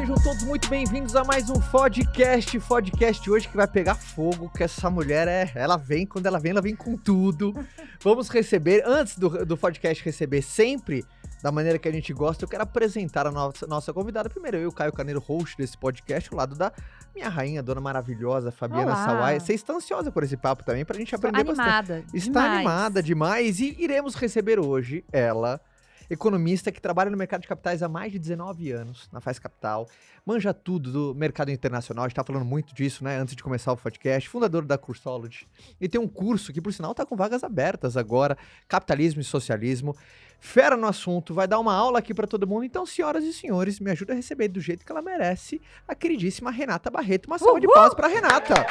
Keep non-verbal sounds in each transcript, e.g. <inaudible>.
sejam todos muito bem-vindos a mais um podcast. Podcast hoje que vai pegar fogo, que essa mulher é. Ela vem, quando ela vem, ela vem com tudo. <laughs> Vamos receber, antes do, do podcast receber sempre da maneira que a gente gosta, eu quero apresentar a nossa, nossa convidada. Primeiro, eu, Caio Caneiro, host desse podcast, ao lado da minha rainha, dona maravilhosa, Fabiana Olá. Sawai. Você está ansiosa por esse papo também, pra gente aprender bastante. animada. Está demais. animada demais e iremos receber hoje ela, economista que trabalha no mercado de capitais há mais de 19 anos, na Faz Capital, manja tudo do mercado internacional, a gente tá falando muito disso, né, antes de começar o podcast, fundador da Cursology, e tem um curso que, por sinal, tá com vagas abertas agora, Capitalismo e Socialismo, fera no assunto, vai dar uma aula aqui para todo mundo, então, senhoras e senhores, me ajuda a receber do jeito que ela merece, a queridíssima Renata Barreto, uma salva de palmas para Renata.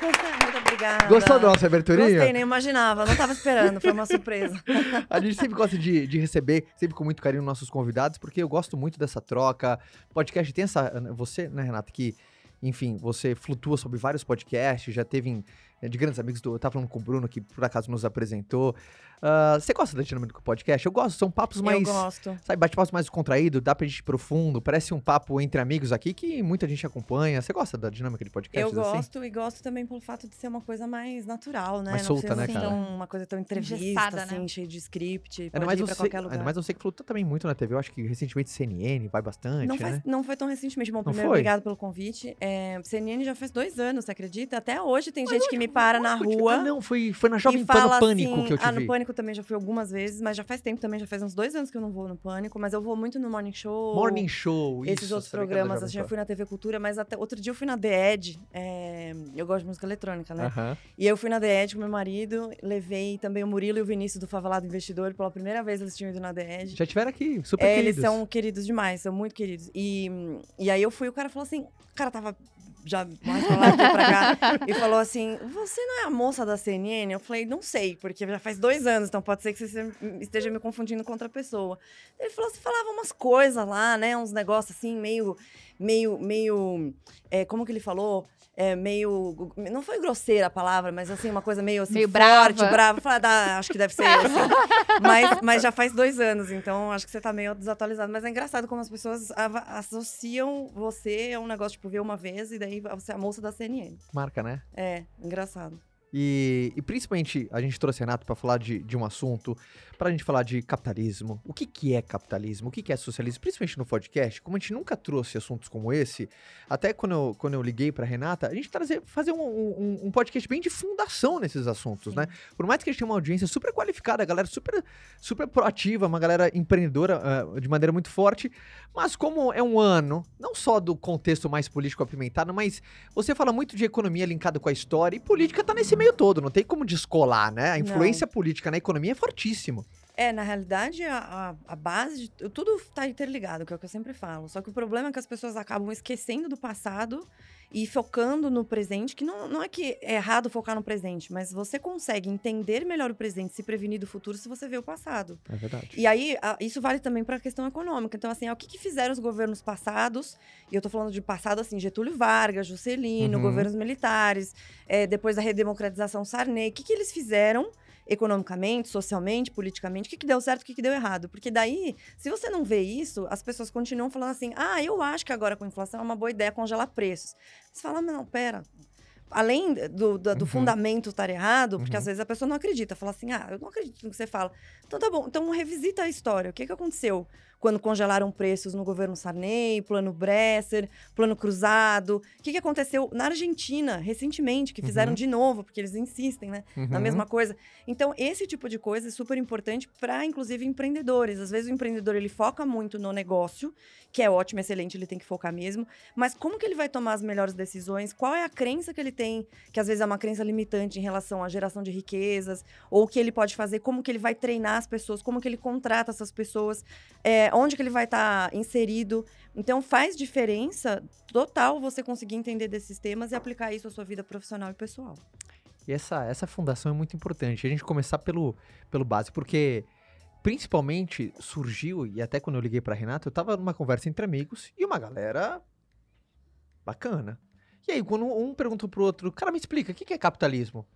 Muito obrigada. Gostou da nossa aberturinha? Gostei, nem imaginava. Não tava esperando, foi uma surpresa. <laughs> A gente sempre gosta de, de receber, sempre com muito carinho, nossos convidados, porque eu gosto muito dessa troca. Podcast tem essa. Você, né, Renata, que, enfim, você flutua sobre vários podcasts, já teve em- de grandes amigos do. Eu tava falando com o Bruno, que por acaso nos apresentou. Ah, você gosta da dinâmica do podcast? Eu gosto, são papos mais. Eu gosto. Sabe, bate-papos mais contraído, dá pra gente ir profundo, parece um papo entre amigos aqui que muita gente acompanha. Você gosta da dinâmica de podcast? Eu assim? gosto e gosto também pelo fato de ser uma coisa mais natural, né? Mais não solta, né, cara? tão- uma coisa tão entrevista, Engessada, né? assim, cheio de script. Ainda Pode mais, ir pra você, qualquer lugar. ainda mais você que flutua também muito na TV. Eu acho que recentemente CNN vai bastante, não, né? faz- não foi tão recentemente. Bom, primeiro, foi? obrigado pelo convite. É, CNN já faz dois anos, você acredita? Até hoje tem gente que me para na Ah, rua. não, foi, foi na Jovem Pan Pânico assim, que eu te ah, vi. no Pânico também já fui algumas vezes, mas já faz tempo também, já faz uns dois anos que eu não vou no Pânico, mas eu vou muito no Morning Show. Morning Show, Esses isso, outros programas, assim, já Pan. fui na TV Cultura, mas até outro dia eu fui na The Edge. é, eu gosto de música eletrônica, né? Aham. E eu fui na The Edge com meu marido, levei também o Murilo e o Vinícius do Favelado Investidor, pela primeira vez eles tinham ido na The Edge. Já tiveram aqui, super É, queridos. eles são queridos demais, são muito queridos. E, e aí eu fui, o cara falou assim, o cara tava já mais pra lá que pra cá, e falou assim, você não é a moça da CNN? Eu falei, não sei, porque já faz dois anos, então pode ser que você esteja me confundindo com outra pessoa. Ele falou, você falava umas coisas lá, né, uns negócios assim, meio, meio, meio, é, como que ele falou? É, meio, não foi grosseira a palavra, mas assim, uma coisa meio assim, Meio forte, brava. brava. Ah, acho que deve ser eu, assim. <laughs> mas, mas já faz dois anos, então acho que você tá meio desatualizado. Mas é engraçado como as pessoas associam você a um negócio, tipo, ver uma vez e daí você é a moça da CNN. Marca, né? É, engraçado. E, e principalmente a gente trouxe Renato pra falar de, de um assunto, pra gente falar de capitalismo. O que, que é capitalismo? O que, que é socialismo? Principalmente no podcast, como a gente nunca trouxe assuntos como esse, até quando eu, quando eu liguei pra Renata, a gente trazer, fazer um, um, um podcast bem de fundação nesses assuntos, Sim. né? Por mais que a gente tenha uma audiência super qualificada, a galera super, super proativa, uma galera empreendedora ah, de maneira muito forte, mas como é um ano, não só do contexto mais político apimentado, mas você fala muito de economia linkada com a história, e política tá nesse meio todo, não tem como descolar, né? A influência política na economia é fortíssimo. É, na realidade, a, a, a base de tudo está interligado, que é o que eu sempre falo. Só que o problema é que as pessoas acabam esquecendo do passado e focando no presente, que não, não é que é errado focar no presente, mas você consegue entender melhor o presente, se prevenir do futuro se você vê o passado. É verdade. E aí, a- isso vale também para a questão econômica. Então, assim, é o que, que fizeram os governos passados? E eu tô falando de passado, assim, Getúlio Vargas, Juscelino, Uhum. governos militares, é, depois da redemocratização Sarney. O que, que eles fizeram economicamente, socialmente, politicamente? O que, que deu certo, o que, que deu errado? Porque daí, se você não vê isso, as pessoas continuam falando assim, ah, eu acho que agora com a inflação é uma boa ideia congelar preços. Você fala, não, pera... Além do, do, do Uhum. fundamento estar errado, porque Uhum. às vezes a pessoa não acredita, fala assim, ah, eu não acredito no que você fala. Então tá bom, então revisita a história. O que, que aconteceu quando congelaram preços no governo Sarney, plano Bresser, plano Cruzado? O que, que aconteceu na Argentina, recentemente, que fizeram Uhum. de novo, porque eles insistem, né? Na Uhum. mesma coisa. Então, esse tipo de coisa é super importante para, inclusive, empreendedores. Às vezes o empreendedor ele foca muito no negócio, que é ótimo, excelente, ele tem que focar mesmo. Mas como que ele vai tomar as melhores decisões? Qual é a crença que ele tem, que às vezes é uma crença limitante em relação à geração de riquezas, ou o que ele pode fazer, como que ele vai treinar as pessoas, como que ele contrata essas pessoas, é, onde que ele vai estar inserido. Então faz diferença total você conseguir entender desses temas e aplicar isso à sua vida profissional e pessoal. E essa, essa fundação é muito importante. A gente começar pelo, pelo básico, porque principalmente surgiu, e até quando eu liguei pra Renata, eu tava numa conversa entre amigos e uma galera bacana. E aí, quando um perguntou pro outro, cara, me explica, o que que é capitalismo?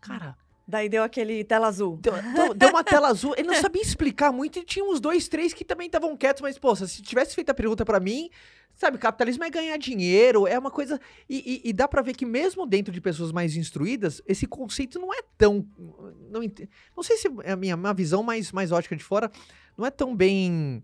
Cara, Daí deu aquele tela azul. Deu, deu- uma tela azul. Ele não sabia explicar muito e tinha uns dois, três que também estavam quietos, mas, poxa, se tivesse feito a pergunta pra mim, sabe, capitalismo é ganhar dinheiro, é uma coisa. E, e- e dá pra ver que mesmo dentro de pessoas mais instruídas, esse conceito não é tão. Não, não sei se é a minha, minha visão mais, mais ótica de fora, não é tão bem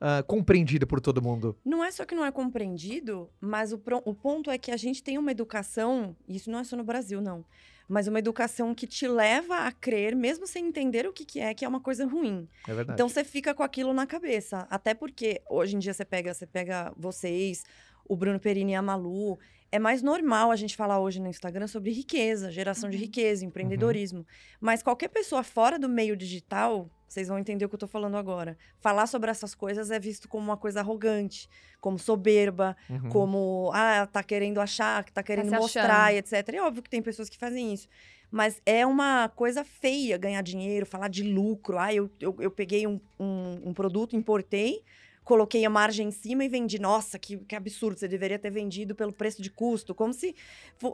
ah, compreendida por todo mundo. Não é só que não é compreendido, mas o, pro- o ponto é que a gente tem uma educação, e isso não é só no Brasil, não, mas uma educação que te leva a crer, mesmo sem entender o que, que é, que é uma coisa ruim. É verdade. Então você fica com aquilo na cabeça. Até porque hoje em dia você pega, você pega vocês, o Bruno Perini e a Malu. É mais normal a gente falar hoje no Instagram sobre riqueza, geração de Uhum. riqueza, empreendedorismo. Mas qualquer pessoa fora do meio digital, vocês vão entender o que eu tô falando agora. Falar sobre essas coisas é visto como uma coisa arrogante, como soberba, Uhum. como ah, tá querendo achar, que tá querendo se mostrar, e etc. É óbvio que tem pessoas que fazem isso. Mas é uma coisa feia ganhar dinheiro, falar de lucro. Ah, eu, eu, eu peguei um, um, um produto, importei, coloquei a margem em cima e vendi. Nossa, que, que absurdo, você deveria ter vendido pelo preço de custo. Como se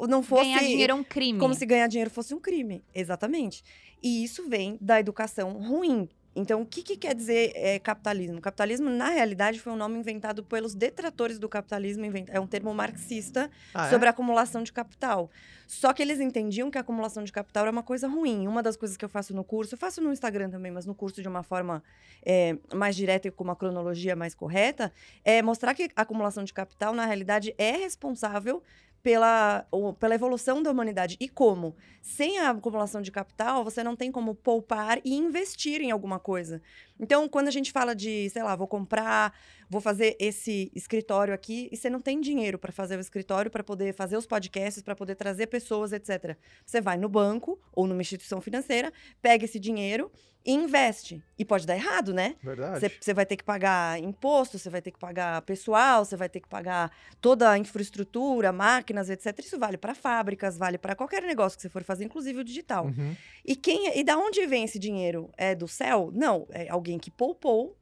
não fosse. Ganhar dinheiro é um crime. Como se ganhar dinheiro fosse um crime. Exatamente. E isso vem da educação ruim. Então, o que, que quer dizer é, capitalismo? Capitalismo, na realidade, foi um nome inventado pelos detratores do capitalismo. É um termo marxista Ah, é? sobre a acumulação de capital. Só que eles entendiam que a acumulação de capital era uma coisa ruim. Uma das coisas que eu faço no curso, eu faço no Instagram também, mas no curso de uma forma é, mais direta e com uma cronologia mais correta, é mostrar que a acumulação de capital, na realidade, é responsável pela, pela evolução da humanidade. E como? Sem a acumulação de capital, você não tem como poupar e investir em alguma coisa. Então, quando a gente fala de, sei lá, vou comprar, vou fazer esse escritório aqui, e você não tem dinheiro para fazer o escritório, para poder fazer os podcasts, para poder trazer pessoas, etc. Você vai no banco ou numa instituição financeira, pega esse dinheiro e investe. E pode dar errado, né? Verdade. Você- vai ter que pagar imposto, você vai ter que pagar pessoal, você vai ter que pagar toda a infraestrutura, máquinas, etc. Isso vale para fábricas, vale para qualquer negócio que você for fazer, inclusive o digital. Uhum. E quem e da onde vem esse dinheiro? É do céu? Não, é alguém que poupou.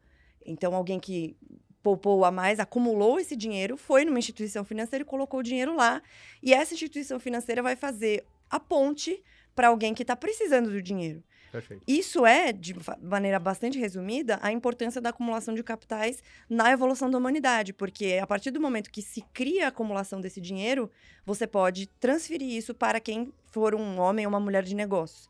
Então alguém que poupou a mais, acumulou esse dinheiro, foi numa instituição financeira e colocou o dinheiro lá. E essa instituição financeira vai fazer a ponte para alguém que está precisando do dinheiro. Perfeito. Isso é, de maneira bastante resumida, a importância da acumulação de capitais na evolução da humanidade, porque a partir do momento que se cria a acumulação desse dinheiro, você pode transferir isso para quem for um homem ou uma mulher de negócios.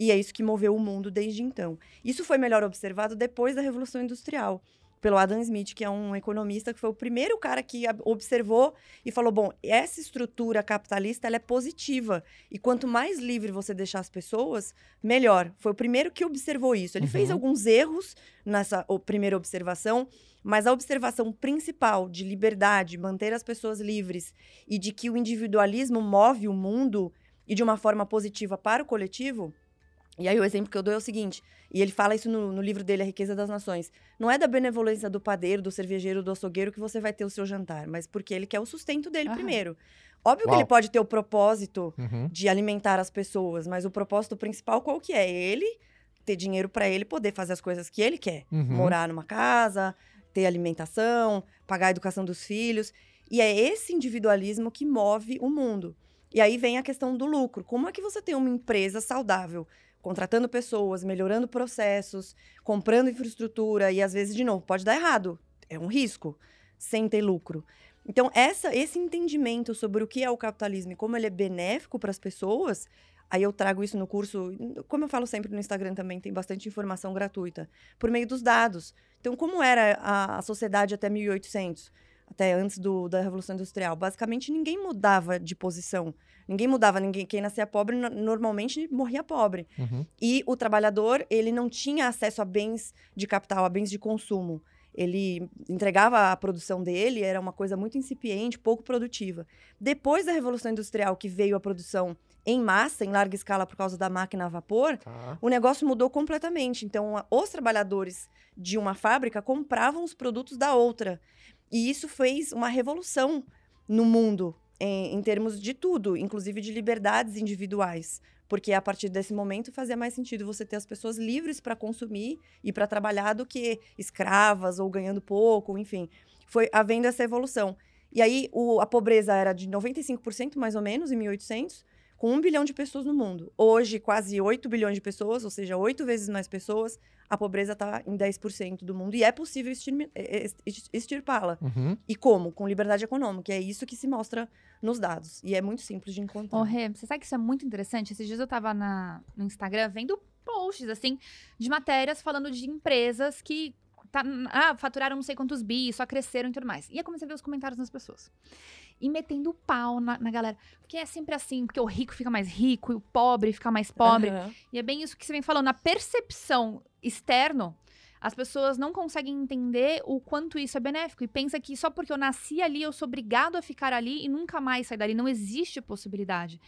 E é isso que moveu o mundo desde então. Isso foi melhor observado depois da Revolução Industrial, pelo Adam Smith, que é um economista que foi o primeiro cara que observou e falou: bom, essa estrutura capitalista ela é positiva. E quanto mais livre você deixar as pessoas, melhor. Foi o primeiro que observou isso. Ele fez Uhum. alguns erros nessa primeira observação, mas a observação principal de liberdade, manter as pessoas livres e de que o individualismo move o mundo e de uma forma positiva para o coletivo. E aí o exemplo que eu dou é o seguinte, e ele fala isso no, no livro dele, A Riqueza das Nações. Não é da benevolência do padeiro, do cervejeiro, do açougueiro que você vai ter o seu jantar, mas porque ele quer o sustento dele Aham. primeiro. Óbvio que Uau. ele pode ter o propósito Uhum. de alimentar as pessoas, mas o propósito principal qual que é? Ele ter dinheiro para ele poder fazer as coisas que ele quer. Uhum. Morar numa casa, ter alimentação, pagar a educação dos filhos. E é esse individualismo que move o mundo. E aí vem a questão do lucro. Como é que você tem uma empresa saudável, contratando pessoas, melhorando processos, comprando infraestrutura e às vezes de novo pode dar errado, é um risco, sem ter lucro. Então essa esse entendimento sobre o que é o capitalismo e como ele é benéfico para as pessoas, aí eu trago isso no curso, como eu falo sempre no Instagram também tem bastante informação gratuita, por meio dos dados. Então como era a, a sociedade até 1800? Até antes do, da Revolução Industrial. Basicamente, ninguém mudava de posição. Ninguém mudava, ninguém. Quem nascia pobre no- normalmente morria pobre. Uhum. E o trabalhador, ele não tinha acesso a bens de capital, a bens de consumo. Ele entregava a produção dele, era uma coisa muito incipiente, pouco produtiva. Depois da Revolução Industrial, que veio a produção em massa, em larga escala, por causa da máquina a vapor, Tá. o negócio mudou completamente. Então, os trabalhadores de uma fábrica compravam os produtos da outra. E isso fez uma revolução no mundo, em, em termos de tudo, inclusive de liberdades individuais. Porque a partir desse momento fazia mais sentido você ter as pessoas livres para consumir e para trabalhar do que escravas ou ganhando pouco, enfim. Foi havendo essa evolução. E aí o- a pobreza era de 95% mais ou menos em 1800. Com um bilhão de pessoas no mundo. Hoje, quase 8 bilhões de pessoas, ou seja, oito vezes mais pessoas, a pobreza está em 10% do mundo. E é possível extirpá-la. Uhum. E como? Com liberdade econômica. E é isso que se mostra nos dados. E é muito simples de encontrar. Ô, Rê, você sabe que isso é muito interessante? Esses dias eu tava na, no Instagram vendo posts, assim, de matérias falando de empresas que tá, ah, faturaram não sei quantos bi, só cresceram e tudo mais. E eu comecei a ver os comentários das pessoas. E metendo o pau na, na galera. Porque é sempre assim, porque o rico fica mais rico e o pobre fica mais pobre. Aham. E é bem isso que você vem falando. A percepção externo, as pessoas não conseguem entender o quanto isso é benéfico. E pensa que só porque eu nasci ali, eu sou obrigado a ficar ali e nunca mais sair dali. Não existe possibilidade.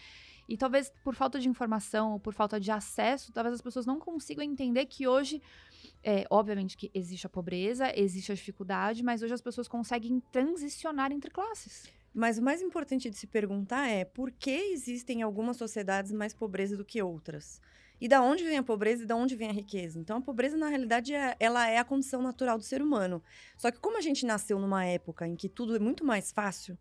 E talvez por falta de informação ou por falta de acesso, talvez as pessoas não consigam entender que hoje, é, obviamente que existe a pobreza, existe a dificuldade, mas hoje as pessoas conseguem transicionar entre classes. Mas o mais importante de se perguntar é por que existem algumas sociedades mais pobreza do que outras? E da onde vem a pobreza e da onde vem a riqueza? Então, a pobreza, na realidade, é, ela é a condição natural do ser humano. Só que como a gente nasceu numa época em que tudo é muito mais fácil,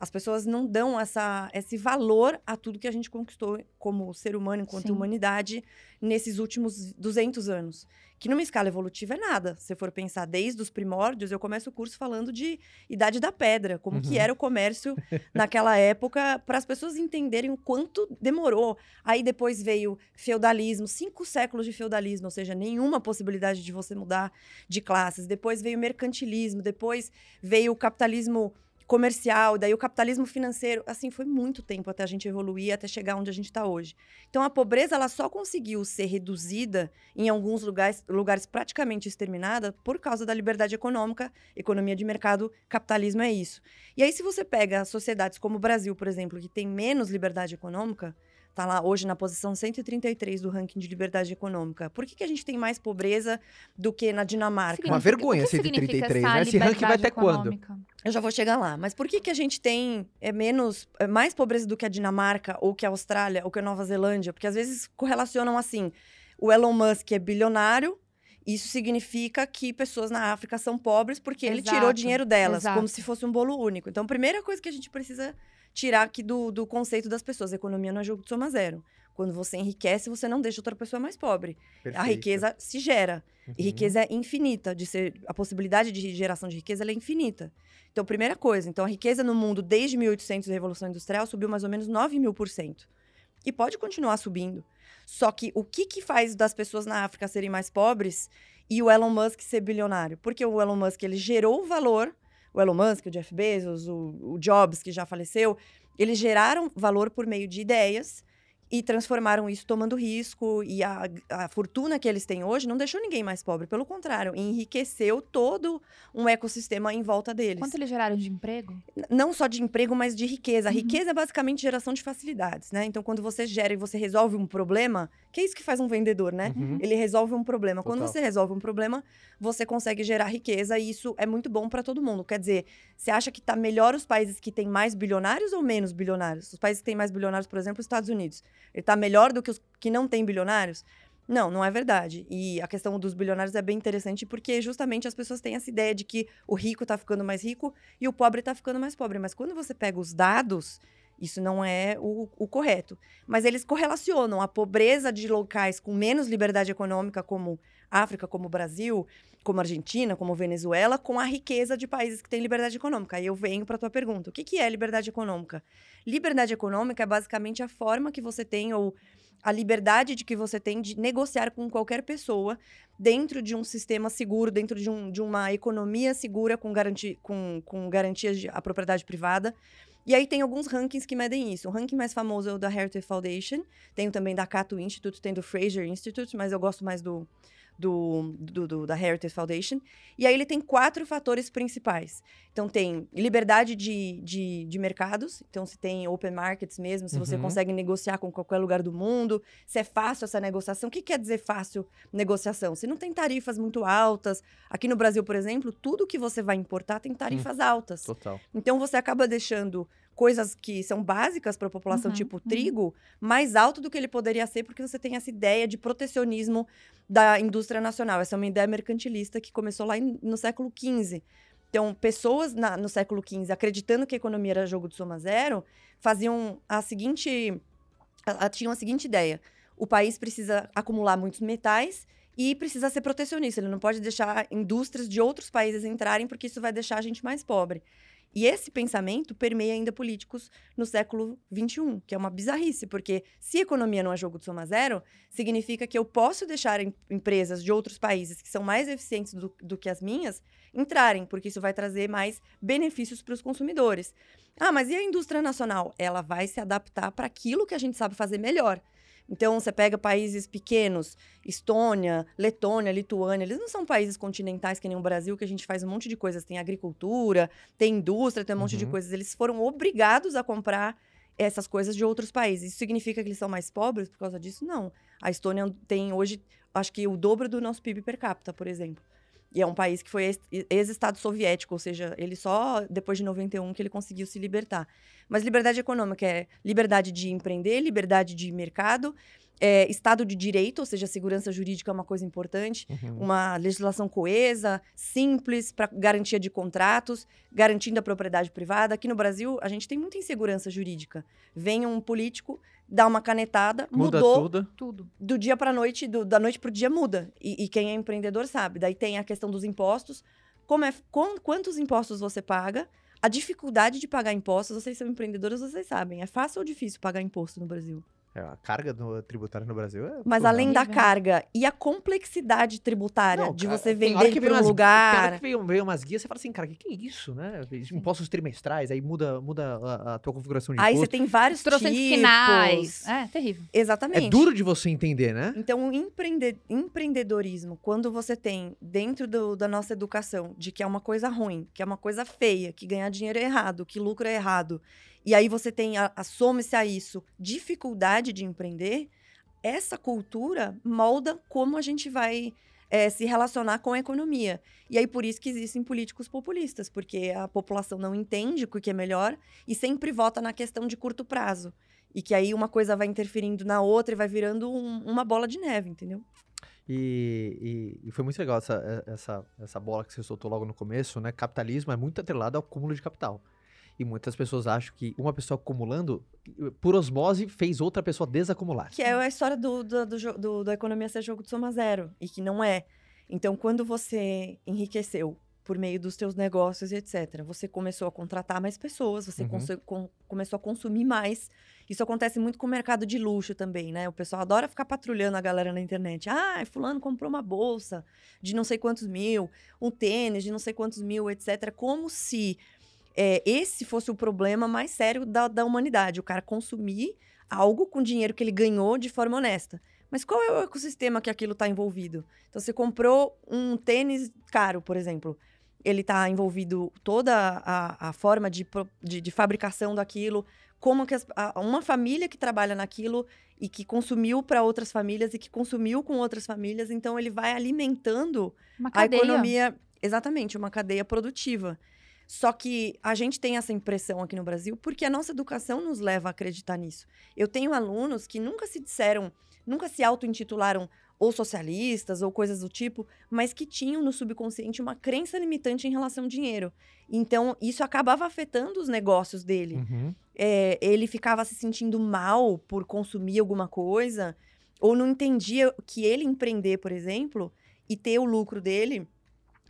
as pessoas não dão essa, esse valor a tudo que a gente conquistou como ser humano, enquanto Sim. humanidade, nesses últimos 200 anos. Que numa escala evolutiva é nada. Se for pensar desde os primórdios, eu começo o curso falando de Idade da Pedra, como que Uhum. era o comércio <laughs> naquela época, para as pessoas entenderem o quanto demorou. Aí depois veio feudalismo, cinco séculos de feudalismo, ou seja, nenhuma possibilidade de você mudar de classes. Depois veio o mercantilismo, depois veio o capitalismo comercial, daí o capitalismo financeiro. Assim, foi muito tempo até a gente evoluir, até chegar onde a gente está hoje. Então, a pobreza ela só conseguiu ser reduzida em alguns lugares, lugares praticamente exterminada por causa da liberdade econômica, economia de mercado, capitalismo é isso. E aí, se você pega sociedades como o Brasil, por exemplo, que tem menos liberdade econômica, tá lá hoje na posição 133 do ranking de liberdade econômica. Por que, que a gente tem mais pobreza do que na Dinamarca? Uma vergonha, O que significa 133, essa né? Esse ranking vai até quando? econômica? Eu já vou chegar lá. Mas por que, que a gente tem é, menos, é, mais pobreza do que a Dinamarca, ou que a Austrália, ou que a Nova Zelândia? Porque às vezes correlacionam assim: o Elon Musk é bilionário. Isso significa que pessoas na África são pobres porque ele tirou Exato, dinheiro delas, exato. como se fosse um bolo único. Então, a primeira coisa que a gente precisa tirar aqui do, do conceito das pessoas: economia não é jogo de soma zero. Quando você enriquece, você não deixa outra pessoa mais pobre. A Perfeito. riqueza se gera. E Uhum. riqueza é infinita, de ser a possibilidade de geração de riqueza é infinita. Então, primeira coisa, então a riqueza no mundo desde 1800 a Revolução Industrial subiu mais ou menos 9 mil por cento. E pode continuar subindo. Só que o que, que faz das pessoas na África serem mais pobres e o Elon Musk ser bilionário? Porque o Elon Musk ele gerou o valor, o Elon Musk, o Jeff Bezos, o, o Jobs, que já faleceu, eles geraram valor por meio de ideias e transformaram isso tomando risco. E a, a fortuna que eles têm hoje não deixou ninguém mais pobre. Pelo contrário, enriqueceu todo um ecossistema em volta deles. Quanto eles geraram de emprego? Não só de emprego, mas de riqueza. A Uhum. riqueza é basicamente geração de facilidades, né? Então, quando você gera e você resolve um problema, que é isso que faz um vendedor, né? Uhum. Ele resolve um problema. Quando Total. você resolve um problema, você consegue gerar riqueza e isso é muito bom para todo mundo. Quer dizer, você acha que tá melhor os países que têm mais bilionários ou menos bilionários? Os países que têm mais bilionários, por exemplo, os Estados Unidos. Ele tá melhor do que os que não têm bilionários? Não, não é verdade. E a questão dos bilionários é bem interessante porque justamente as pessoas têm essa ideia de que o rico tá ficando mais rico e o pobre tá ficando mais pobre. Mas quando você pega os dados, isso não é o, o correto. Mas eles correlacionam a pobreza de locais com menos liberdade econômica, como África, como Brasil, como Argentina, como Venezuela, com a riqueza de países que têm liberdade econômica. Aí eu venho para tua pergunta: o que, que é liberdade econômica? Liberdade econômica é basicamente a forma que você tem ou a liberdade de que você tem de negociar com qualquer pessoa dentro de um sistema seguro, dentro de, um, de uma economia segura com, garanti com, com garantias de, à propriedade privada. E aí tem alguns rankings que medem isso. O ranking mais famoso é o da Heritage Foundation, tem também da Cato Institute, tem do Fraser Institute, mas eu gosto mais do, do, do, do- da Heritage Foundation. E aí ele tem quatro fatores principais. Então tem liberdade de, de, de mercados, então se tem open markets mesmo, se você Uhum. consegue negociar com qualquer lugar do mundo, se é fácil essa negociação. O que quer dizer fácil negociação? Se não tem tarifas muito altas. Aqui no Brasil, por exemplo, tudo que você vai importar tem tarifas altas. Total. Então você acaba deixando coisas que são básicas para a população, Uhum, tipo uhum. trigo, mais alto do que ele poderia ser, porque você tem essa ideia de protecionismo da indústria nacional. Essa é uma ideia mercantilista que começou lá em- no século XV. Então, pessoas na- no século XV, acreditando que a economia era jogo de soma zero, faziam a seguinte ela tinha a seguinte ideia: o país precisa acumular muitos metais e precisa ser protecionista. Ele não pode deixar indústrias de outros países entrarem, porque isso vai deixar a gente mais pobre. E esse pensamento permeia ainda políticos no século XXI, que é uma bizarrice, porque se economia não é jogo de soma zero, significa que eu posso deixar em, empresas de outros países que são mais eficientes do, do que as minhas entrarem, porque isso vai trazer mais benefícios para os consumidores. Ah, mas e a indústria nacional? Ela vai se adaptar para aquilo que a gente sabe fazer melhor. Então, você pega países pequenos, Estônia, Letônia, Lituânia, eles não são países continentais que nem o Brasil, que a gente faz um monte de coisas. Tem agricultura, tem indústria, tem um monte de Uhum. coisas. Eles foram obrigados a comprar essas coisas de outros países. Isso significa que eles são mais pobres por causa disso? Não. A Estônia tem hoje, acho que o dobro do nosso PIB per capita, por exemplo. E é um país que foi ex- ex-estado soviético, ou seja, ele só depois de 91 que ele conseguiu se libertar. Mas liberdade econômica é liberdade de empreender, liberdade de mercado, é, Estado de direito, ou seja, segurança jurídica é uma coisa importante, Uhum. uma legislação coesa, simples, para garantia de contratos, garantindo a propriedade privada. Aqui no Brasil, a gente tem muita insegurança jurídica. Vem um político, dá uma canetada, Muda mudou tudo. Tudo. do dia para noite, do- da noite para o dia muda. E, e quem é empreendedor sabe. Daí tem a questão dos impostos. Como é, quan- quantos impostos você paga? A dificuldade de pagar impostos. Vocês são empreendedores, vocês sabem. É fácil ou difícil pagar imposto no Brasil? É, a carga no, tributária no Brasil é. Mas além da carga e a complexidade tributária Não, de cara, você vender que para um lugar. hora que vem, vem umas guias, você fala assim, cara, o que, que é isso, né? Impostos trimestrais, aí muda, muda a, a tua configuração de Aí você imposto. tem vários Trocentos tipos. finais. É, terrível. Exatamente. É duro de você entender, né? Então, o empreende- empreendedorismo, quando você tem dentro do- da nossa educação de que é uma coisa ruim, que é uma coisa feia, que ganhar dinheiro é errado, que lucro é errado, e aí você tem, a, a isso, dificuldade de empreender, essa cultura molda como a gente vai eh, se relacionar com a economia. E aí, por isso que existem políticos populistas, porque a população não entende o que é melhor e sempre vota na questão de curto prazo. E que aí uma coisa vai interferindo na outra e vai virando um- uma bola de neve, entendeu? E, e- e foi muito legal essa, essa, essa bola que você soltou logo no começo, né? Capitalismo é muito atrelado ao acúmulo de capital. E muitas pessoas acham que uma pessoa acumulando, por osmose, fez outra pessoa desacumular. Que é a história do, do, do, do- da economia ser jogo de soma zero. E que não é. Então, quando você enriqueceu por meio dos teus negócios e etc., você começou a contratar mais pessoas, você Uhum. com- começou a consumir mais. Isso acontece muito com o mercado de luxo também, né? O pessoal adora ficar patrulhando a galera na internet. Ah, fulano comprou uma bolsa de não sei quantos mil, um tênis de não sei quantos mil, etc. Como se é, esse fosse o problema mais sério da, da humanidade. O cara consumir algo com dinheiro que ele ganhou de forma honesta. Mas qual é o ecossistema que aquilo está envolvido? Então, você comprou um tênis caro, por exemplo. Ele está envolvido toda a, a forma de, de, de fabricação daquilo, como que as- a- uma família que trabalha naquilo e que consumiu para outras famílias e que consumiu com outras famílias. Então, ele vai alimentando Uma a economia, exatamente, uma cadeia produtiva. Só que a gente tem essa impressão aqui no Brasil porque a nossa educação nos leva a acreditar nisso. Eu tenho alunos que nunca se disseram, nunca se auto-intitularam ou socialistas ou coisas do tipo, mas que tinham no subconsciente uma crença limitante em relação ao dinheiro. Então, isso acabava afetando os negócios dele Uhum. é, ele ficava se sentindo mal por consumir alguma coisa, ou não entendia que ele empreender, por exemplo, e ter o lucro dele,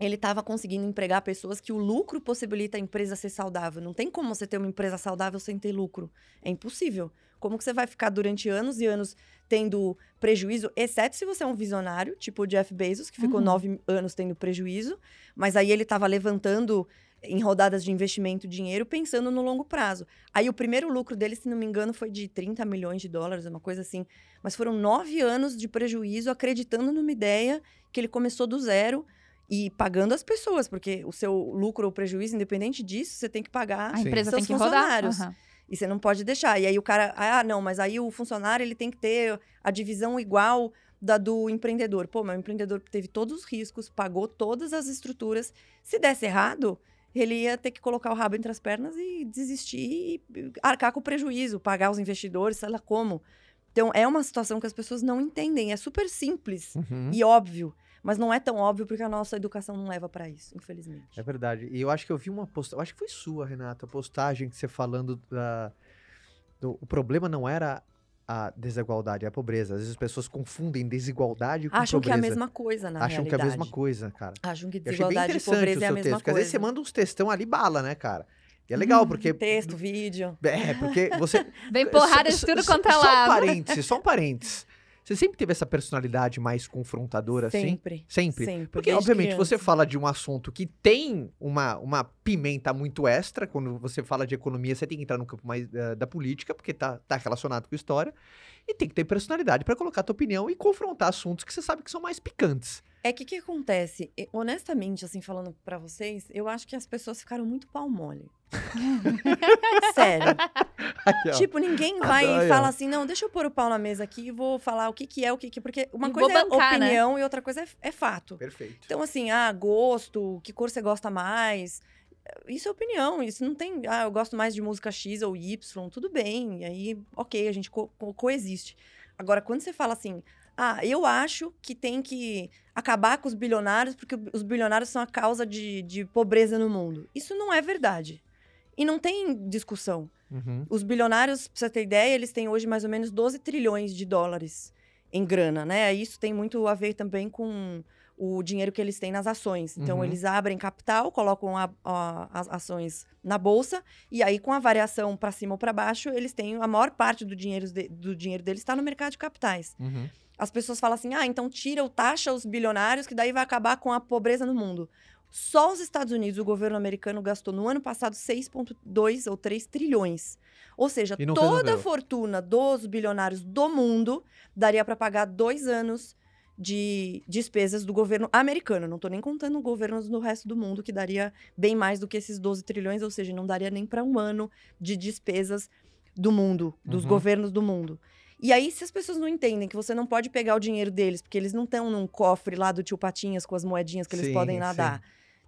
ele estava conseguindo empregar pessoas que o lucro possibilita a empresa ser saudável. Não tem como você ter uma empresa saudável sem ter lucro. É impossível. Como que você vai ficar durante anos e anos tendo prejuízo, exceto se você é um visionário, tipo o Jeff Bezos, que ficou Uhum. nove anos tendo prejuízo, mas aí ele estava levantando em rodadas de investimento dinheiro pensando no longo prazo. Aí o primeiro lucro dele, se não me engano, foi de 30 milhões de dólares, uma coisa assim. Mas foram nove anos de prejuízo acreditando numa ideia que ele começou do zero e pagando as pessoas, porque o seu lucro ou prejuízo, independente disso, você tem que pagar A empresa tem seus que rodar. funcionários. Aham. E você não pode deixar. E aí o cara, ah, não, mas aí o funcionário ele tem que ter a divisão igual da do empreendedor. Pô, mas o empreendedor teve todos os riscos, pagou todas as estruturas. Se desse errado, ele ia ter que colocar o rabo entre as pernas e desistir e arcar com o prejuízo, pagar os investidores, sei lá como. Então é uma situação que as pessoas não entendem. É super simples Uhum. e óbvio, mas não é tão óbvio porque a nossa educação não leva para isso, infelizmente. É verdade. E eu acho que eu vi uma postagem, acho que foi sua, Renata, a postagem que você falando da. do- o problema não era a desigualdade e a pobreza. Às vezes as pessoas confundem desigualdade com Acham que é a pobreza. mesma coisa, na Acham que é a realidade. mesma coisa, cara. Acham que desigualdade e pobreza é a mesma texto, porque às vezes você coisa. manda uns textão ali bala, né, cara? E é legal, porque... Texto, vídeo. É, porque você... <laughs> Vem porrada de tudo quanto é Só um lado. parênteses, só um parênteses. Você sempre teve essa personalidade mais confrontadora, assim? Sempre. Sempre? Sempre. Porque, obviamente, você criança. fala de um assunto que tem uma, uma pimenta muito extra. Quando você fala de economia, você tem que entrar no campo mais eh, da política, porque tá, tá relacionado com história. E tem que ter personalidade pra colocar a tua opinião e confrontar assuntos que você sabe que são mais picantes. É que o que acontece? Honestamente, assim, falando pra vocês, eu acho que as pessoas ficaram muito pau mole. <laughs> Sério. <laughs> Tipo, ninguém vai Adoro. e fala assim, não, deixa eu pôr o pau na mesa aqui e vou falar o que que é, o que que... Porque uma E coisa vou bancar, é né? opinião e outra coisa é, é fato. Perfeito. Então, assim, ah, gosto, que cor você gosta mais... Isso é opinião, isso não tem... Ah, eu gosto mais de música X ou Y, tudo bem. E aí, ok, a gente co- co- coexiste. Agora, quando você fala assim... Ah, eu acho que tem que acabar com os bilionários porque os bilionários são a causa de, de pobreza no mundo. Isso não é verdade. E não tem discussão. Uhum. Os bilionários, pra você ter ideia, eles têm hoje mais ou menos 12 trilhões de dólares em grana, né? Isso tem muito a ver também com o dinheiro que eles têm nas ações. Então, Uhum. eles abrem capital, colocam a- a- as ações na bolsa, e aí, com a variação para cima ou para baixo, eles têm a maior parte do dinheiro, de- do dinheiro deles está no mercado de capitais. Uhum. As pessoas falam assim: ah, então tira ou taxa os bilionários, que daí vai acabar com a pobreza no mundo. Só os Estados Unidos, o governo americano, gastou no ano passado 6,2 ou 3 trilhões. Ou seja, toda a fortuna dos bilionários do mundo daria para pagar dois anos de despesas do governo americano. Não estou nem contando governos no resto do mundo, que daria bem mais do que esses 12 trilhões, ou seja, não daria nem para um ano de despesas do mundo, dos Uhum. governos do mundo. E aí, se as pessoas não entendem que você não pode pegar o dinheiro deles, porque eles não estão num cofre lá do tio Patinhas com as moedinhas que eles Sim, podem sim.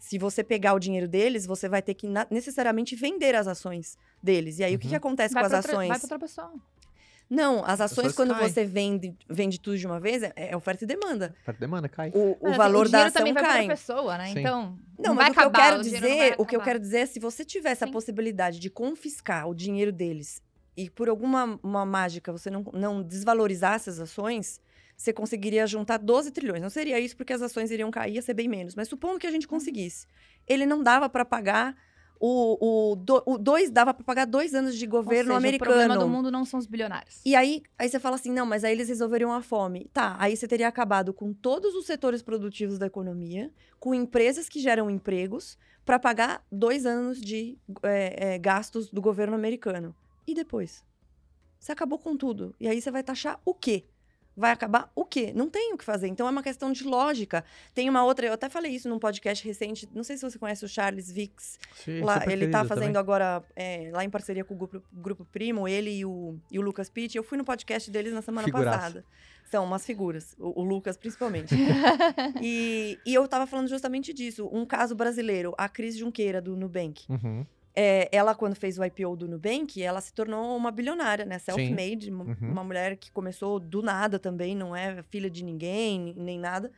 Se você pegar o dinheiro deles, você vai ter que necessariamente vender as ações deles. E aí, o que, Uhum. que acontece Vai com as outra, vai ações? pra outra pessoa. Não, as ações, quando caem. você vende, vende tudo de uma vez, é, é oferta e demanda. Oferta e demanda, cai. O, o Mas, assim, valor o da dinheiro ação também vai cai. outra pessoa, né? Sim. Então, Não, vai mas o que eu acabar, quero o dinheiro não vai dizer, o que eu quero dizer é se você tivesse a Sim. possibilidade de confiscar o dinheiro deles e por alguma uma mágica você não, não desvalorizasse as ações, você conseguiria juntar 12 trilhões. Não seria isso porque as ações iriam cair, ia ser bem menos. Mas supondo que a Uhum. gente conseguisse. Ele não dava para pagar o, o, do- o dois dava para pagar dois anos de Ou governo seja, americano. O problema do mundo não são os bilionários. E aí, aí você fala assim, não, mas aí eles resolveriam a fome. Tá, aí você teria acabado com todos os setores produtivos da economia, com empresas que geram empregos, para pagar dois anos de é, é, gastos do governo americano. E depois? Você acabou com tudo. E aí você vai taxar o quê? Vai acabar o quê? Não tem o que fazer. Então é uma questão de lógica. Tem uma outra, eu até falei isso num podcast recente, não sei se você conhece o Charles Vicks, Sim, Lá, ele tá querido fazendo também. agora, é, lá em parceria com o grupo, grupo Primo, ele e o, e o Lucas Pitt. Eu fui no podcast deles na semana Figuraça. passada. São umas figuras, o, o Lucas principalmente. <laughs> e, e eu tava falando justamente disso. Um caso brasileiro, a Cris Junqueira, do Nubank. Uhum. É, ela, quando fez o IPO do Nubank, ela se tornou uma bilionária, né? Self-made, uma, Uhum. uma mulher que começou do nada também, não é filha de ninguém, nem nada.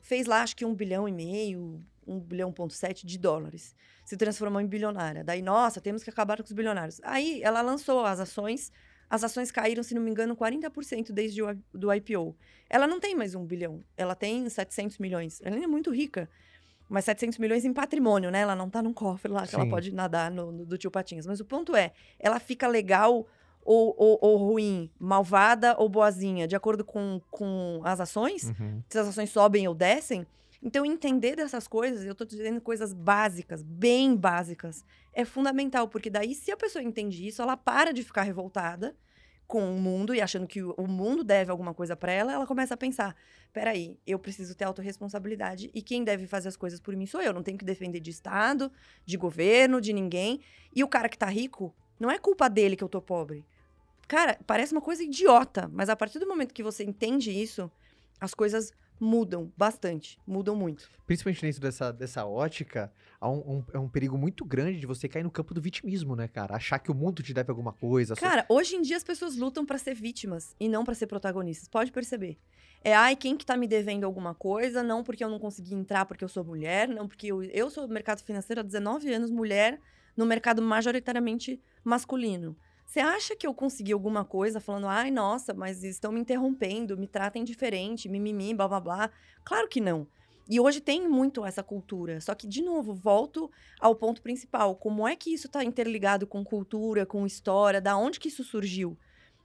Fez lá, acho que um bilhão e meio, um bilhão ponto sete de dólares. Se transformou em bilionária. Daí, nossa, temos que acabar com os bilionários. Aí, ela lançou as ações. As ações caíram, se não me engano, 40% desde o do IPO. Ela não tem mais um bilhão. Ela tem 700 milhões. Ela é muito rica. Mas 700 milhões em patrimônio, né? Ela não tá num cofre lá que ela pode nadar no, no- do tio Patinhas. Mas o ponto é, ela fica legal ou, ou, ou ruim, malvada ou boazinha, de acordo com, com as ações? Uhum. Se as ações sobem ou descem? Então, entender dessas coisas, eu tô dizendo coisas básicas, bem básicas, é fundamental, porque daí, se a pessoa entende isso, ela para de ficar revoltada com o mundo e achando que o mundo deve alguma coisa para ela, ela começa a pensar: peraí, eu preciso ter autorresponsabilidade e quem deve fazer as coisas por mim sou eu. Não tenho que defender de Estado, de governo, de ninguém. E o cara que tá rico, não é culpa dele que eu tô pobre. Cara, parece uma coisa idiota, mas a partir do momento que você entende isso, as coisas mudam bastante, mudam muito. Principalmente dentro dessa, dessa ótica, há um, um- é um perigo muito grande de você cair no campo do vitimismo, né, cara? Achar que o mundo te deve alguma coisa. Cara, hoje em dia as pessoas lutam pra ser vítimas e não pra ser protagonistas. Pode perceber. É, ai, quem que tá me devendo alguma coisa? Não porque eu não consegui entrar porque eu sou mulher, não porque eu, eu sou do mercado financeiro há 19 anos, mulher, no mercado majoritariamente masculino. Você acha que eu consegui alguma coisa falando, ai, nossa, mas estão me interrompendo, me tratem diferente, mimimi, blá blá blá? Claro que não. E hoje tem muito essa cultura. Só que, de novo, volto ao ponto principal. Como é que isso está interligado com cultura, com história? Da onde que isso surgiu?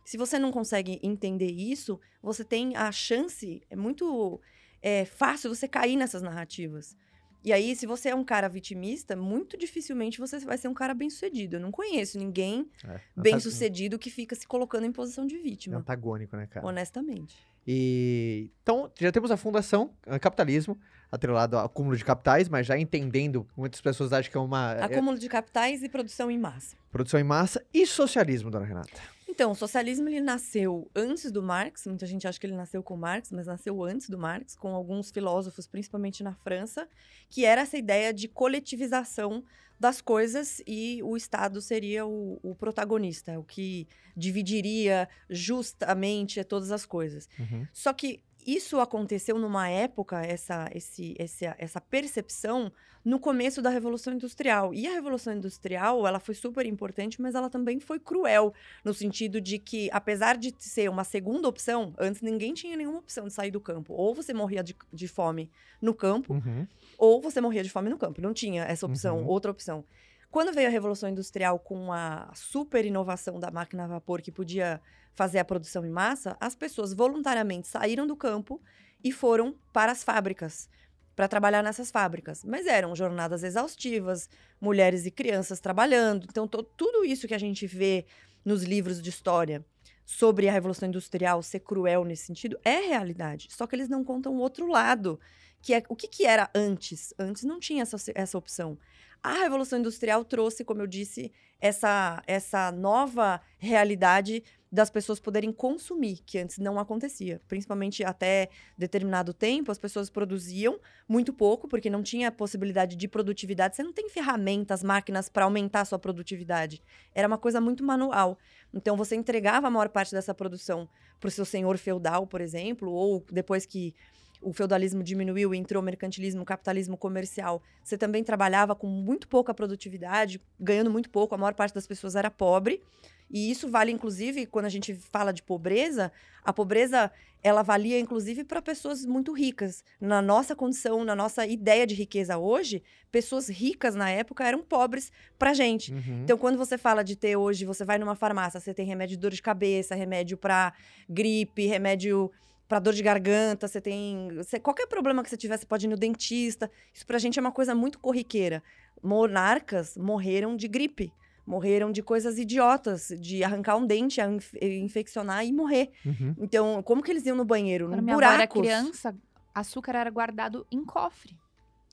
Se você não consegue entender isso, você tem a chance, é muito é, fácil você cair nessas narrativas. E aí, se você é um cara vitimista, muito dificilmente você vai ser um cara bem-sucedido. Eu não conheço ninguém É, bem-sucedido que fica se colocando em posição de É vítima. antagônico, né, cara? Honestamente. E então já temos a fundação eh, capitalismo atrelado ao acúmulo de capitais, mas já entendendo muitas pessoas acham que é uma é, Acúmulo de capitais e produção em massa. produção em massa e socialismo, dona Renata. Então, o socialismo ele nasceu antes do Marx, muita gente acha que ele nasceu com Marx, mas nasceu antes do Marx, com alguns filósofos, principalmente na França, que era essa ideia de coletivização das coisas e o Estado seria o, o protagonista, o que dividiria justamente todas as coisas. Só que isso aconteceu numa época, essa, esse, essa, essa percepção, no começo da Revolução Industrial. E a Revolução Industrial, ela foi super importante, mas ela também foi cruel, no sentido de que, apesar de ser uma segunda opção, antes ninguém tinha nenhuma opção de sair do campo. Ou você morria de, de fome no campo, Uhum. ou você morria de fome no campo. Não tinha essa opção, Uhum. outra opção. Quando veio a Revolução Industrial com a super inovação da máquina a vapor que podia fazer a produção em massa, as pessoas voluntariamente saíram do campo e foram para as fábricas para trabalhar nessas fábricas. Mas eram jornadas exaustivas, mulheres e crianças trabalhando. Então, tudo isso que a gente vê nos livros de história sobre a Revolução Industrial ser cruel nesse sentido é realidade. Só que eles não contam o outro lado, que é o que, que era antes. Antes não tinha essa, essa opção. A Revolução Industrial trouxe, como eu disse, essa, essa nova realidade das pessoas poderem consumir, que antes não acontecia. Principalmente até determinado tempo, as pessoas produziam muito pouco, porque não tinha possibilidade de produtividade. Você não tem ferramentas, máquinas para aumentar a sua produtividade. Era uma coisa muito manual. Então, você entregava a maior parte dessa produção para o seu senhor feudal, por exemplo, ou depois que o feudalismo diminuiu e entrou o mercantilismo, o capitalismo comercial, você também trabalhava com muito pouca produtividade, ganhando muito pouco, a maior parte das pessoas era pobre. E isso vale, inclusive, quando a gente fala de pobreza, a pobreza ela valia, inclusive, para pessoas muito ricas. Na nossa condição, na nossa ideia de riqueza hoje, pessoas ricas na época eram pobres pra gente. Uhum. Então, quando você fala de ter hoje, você vai numa farmácia, você tem remédio de dor de cabeça, remédio para gripe, remédio para dor de garganta, você tem. você- qualquer problema que você tiver, você pode ir no dentista. Isso pra gente é uma coisa muito corriqueira. Monarcas morreram de gripe. Morreram de coisas idiotas, de arrancar um dente, a inf- infeccionar e morrer. Uhum. Então, como que eles iam no banheiro? Quando no minha avó era criança, açúcar era guardado em cofre.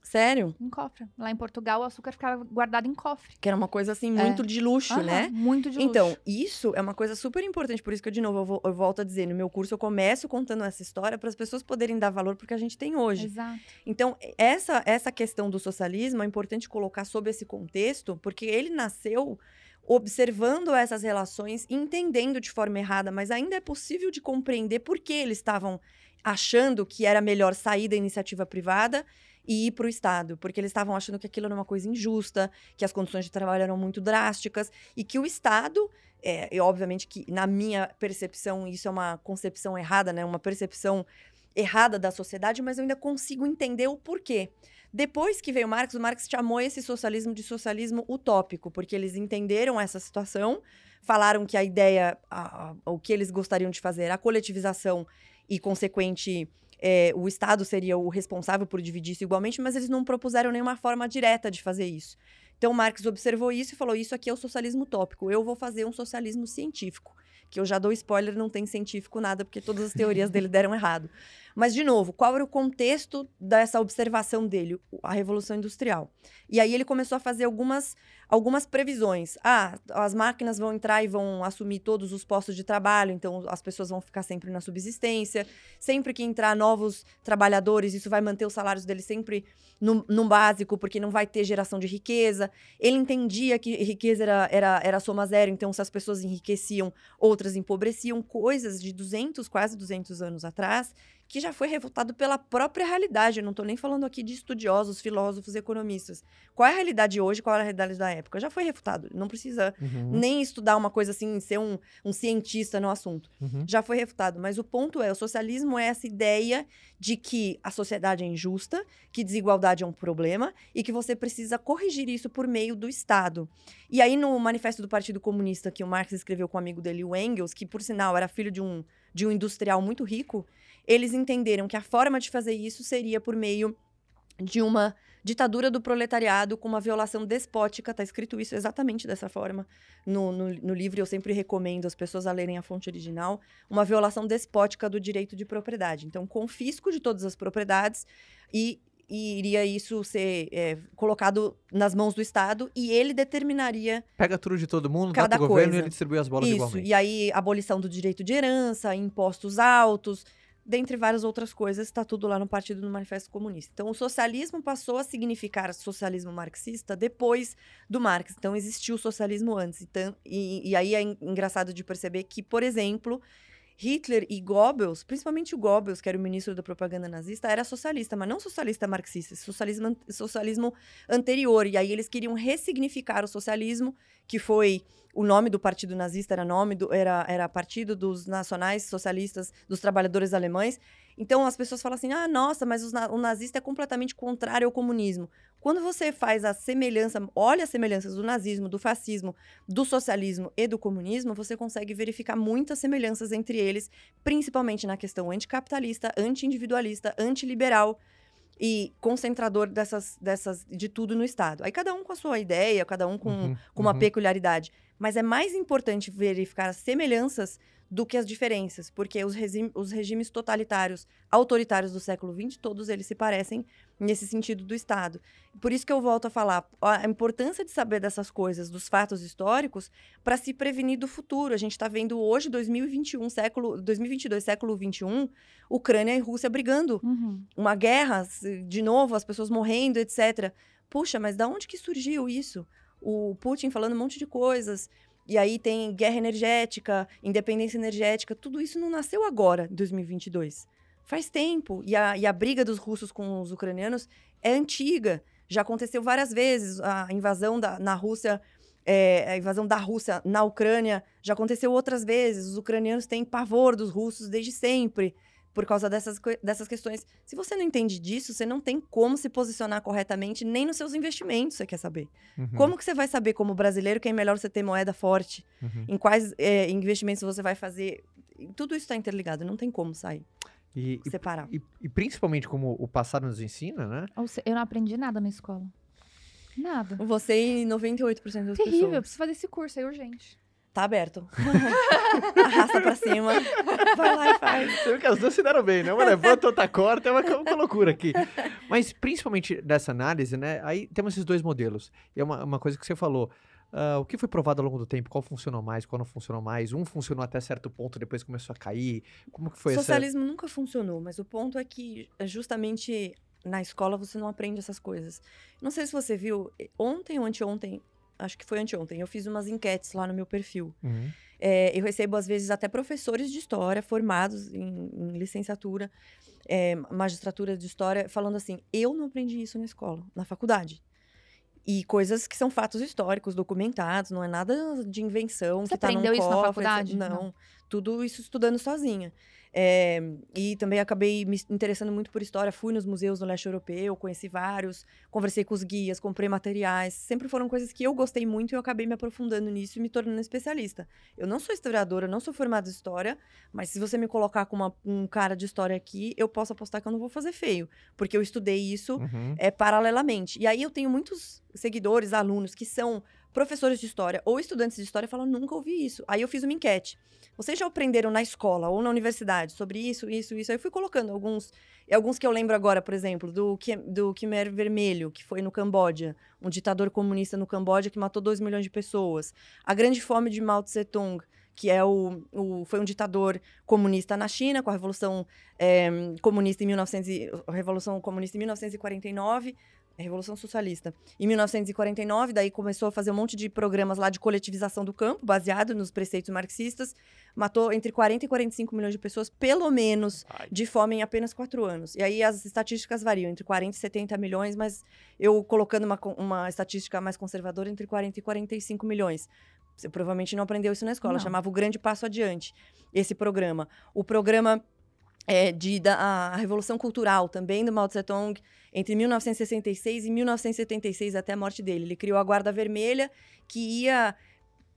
Sério? Em cofre. Lá em Portugal, o açúcar ficava guardado em cofre. Que era uma coisa assim, muito de luxo, né? Muito de Então, luxo. isso é uma coisa super importante. Por isso que, eu, de novo, eu, vou- eu volto a dizer: no meu curso, eu começo contando essa história para as pessoas poderem dar valor porque a gente tem hoje. Exato. Então, essa, essa questão do socialismo é importante colocar sob esse contexto, porque ele nasceu observando essas relações, entendendo de forma errada, mas ainda é possível de compreender por que eles estavam achando que era melhor sair da iniciativa privada e ir para o Estado, porque eles estavam achando que aquilo era uma coisa injusta, que as condições de trabalho eram muito drásticas e que o Estado, é, e obviamente que na minha percepção isso é uma concepção errada, né, uma percepção errada da sociedade, mas eu ainda consigo entender o porquê. Depois que veio Marx, o Marx chamou esse socialismo de socialismo utópico, porque eles entenderam essa situação, falaram que a ideia, a- a- o que eles gostariam de fazer a coletivização e, consequente, é, o Estado seria o responsável por dividir isso igualmente, mas eles não propuseram nenhuma forma direta de fazer isso. Então, Marx observou isso e falou: Isso aqui é o socialismo utópico, eu vou fazer um socialismo científico. Que eu já dou spoiler, não tem científico nada, porque todas as teorias dele <laughs> deram errado. Mas, de novo, qual era o contexto dessa observação dele? A Revolução Industrial. E aí ele começou a fazer algumas, algumas previsões. Ah, as máquinas vão entrar e vão assumir todos os postos de trabalho, então as pessoas vão ficar sempre na subsistência. Sempre que entrar novos trabalhadores, isso vai manter os salários deles sempre no, no básico, porque não vai ter geração de riqueza. Ele entendia que riqueza era, era, era soma zero, então se as pessoas enriqueciam, outras empobreciam. Coisas de 200, quase 200 anos atrás, que já foi refutado pela própria realidade. Eu não estou nem falando aqui de estudiosos, filósofos, economistas. Qual é a realidade hoje, qual é a realidade da época? Já foi refutado. Não precisa Uhum, nem estudar uma coisa assim, ser um, um cientista no assunto. uhum. Já foi refutado. Mas o ponto é, o socialismo é essa ideia de que a sociedade é injusta, que desigualdade é um problema e que você precisa corrigir isso por meio do Estado. E aí, no manifesto do Partido Comunista que o Marx escreveu com o amigo dele, o Engels, que por sinal era filho de um, de um industrial muito rico, eles entenderam que a forma de fazer isso seria por meio de uma ditadura do proletariado com uma violação despótica. Tá escrito isso exatamente dessa forma no, no, no livro. Eu sempre recomendo as pessoas a lerem a fonte original. Uma violação despótica do direito de propriedade. Então, confisco de todas as propriedades e, e iria isso ser é, colocado nas mãos do Estado e ele determinaria Pega tudo de todo mundo, Cada dá pro governo e coisa. ele distribui as bolas isso. igualmente. E aí, abolição do direito de herança, impostos altos, dentre várias outras coisas, está tudo lá no Partido do Manifesto Comunista. Então, o socialismo passou a significar socialismo marxista depois do Marx. Então, existiu o socialismo antes. Então, e, e aí é en- engraçado de perceber que, por exemplo, Hitler e Goebbels, principalmente o Goebbels, que era o ministro da propaganda nazista, era socialista, mas não socialista marxista, socialismo, socialismo anterior. E aí eles queriam ressignificar o socialismo, que foi o nome do partido nazista, era nome do, era, era Partido dos Nacionais Socialistas dos Trabalhadores Alemães. Então as pessoas falam assim: ah, nossa, mas os o nazista é completamente contrário ao comunismo. Quando você faz a semelhança, olha as semelhanças do nazismo, do fascismo, do socialismo e do comunismo, você consegue verificar muitas semelhanças entre eles, principalmente na questão anticapitalista, anti-individualista, antiliberal e concentrador dessas, dessas, de tudo no Estado. Aí cada um com a sua ideia, cada um com, Uhum, com uma uhum. peculiaridade. Mas é mais importante verificar as semelhanças do que as diferenças, porque os, os regimes totalitários, autoritários do século XX, todos eles se parecem nesse sentido do Estado. Por isso que eu volto a falar a importância de saber dessas coisas, dos fatos históricos, para se prevenir do futuro. A gente está vendo hoje, 2021, século, 2022, século 21, Ucrânia e Rússia brigando Uhum. uma guerra, de novo, as pessoas morrendo, etc. Puxa, mas da onde que surgiu isso? O Putin falando um monte de coisas. E aí tem guerra energética, independência energética. Tudo isso não nasceu agora, em 2022. Faz tempo. E a, e a briga dos russos com os ucranianos é antiga. Já aconteceu várias vezes. A invasão da, na Rússia, é, a invasão da Rússia na Ucrânia já aconteceu outras vezes. Os ucranianos têm pavor dos russos desde sempre por causa dessas, dessas questões. Se você não entende disso, você não tem como se posicionar corretamente nem nos seus investimentos, você quer saber. Uhum, Como que você vai saber, como brasileiro, que é melhor você ter moeda forte? uhum. Em quais é, investimentos você vai fazer? Tudo isso está interligado, não tem como sair, E, separar. e- e principalmente como o passado nos ensina, né? Ou se- eu não aprendi nada na escola. Nada. Você e 98% das Terrível, eu pessoas. preciso fazer esse curso aí urgente. Tá aberto. <laughs> Arrasta pra cima. Vai lá e faz. Você viu que as duas se deram bem, né? Uma levanta, outra corta, é uma, uma loucura aqui. Mas principalmente dessa análise, né? Aí temos esses dois modelos. E é uma, uma coisa que você falou. ah, o que foi provado ao longo do tempo? Qual funcionou mais, qual não funcionou mais? Um funcionou até certo ponto, depois começou a cair. Como que foi essa... Socialismo nunca funcionou, mas o ponto é que é justamente na escola você não aprende essas coisas. Não sei se você viu, eh, ontem ou anteontem, acho que foi anteontem, eu fiz umas enquetes lá no meu perfil. Uhum. É, eu recebo, às vezes, até professores de história formados em, em licenciatura, é, magistratura de história, falando assim: eu não aprendi isso na escola, na faculdade. E coisas que são fatos históricos, documentados, não é nada de invenção. Você que tá num aprendeu isso na cofre, faculdade? Não, Não. tudo isso estudando sozinha. É, e também acabei me interessando muito por história. Fui nos museus no leste europeu, conheci vários, conversei com os guias, comprei materiais. Sempre foram coisas que eu gostei muito e eu acabei me aprofundando nisso e me tornando especialista. Eu não sou historiadora, não sou formada em história, mas se você me colocar com uma- um cara de história aqui, eu posso apostar que eu não vou fazer feio, porque eu estudei isso Uhum. é paralelamente. E aí eu tenho muitos seguidores, alunos que são professores de história ou estudantes de história falam, nunca ouvi isso. Aí eu fiz uma enquete. Vocês já aprenderam na escola ou na universidade sobre isso, isso, isso? Aí eu fui colocando alguns, alguns que eu lembro agora, por exemplo, do, do Khmer Vermelho, que foi no Camboja, um ditador comunista no Camboja que matou 2 milhões de pessoas. A Grande Fome de Mao Tse Tung, que é o, o- foi um ditador comunista na China, com a Revolução eh, Comunista em 1900 e- a Revolução Comunista em 1949 É Revolução Socialista. Em 1949, daí começou a fazer um monte de programas lá de coletivização do campo, baseado nos preceitos marxistas. Matou entre 40 e 45 milhões de pessoas, pelo menos, Ai. de fome em apenas quatro anos. E aí as estatísticas variam entre 40 e 70 milhões, mas eu colocando uma, uma estatística mais conservadora, entre 40 e 45 milhões. Você provavelmente não aprendeu isso na escola, Não. chamava o Grande Passo Adiante, esse programa. O programa é, de, da a Revolução Cultural, também do Mao Tse Tung, entre 1966 e 1976, até a morte dele. Ele criou a Guarda Vermelha, que ia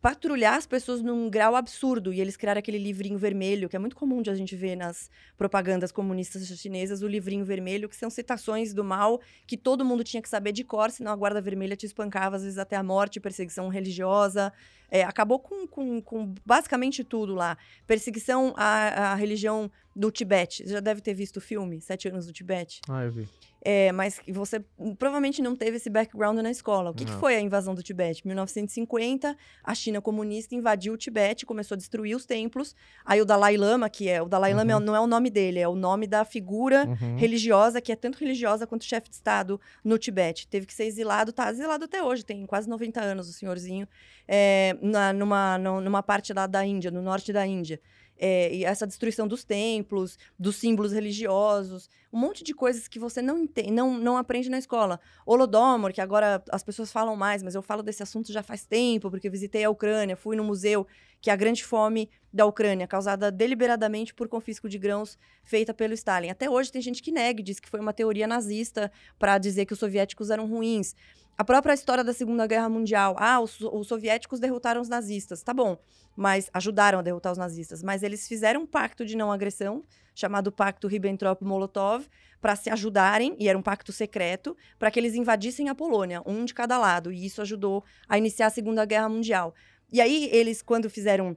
patrulhar as pessoas num grau absurdo. E eles criaram aquele livrinho vermelho, que é muito comum de a gente ver nas propagandas comunistas chinesas, o livrinho vermelho, que são citações do mal que todo mundo tinha que saber de cor, senão a Guarda Vermelha te espancava, às vezes até a morte, perseguição religiosa. É, acabou com, com, com basicamente tudo lá. Perseguição à, à religião do Tibete. Você já deve ter visto o filme, Sete Anos do Tibete. Ah, eu vi. É, mas você provavelmente não teve esse background na escola. O que, que foi a invasão do Tibete? 1950, a China comunista invadiu o Tibete, começou a destruir os templos. Aí o Dalai Lama, que é o Dalai Lama é o- não é o nome dele, é o nome da figura Uhum. religiosa, que é tanto religiosa quanto chefe de Estado no Tibete. Teve que ser exilado, tá exilado até hoje, tem quase 90 anos o senhorzinho, é, na- numa, numa parte lá da Índia, no norte da Índia. É, e essa destruição dos templos, dos símbolos religiosos, um monte de coisas que você não entende, não, não aprende na escola. Holodomor, que agora as pessoas falam mais, mas eu falo desse assunto já faz tempo, porque visitei a Ucrânia, fui no museu, que é a grande fome da Ucrânia, causada deliberadamente por confisco de grãos feita pelo Stalin. Até hoje tem gente que nega, diz que foi uma teoria nazista para dizer que os soviéticos eram ruins. A própria história da Segunda Guerra Mundial. Ah, os, os soviéticos derrotaram os nazistas. Tá bom, mas ajudaram a derrotar os nazistas. Mas eles fizeram um pacto de não agressão, chamado Pacto Ribbentrop-Molotov, para se ajudarem, e era um pacto secreto, para que eles invadissem a Polônia, um de cada lado. E isso ajudou a iniciar a Segunda Guerra Mundial. E aí, eles, quando fizeram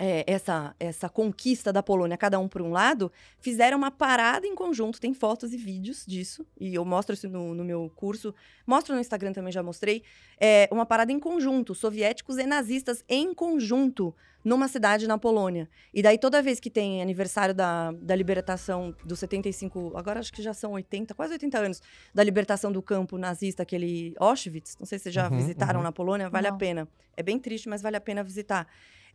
é, essa, essa conquista da Polônia, cada um por um lado, fizeram uma parada em conjunto. Tem fotos e vídeos disso, e eu mostro isso no, no meu curso. Mostro no Instagram também, já mostrei. É, uma parada em conjunto, soviéticos e nazistas em conjunto, numa cidade na Polônia. E daí, toda vez que tem aniversário da, da libertação dos 75, agora acho que já são 80, quase 80 anos, da libertação do campo nazista, aquele Auschwitz. Não sei se vocês já Uhum, visitaram uhum. na Polônia, vale a Não. pena. É bem triste, mas vale a pena visitar.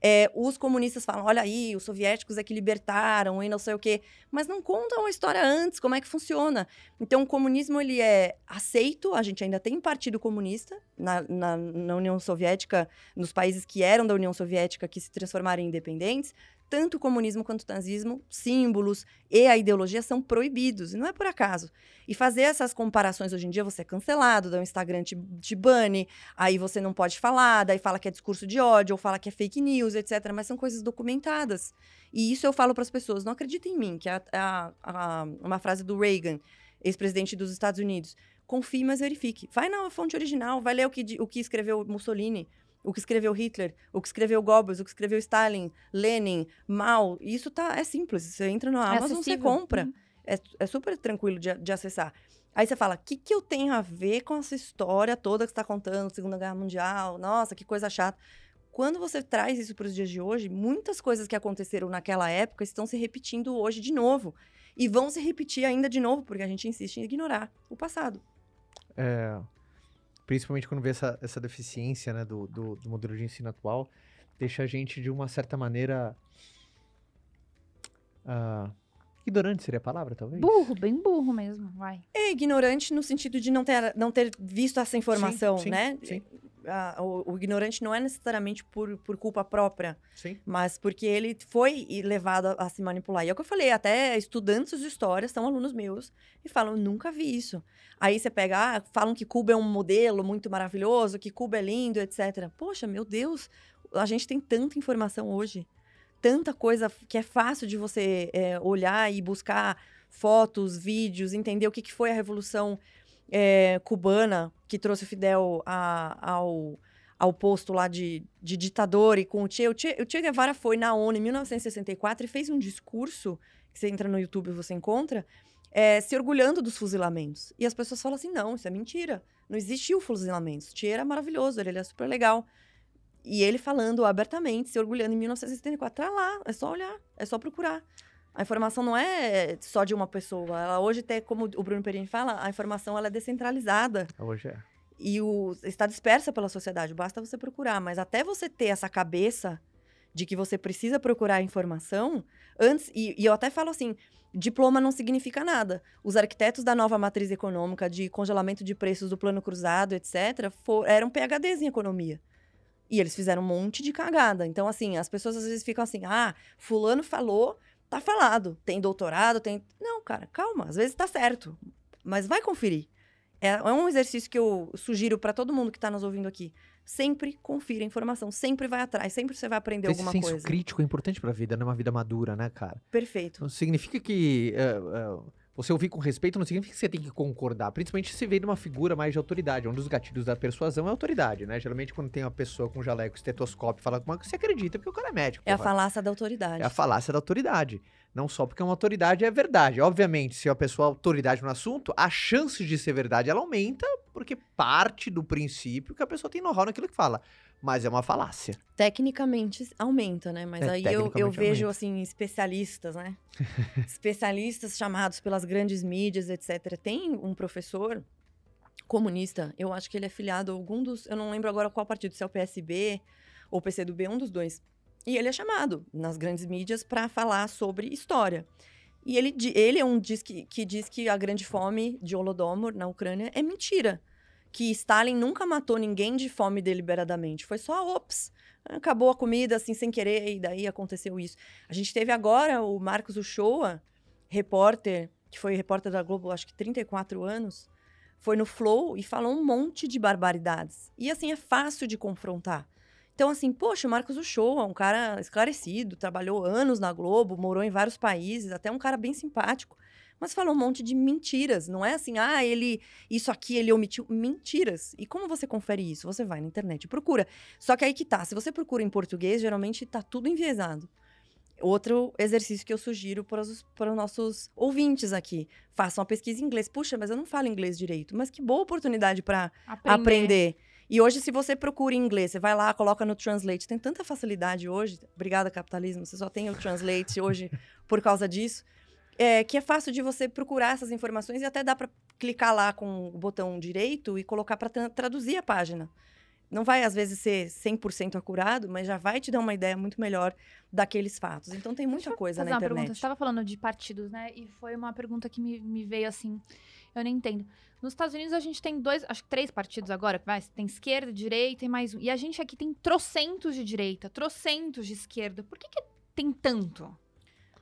É, os comunistas falam, olha aí, os soviéticos é que libertaram e não sei o quê, mas não contam a história antes, como é que funciona. Então, o comunismo, ele é aceito, a gente ainda tem partido comunista na, na, na União Soviética, nos países que eram da União Soviética, que se transformaram em independentes, tanto o comunismo quanto o nazismo, símbolos e a ideologia são proibidos, e não é por acaso. E fazer essas comparações hoje em dia, você é cancelado, o Instagram te, te bane, aí você não pode falar, daí fala que é discurso de ódio, ou fala que é fake news, etc. Mas são coisas documentadas. E isso eu falo para as pessoas, não acreditem em mim, que é a- a- a- uma frase do Reagan, ex-presidente dos Estados Unidos. Confie, mas verifique. Vai na fonte original, vai ler o que, o que escreveu Mussolini, o que escreveu Hitler, o que escreveu Goebbels, o que escreveu Stalin, Lenin, Mao. Isso tá, é simples. Você entra no É Amazon, você acessível. compra. Uhum. É, é super tranquilo de, de acessar. Aí você fala, o que, que eu tenho a ver com essa história toda que você está contando, Segunda Guerra Mundial? Nossa, que coisa chata. Quando você traz isso para os dias de hoje, muitas coisas que aconteceram naquela época estão se repetindo hoje de novo. E vão se repetir ainda de novo, porque a gente insiste em ignorar o passado. É, principalmente quando vê essa, essa deficiência né, do, do, do modelo de ensino atual, deixa a gente de uma certa maneira. ah, ignorante seria a palavra, talvez? Burro, bem burro mesmo, vai. É ignorante no sentido de não ter, não ter visto essa informação, sim, né? sim. Ah, o, o ignorante não é necessariamente por, por culpa própria, Sim. mas porque ele foi levado a, a se manipular. E é o que eu falei, até estudantes de história são alunos meus e falam, nunca vi isso. Aí você pega, ah, falam que Cuba é um modelo muito maravilhoso, que Cuba é lindo, etc. Poxa, meu Deus, a gente tem tanta informação hoje, tanta coisa que é fácil de você é, olhar e buscar fotos, vídeos, entender o que, que foi a Revolução é, Cubana, que trouxe o Fidel a- ao, ao posto lá de, de ditador e com o Che. O che. O Che Guevara foi na ONU em 1964 e fez um discurso, que você entra no YouTube e você encontra, é, se orgulhando dos fuzilamentos. E as pessoas falam assim, não, isso é mentira. Não existiu fuzilamentos. O Che era maravilhoso, ele era super legal. E ele falando abertamente, se orgulhando em 1974. Tá lá, é só olhar, é só procurar. A informação não é só de uma pessoa. Ela hoje tem, como o Bruno Perini fala, a informação ela é descentralizada. Hoje é. E o, está dispersa pela sociedade, basta você procurar. Mas até você ter essa cabeça de que você precisa procurar informação, antes. E, e eu até falo assim: diploma não significa nada. Os arquitetos da nova matriz econômica, de congelamento de preços do plano cruzado, etc., for, eram PHDs em economia. E eles fizeram um monte de cagada. Então, assim, as pessoas às vezes ficam assim: ah, Fulano falou, tá falado. Tem doutorado, tem. Não, cara, calma. Às vezes tá certo. Mas vai conferir. É, é um exercício que eu sugiro para todo mundo que está nos ouvindo aqui. Sempre confira a informação, sempre vai atrás, sempre você vai aprender Ter alguma esse senso coisa. crítico é importante pra vida, né? Uma vida madura, né, cara? Perfeito. Não significa que é, é, você ouvir com respeito não significa que você tem que concordar. Principalmente se vem de uma figura mais de autoridade. Um dos gatilhos da persuasão é a autoridade, né? Geralmente quando tem uma pessoa com jaleco, estetoscópio, fala com uma você acredita porque o cara é médico. É a falácia da autoridade. É a falácia da autoridade. Não só porque uma autoridade é verdade. Obviamente, se a pessoa é autoridade no assunto, a chance de ser verdade ela aumenta, porque parte do princípio que a pessoa tem know-how naquilo que fala. Mas é uma falácia. Tecnicamente aumenta, né? Mas É, aí eu, eu vejo, aumenta. assim, especialistas, né? <laughs> especialistas chamados pelas grandes mídias, etc. Tem um professor comunista, eu acho que ele é filiado a algum dos. Eu não lembro agora qual partido, se é o PSB ou o PCdoB, um dos dois. E ele é chamado nas grandes mídias para falar sobre história. E ele, ele é um diz que, que diz que a grande fome de Holodomor na Ucrânia é mentira. Que Stalin nunca matou ninguém de fome deliberadamente. Foi só, ops, acabou a comida assim sem querer e daí aconteceu isso. A gente teve agora o Marcos Uchoa, repórter, que foi repórter da Globo, acho que 34 anos, foi no Flow e falou um monte de barbaridades. E assim, é fácil de confrontar. Então, assim, poxa, o Marcos Uchoa, um cara esclarecido, trabalhou anos na Globo, morou em vários países, até um cara bem simpático, mas falou um monte de mentiras. Não é assim, ah, ele, isso aqui ele omitiu. Mentiras. E como você confere isso? Você vai na internet e procura. Só que aí que tá, se você procura em português, geralmente tá tudo enviesado. Outro exercício que eu sugiro para os, para os nossos ouvintes aqui. Façam uma pesquisa em inglês. Puxa, mas eu não falo inglês direito. Mas que boa oportunidade para aprender. E hoje, se você procura em inglês, você vai lá, coloca no Translate. Tem tanta facilidade hoje. Obrigada, capitalismo. Você só tem o Translate hoje <laughs> por causa disso. É, que é fácil de você procurar essas informações e até dá para clicar lá com o botão direito e colocar para traduzir a página. Não vai, às vezes, ser 100% acurado, mas já vai te dar uma ideia muito melhor daqueles fatos. Então, tem muita Deixa coisa fazer na uma internet. pergunta. Você estava falando de partidos, né? E foi uma pergunta que me, me veio assim. Eu não entendo. Nos Estados Unidos a gente tem dois, acho que três partidos agora, vai, tem esquerda, direita e mais um. E a gente aqui tem trocentos de direita, trocentos de esquerda. Por que, que tem tanto?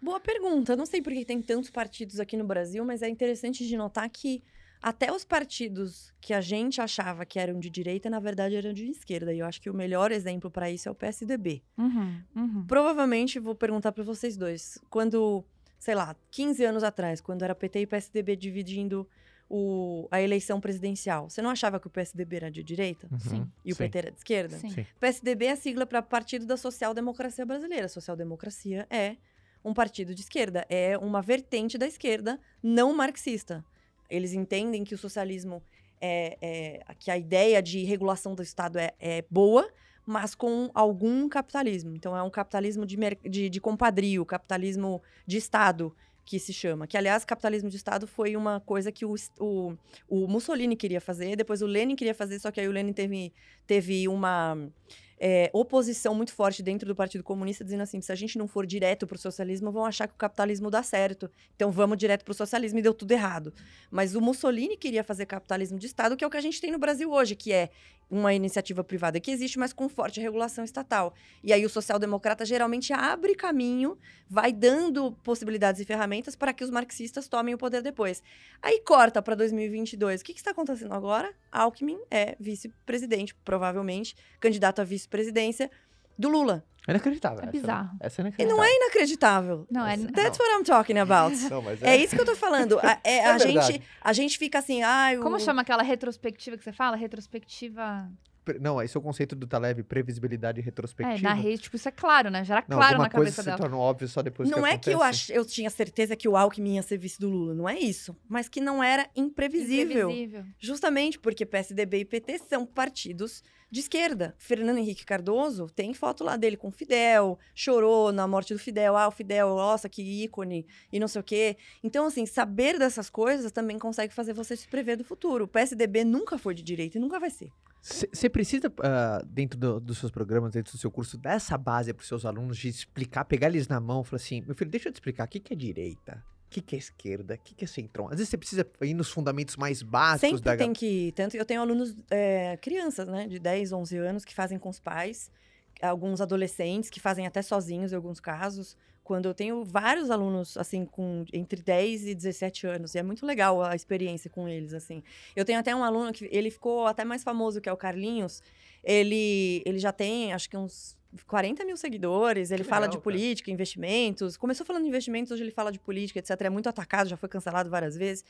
Boa pergunta. Não sei por que tem tantos partidos aqui no Brasil, mas é interessante de notar que até os partidos que a gente achava que eram de direita, na verdade eram de esquerda. E eu acho que o melhor exemplo para isso é o PSDB. Uhum, uhum. Provavelmente vou perguntar para vocês dois. Quando, sei lá, 15 anos atrás, quando era PT e PSDB dividindo o, a eleição presidencial, você não achava que o PSDB era de direita? Sim. E o PT era de esquerda? Sim. Sim. PSDB é a sigla para Partido da Social Democracia Brasileira. Social Democracia é um partido de esquerda, é uma vertente da esquerda não marxista. Eles entendem que o socialismo é, é- que a ideia de regulação do Estado é, é boa, mas com algum capitalismo. Então é um capitalismo de, de, de compadrio, capitalismo de Estado que se chama. Que, aliás, capitalismo de Estado foi uma coisa que o, o, o Mussolini queria fazer, depois o Lenin queria fazer, só que aí o Lenin teve, teve uma é, oposição muito forte dentro do Partido Comunista, dizendo assim: se a gente não for direto para o socialismo, vão achar que o capitalismo dá certo. Então vamos direto para o socialismo e deu tudo errado. Mas o Mussolini queria fazer capitalismo de Estado, que é o que a gente tem no Brasil hoje, que é uma iniciativa privada que existe, mas com forte regulação estatal. E aí o social-democrata geralmente abre caminho, vai dando possibilidades e ferramentas para que os marxistas tomem o poder depois. Aí corta para 2022. O que, que está acontecendo agora? Alckmin é vice-presidente, provavelmente, candidato à vice-presidência do Lula. É inacreditável. É essa, bizarro. Essa é E inacreditável. não é inacreditável. Não, é. That's what I'm talking about. <laughs> Não, mas É isso que eu tô falando. <laughs> A, é, É a verdade. gente, a gente fica assim, ah, Como chama aquela retrospectiva que você fala? Retrospectiva. Não, esse é o conceito do Taleb, previsibilidade É, retrospectiva. na rede, tipo, isso é claro, né? Já era Não, claro na coisa cabeça se dela. torna óbvio só depois Não que é que eu, ach, eu tinha certeza que o Alckmin ia ser vice do Lula, não é isso. Mas que não era imprevisível. Imprevisível. Justamente porque PSDB e PT são partidos de esquerda. Fernando Henrique Cardoso tem foto lá dele com o Fidel, chorou na morte do Fidel, ah, o Fidel, nossa, que ícone, e não sei o quê. Então, assim, saber dessas coisas também consegue fazer você se prever do futuro. O PSDB nunca foi de direita e nunca vai ser. Você precisa, uh, dentro do, dos seus programas, dentro do seu curso, dar essa base para os seus alunos de explicar, pegar eles na mão, falar assim, meu filho, deixa eu te explicar, o que, que é direita? O que, que é esquerda? O que, que é centrão? Às vezes você precisa ir nos fundamentos mais básicos Sempre da tem que. Tanto eu tenho alunos, é, crianças, né, de 10, 11 anos, que fazem com os pais, alguns adolescentes que fazem até sozinhos em alguns casos. Quando eu tenho vários alunos, assim, com entre 10 e 17 anos, e é muito legal a experiência com eles, assim. Eu tenho até um aluno que ele ficou até mais famoso, que é o Carlinhos. Ele, ele já tem, acho que uns 40 mil seguidores, ele Que fala legal, de cara. política, investimentos. Começou falando de investimentos, hoje ele fala de política, etc. É muito atacado, já foi cancelado várias vezes.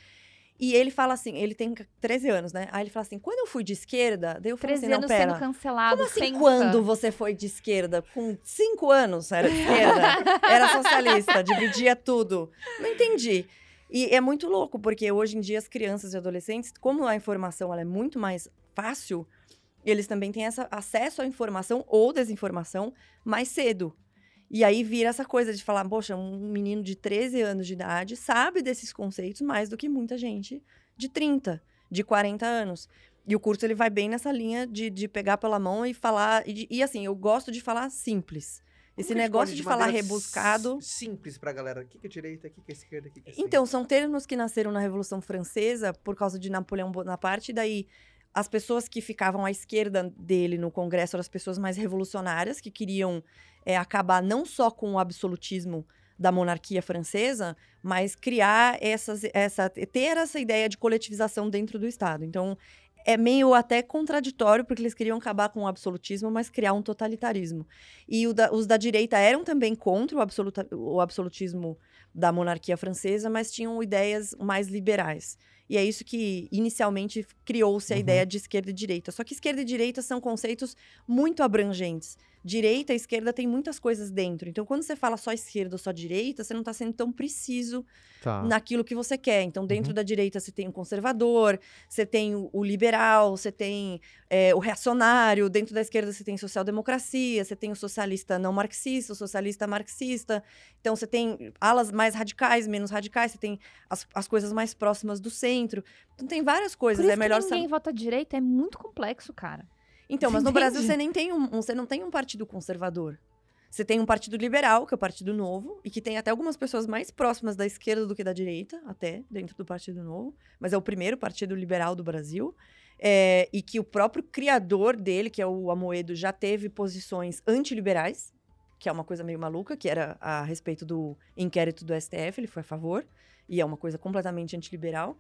E ele fala assim, ele tem 13 anos, né? Aí ele fala assim, quando eu fui de esquerda, daí eu falei 13 assim, não, anos pera. sendo cancelado. Como assim, pensa. quando você foi de esquerda? Com cinco anos era de esquerda? era socialista, dividia tudo. Não entendi. E é muito louco, porque hoje em dia as crianças e adolescentes, como a informação ela é muito mais fácil, eles também têm essa, acesso à informação ou desinformação mais cedo. E aí vira essa coisa de falar, poxa, um menino de 13 anos de idade sabe desses conceitos mais do que muita gente de 30, de 40 anos. E o curso ele vai bem nessa linha de, de pegar pela mão e falar. E, de- e assim, eu gosto de falar simples. Esse negócio pode, de falar rebuscado. Simples pra galera. O que, que é direita, o que, que é esquerda, o que, que é Então, são termos que nasceram na Revolução Francesa por causa de Napoleão Bonaparte, e daí as pessoas que ficavam à esquerda dele no Congresso eram as pessoas mais revolucionárias, que queriam é, acabar não só com o absolutismo da monarquia francesa, mas criar essas, essa, ter essa ideia de coletivização dentro do Estado. Então, é meio até contraditório, porque eles queriam acabar com o absolutismo, mas criar um totalitarismo. E da- os da direita eram também contra o, absoluta- o absolutismo da monarquia francesa, mas tinham ideias mais liberais. E é isso que inicialmente criou-se a Uhum. ideia de esquerda e direita. Só que esquerda e direita são conceitos muito abrangentes. Direita e esquerda tem muitas coisas dentro. Então, quando você fala só esquerda ou só direita, você não está sendo tão preciso Tá. naquilo que você quer. Então, dentro Uhum. da direita, você tem o conservador, você tem o, o liberal, você tem é, o reacionário. Dentro da esquerda, você tem social-democracia, você tem o socialista não marxista, o socialista marxista. Então, você tem alas mais radicais, menos radicais, você tem as, as coisas mais próximas do centro. Então, tem várias Por coisas. isso É melhor que ninguém saber. vota direita, é muito complexo, cara. Então, mas no? Brasil, você nem tem um, um- você não tem um partido conservador. Você tem um partido liberal, que é o Partido Novo, e que tem até algumas pessoas mais próximas da esquerda do que da direita, até dentro do Partido Novo, mas é o primeiro partido liberal do Brasil. é, e que o próprio criador dele, que é o Amoedo, já teve posições antiliberais, que é uma coisa meio maluca, que era a respeito do inquérito do STF, ele foi a favor, e é uma coisa completamente antiliberal.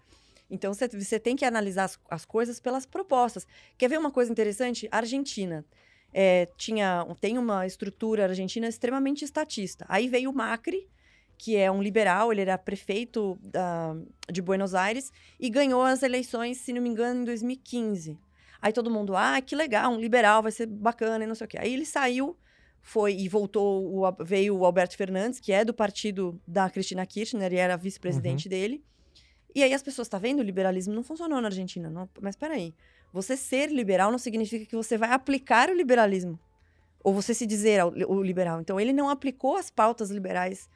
Então você, tem que analisar as, as coisas pelas propostas. Quer ver uma coisa interessante? A Argentina. É, tinha, tem uma estrutura argentina extremamente estatista. Aí veio o Macri, que é um liberal, ele era prefeito da- de Buenos Aires e ganhou as eleições, se não me engano, em 2015. Aí todo mundo, ah, que legal, um liberal, vai ser bacana e não sei o quê. Aí ele saiu, foi e voltou, o veio o Alberto Fernandes, que é do partido da Cristina Kirchner, e era vice-presidente dele. E aí as pessoas, tá vendo? O liberalismo não funcionou na Argentina. Não, mas peraí, você ser liberal não significa que você vai aplicar o liberalismo. Ou você se dizer o liberal. Então, ele não aplicou as pautas liberais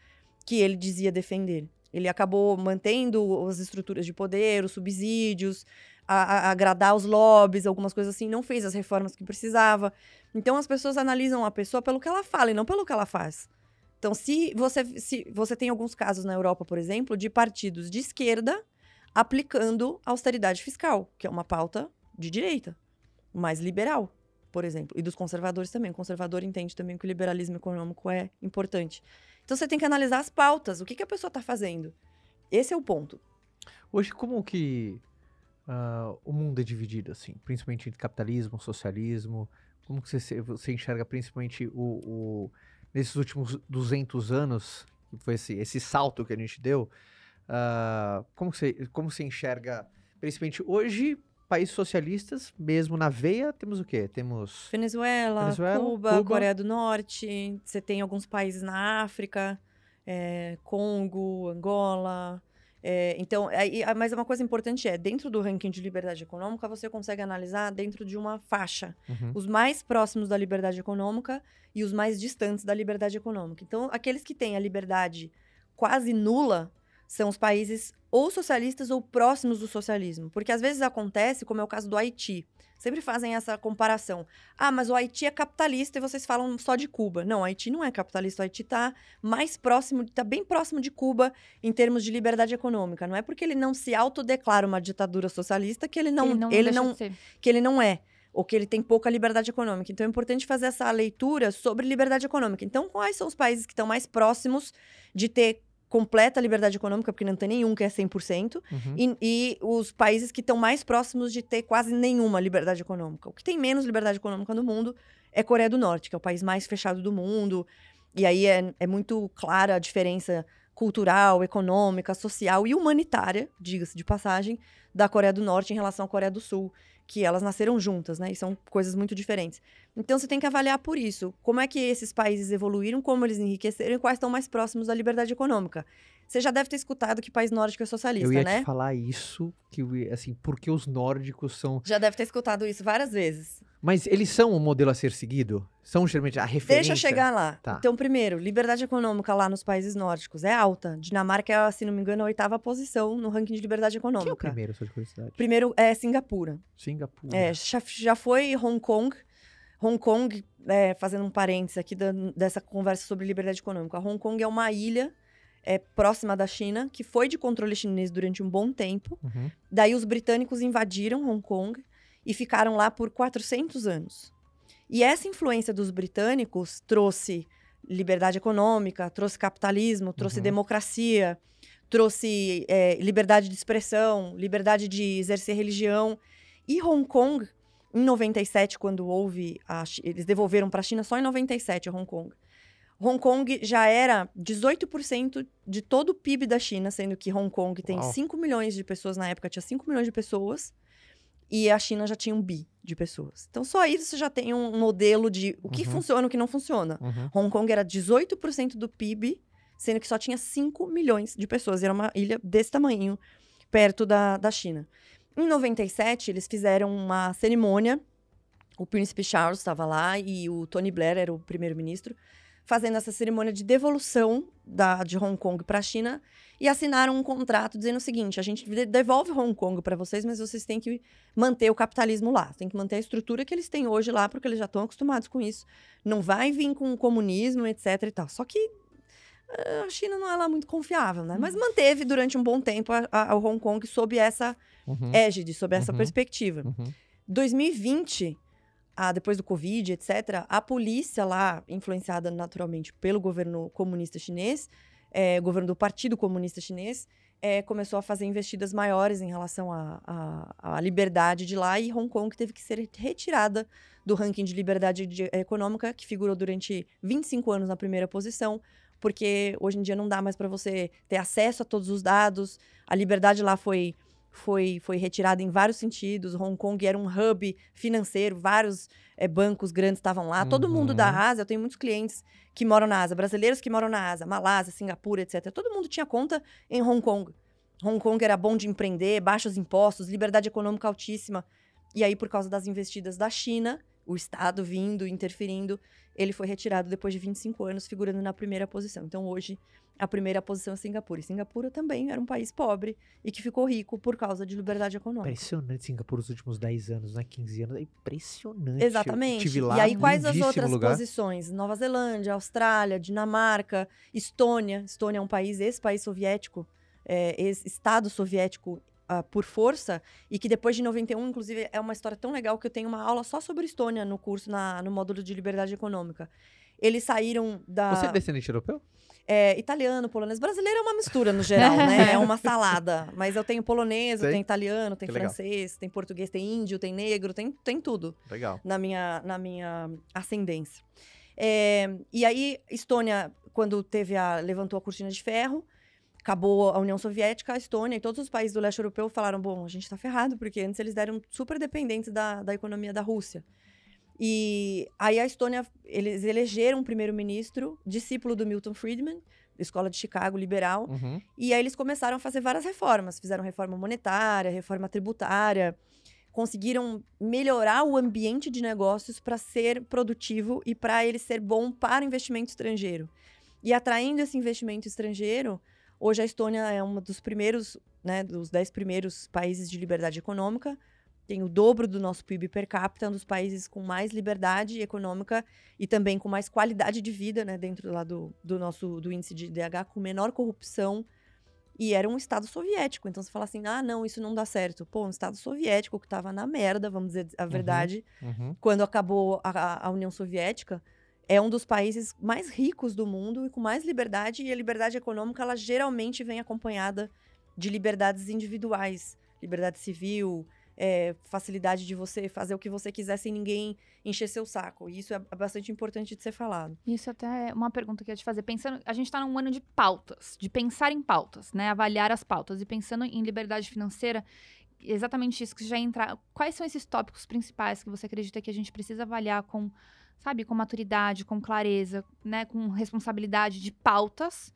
que ele dizia defender. Ele acabou mantendo as estruturas de poder, os subsídios, a- a- agradar os lobbies, algumas coisas assim, não fez as reformas que precisava. Então, as pessoas analisam a pessoa pelo que ela fala e não pelo que ela faz. Então, se você, se você tem alguns casos na Europa, por exemplo, de partidos de esquerda aplicando austeridade fiscal, que é uma pauta de direita, mais liberal, por exemplo, e dos conservadores também. O conservador entende também que o liberalismo econômico é importante. Então você tem que analisar as pautas, o que, que a pessoa está fazendo. Esse é o ponto. Hoje, como que ah, o mundo é dividido, assim? Principalmente entre capitalismo, socialismo. Como que você, você enxerga principalmente o, o- nesses últimos 200 anos, que foi esse, esse salto que a gente deu, ah, como, você, como você enxerga, principalmente hoje, países socialistas, mesmo na veia, temos o quê? Temos... Venezuela, Venezuela, Cuba, Cuba. Coreia do Norte, você tem alguns países na África, é, Congo, Angola. É, então, aí, a- mas uma coisa importante é, dentro do ranking de liberdade econômica, você consegue analisar dentro de uma faixa. Uhum. Os mais próximos da liberdade econômica e os mais distantes da liberdade econômica. Então, aqueles que têm a liberdade quase nula são os países ou socialistas ou próximos do socialismo. Porque às vezes acontece, como é o caso do Haiti. Sempre fazem essa comparação. Ah, mas o Haiti é capitalista e vocês falam só de Cuba. Não, o Haiti não é capitalista. O Haiti está mais próximo, está bem próximo de Cuba em termos de liberdade econômica. Não é porque ele não se autodeclara uma ditadura socialista que ele não, ele não, ele não que ele não é, ou que ele tem pouca liberdade econômica. Então é importante fazer essa leitura sobre liberdade econômica. Então, quais são os países que estão mais próximos de ter completa liberdade econômica, porque não tem nenhum que é 100%, Uhum. e, e os países que estão mais próximos de ter quase nenhuma liberdade econômica. O que tem menos liberdade econômica no mundo é Coreia do Norte, que é o país mais fechado do mundo. E aí é, é muito clara a diferença cultural, econômica, social e humanitária, diga-se de passagem, da Coreia do Norte em relação à Coreia do Sul, que elas nasceram juntas, né? E são coisas muito diferentes. Então você tem que avaliar por isso, como é que esses países evoluíram, como eles enriqueceram e quais estão mais próximos da liberdade econômica. Você já deve ter escutado que país nórdico é socialista, Eu ia né? te falar isso, que assim, porque os nórdicos são. Já deve ter escutado isso várias vezes. Mas eles são o modelo a ser seguido? São geralmente a referência? Deixa eu chegar lá. Tá. Então, primeiro, liberdade econômica lá nos países nórdicos é alta. Dinamarca é, se não me engano, a oitava posição no ranking de liberdade Quem é o econômica. primeiro, só de curiosidade? Primeiro é Singapura. Singapura. É, já, já foi Hong Kong. Hong Kong, é, fazendo um parênteses aqui da- dessa conversa sobre liberdade econômica. Hong Kong é uma ilha é, próxima da China, que foi de controle chinês durante um bom tempo. Uhum. Daí os britânicos invadiram Hong Kong e ficaram lá por 400 anos. E essa influência dos britânicos trouxe liberdade econômica, trouxe capitalismo, trouxe Uhum. democracia, trouxe é, liberdade de expressão, liberdade de exercer religião. E Hong Kong, em 97, quando houve. A, eles devolveram para a China só em 97 Hong Kong. Hong Kong já era 18% de todo o PIB da China, sendo que Hong Kong tem Uau. 5 milhões de pessoas na época, tinha 5 milhões de pessoas, e a China já tinha um bi de pessoas. Então só aí você já tem um modelo de o que Uhum. funciona e o que não funciona. Uhum. Hong Kong era 18% do PIB, sendo que só tinha 5 milhões de pessoas. Era uma ilha desse tamanho, perto da, da China. Em 97, eles fizeram uma cerimônia. O príncipe Charles estava lá e o Tony Blair era o primeiro-ministro, fazendo essa cerimônia de devolução da, de Hong Kong para a China e assinaram um contrato dizendo o seguinte: a gente de- devolve Hong Kong para vocês, mas vocês têm que manter o capitalismo lá, tem que manter a estrutura que eles têm hoje lá, porque eles já estão acostumados com isso. Não vai vir com o comunismo, etc e tal. Só que ah, a China não é lá muito confiável, né? Mas manteve durante um bom tempo a, a- a Hong Kong sob essa Uhum. égide, sob essa Uhum. perspectiva. Uhum. 2020, ah, depois do Covid, etc., a polícia lá, influenciada naturalmente pelo governo comunista chinês, eh, governo do Partido Comunista Chinês, eh, começou a fazer investidas maiores em relação à liberdade de lá e Hong Kong teve que ser retirada do ranking de liberdade de- econômica, que figurou durante 25 anos na primeira posição, porque hoje em dia não dá mais para você ter acesso a todos os dados, a liberdade lá foi foi, foi retirada em vários sentidos. Hong Kong era um hub financeiro, vários eh, bancos grandes estavam lá. Todo mundo da Uhum. Ásia, eu tenho muitos clientes que moram na Ásia, brasileiros que moram na Ásia, Malásia, Singapura, etc. Todo mundo tinha conta em Hong Kong. Hong Kong era bom de empreender, baixos impostos, liberdade econômica altíssima. E aí, por causa das investidas da China, o Estado vindo, interferindo, ele foi retirado depois de 25 anos, figurando na primeira posição. Então, hoje, a primeira posição é Singapura. E Singapura também era um país pobre e que ficou rico por causa de liberdade econômica. Impressionante Singapura os últimos 10 anos, né? 15 anos. É impressionante. Exatamente. Lá, e aí, quais as outras lugar. posições? Nova Zelândia, Austrália, Dinamarca, Estônia. Estônia é um país, ex-país soviético, é, ex-estado soviético ah, por força, e que depois de 91, inclusive, é uma história tão legal que eu tenho uma aula só sobre Estônia no curso, na- no módulo de liberdade econômica. Eles saíram da. Você é descendente europeu? É, italiano, polonês. Brasileiro é uma mistura no geral, <laughs> né? É uma salada. Mas eu tenho polonês, eu tenho italiano, tem francês, tem português, tem índio, tem negro, tem, tem tudo Legal. na minha, na minha ascendência. É, e aí, Estônia, quando teve a, levantou a cortina de ferro, acabou a União Soviética, a Estônia e todos os países do leste europeu falaram: bom, a gente está ferrado, porque antes eles eram super dependentes da, da economia da Rússia. E aí a Estônia, eles elegeram um primeiro-ministro, discípulo do Milton Friedman, escola de Chicago liberal. Uhum. E aí eles começaram a fazer várias reformas. Fizeram reforma monetária, reforma tributária. Conseguiram melhorar o ambiente de negócios para ser produtivo e para ele ser bom para investimento estrangeiro. E atraindo esse investimento estrangeiro, hoje a Estônia é um dos primeiros, né, dos dez primeiros países de liberdade econômica. Tem o dobro do nosso PIB per capita, é um dos países com mais liberdade econômica e também com mais qualidade de vida, né, dentro lá do, do nosso do índice de DH, com menor corrupção. E era um Estado soviético. Então você fala assim: ah, não, isso não dá certo. Pô, um Estado soviético que estava na merda, vamos dizer a verdade, Uhum. quando acabou a, a União Soviética, é um dos países mais ricos do mundo e com mais liberdade. E a liberdade econômica, ela geralmente vem acompanhada de liberdades individuais, liberdade civil, é, facilidade de você fazer o que você quiser sem ninguém encher seu saco. E isso é bastante importante de ser falado. Isso até é uma pergunta que eu ia te fazer. Pensando, a gente está num ano de pautas, de pensar em pautas, né? Avaliar as pautas. E pensando em liberdade financeira, exatamente isso que já entra. Quais são esses tópicos principais que você acredita que a gente precisa avaliar com, sabe, com maturidade, com clareza, né? Com responsabilidade de pautas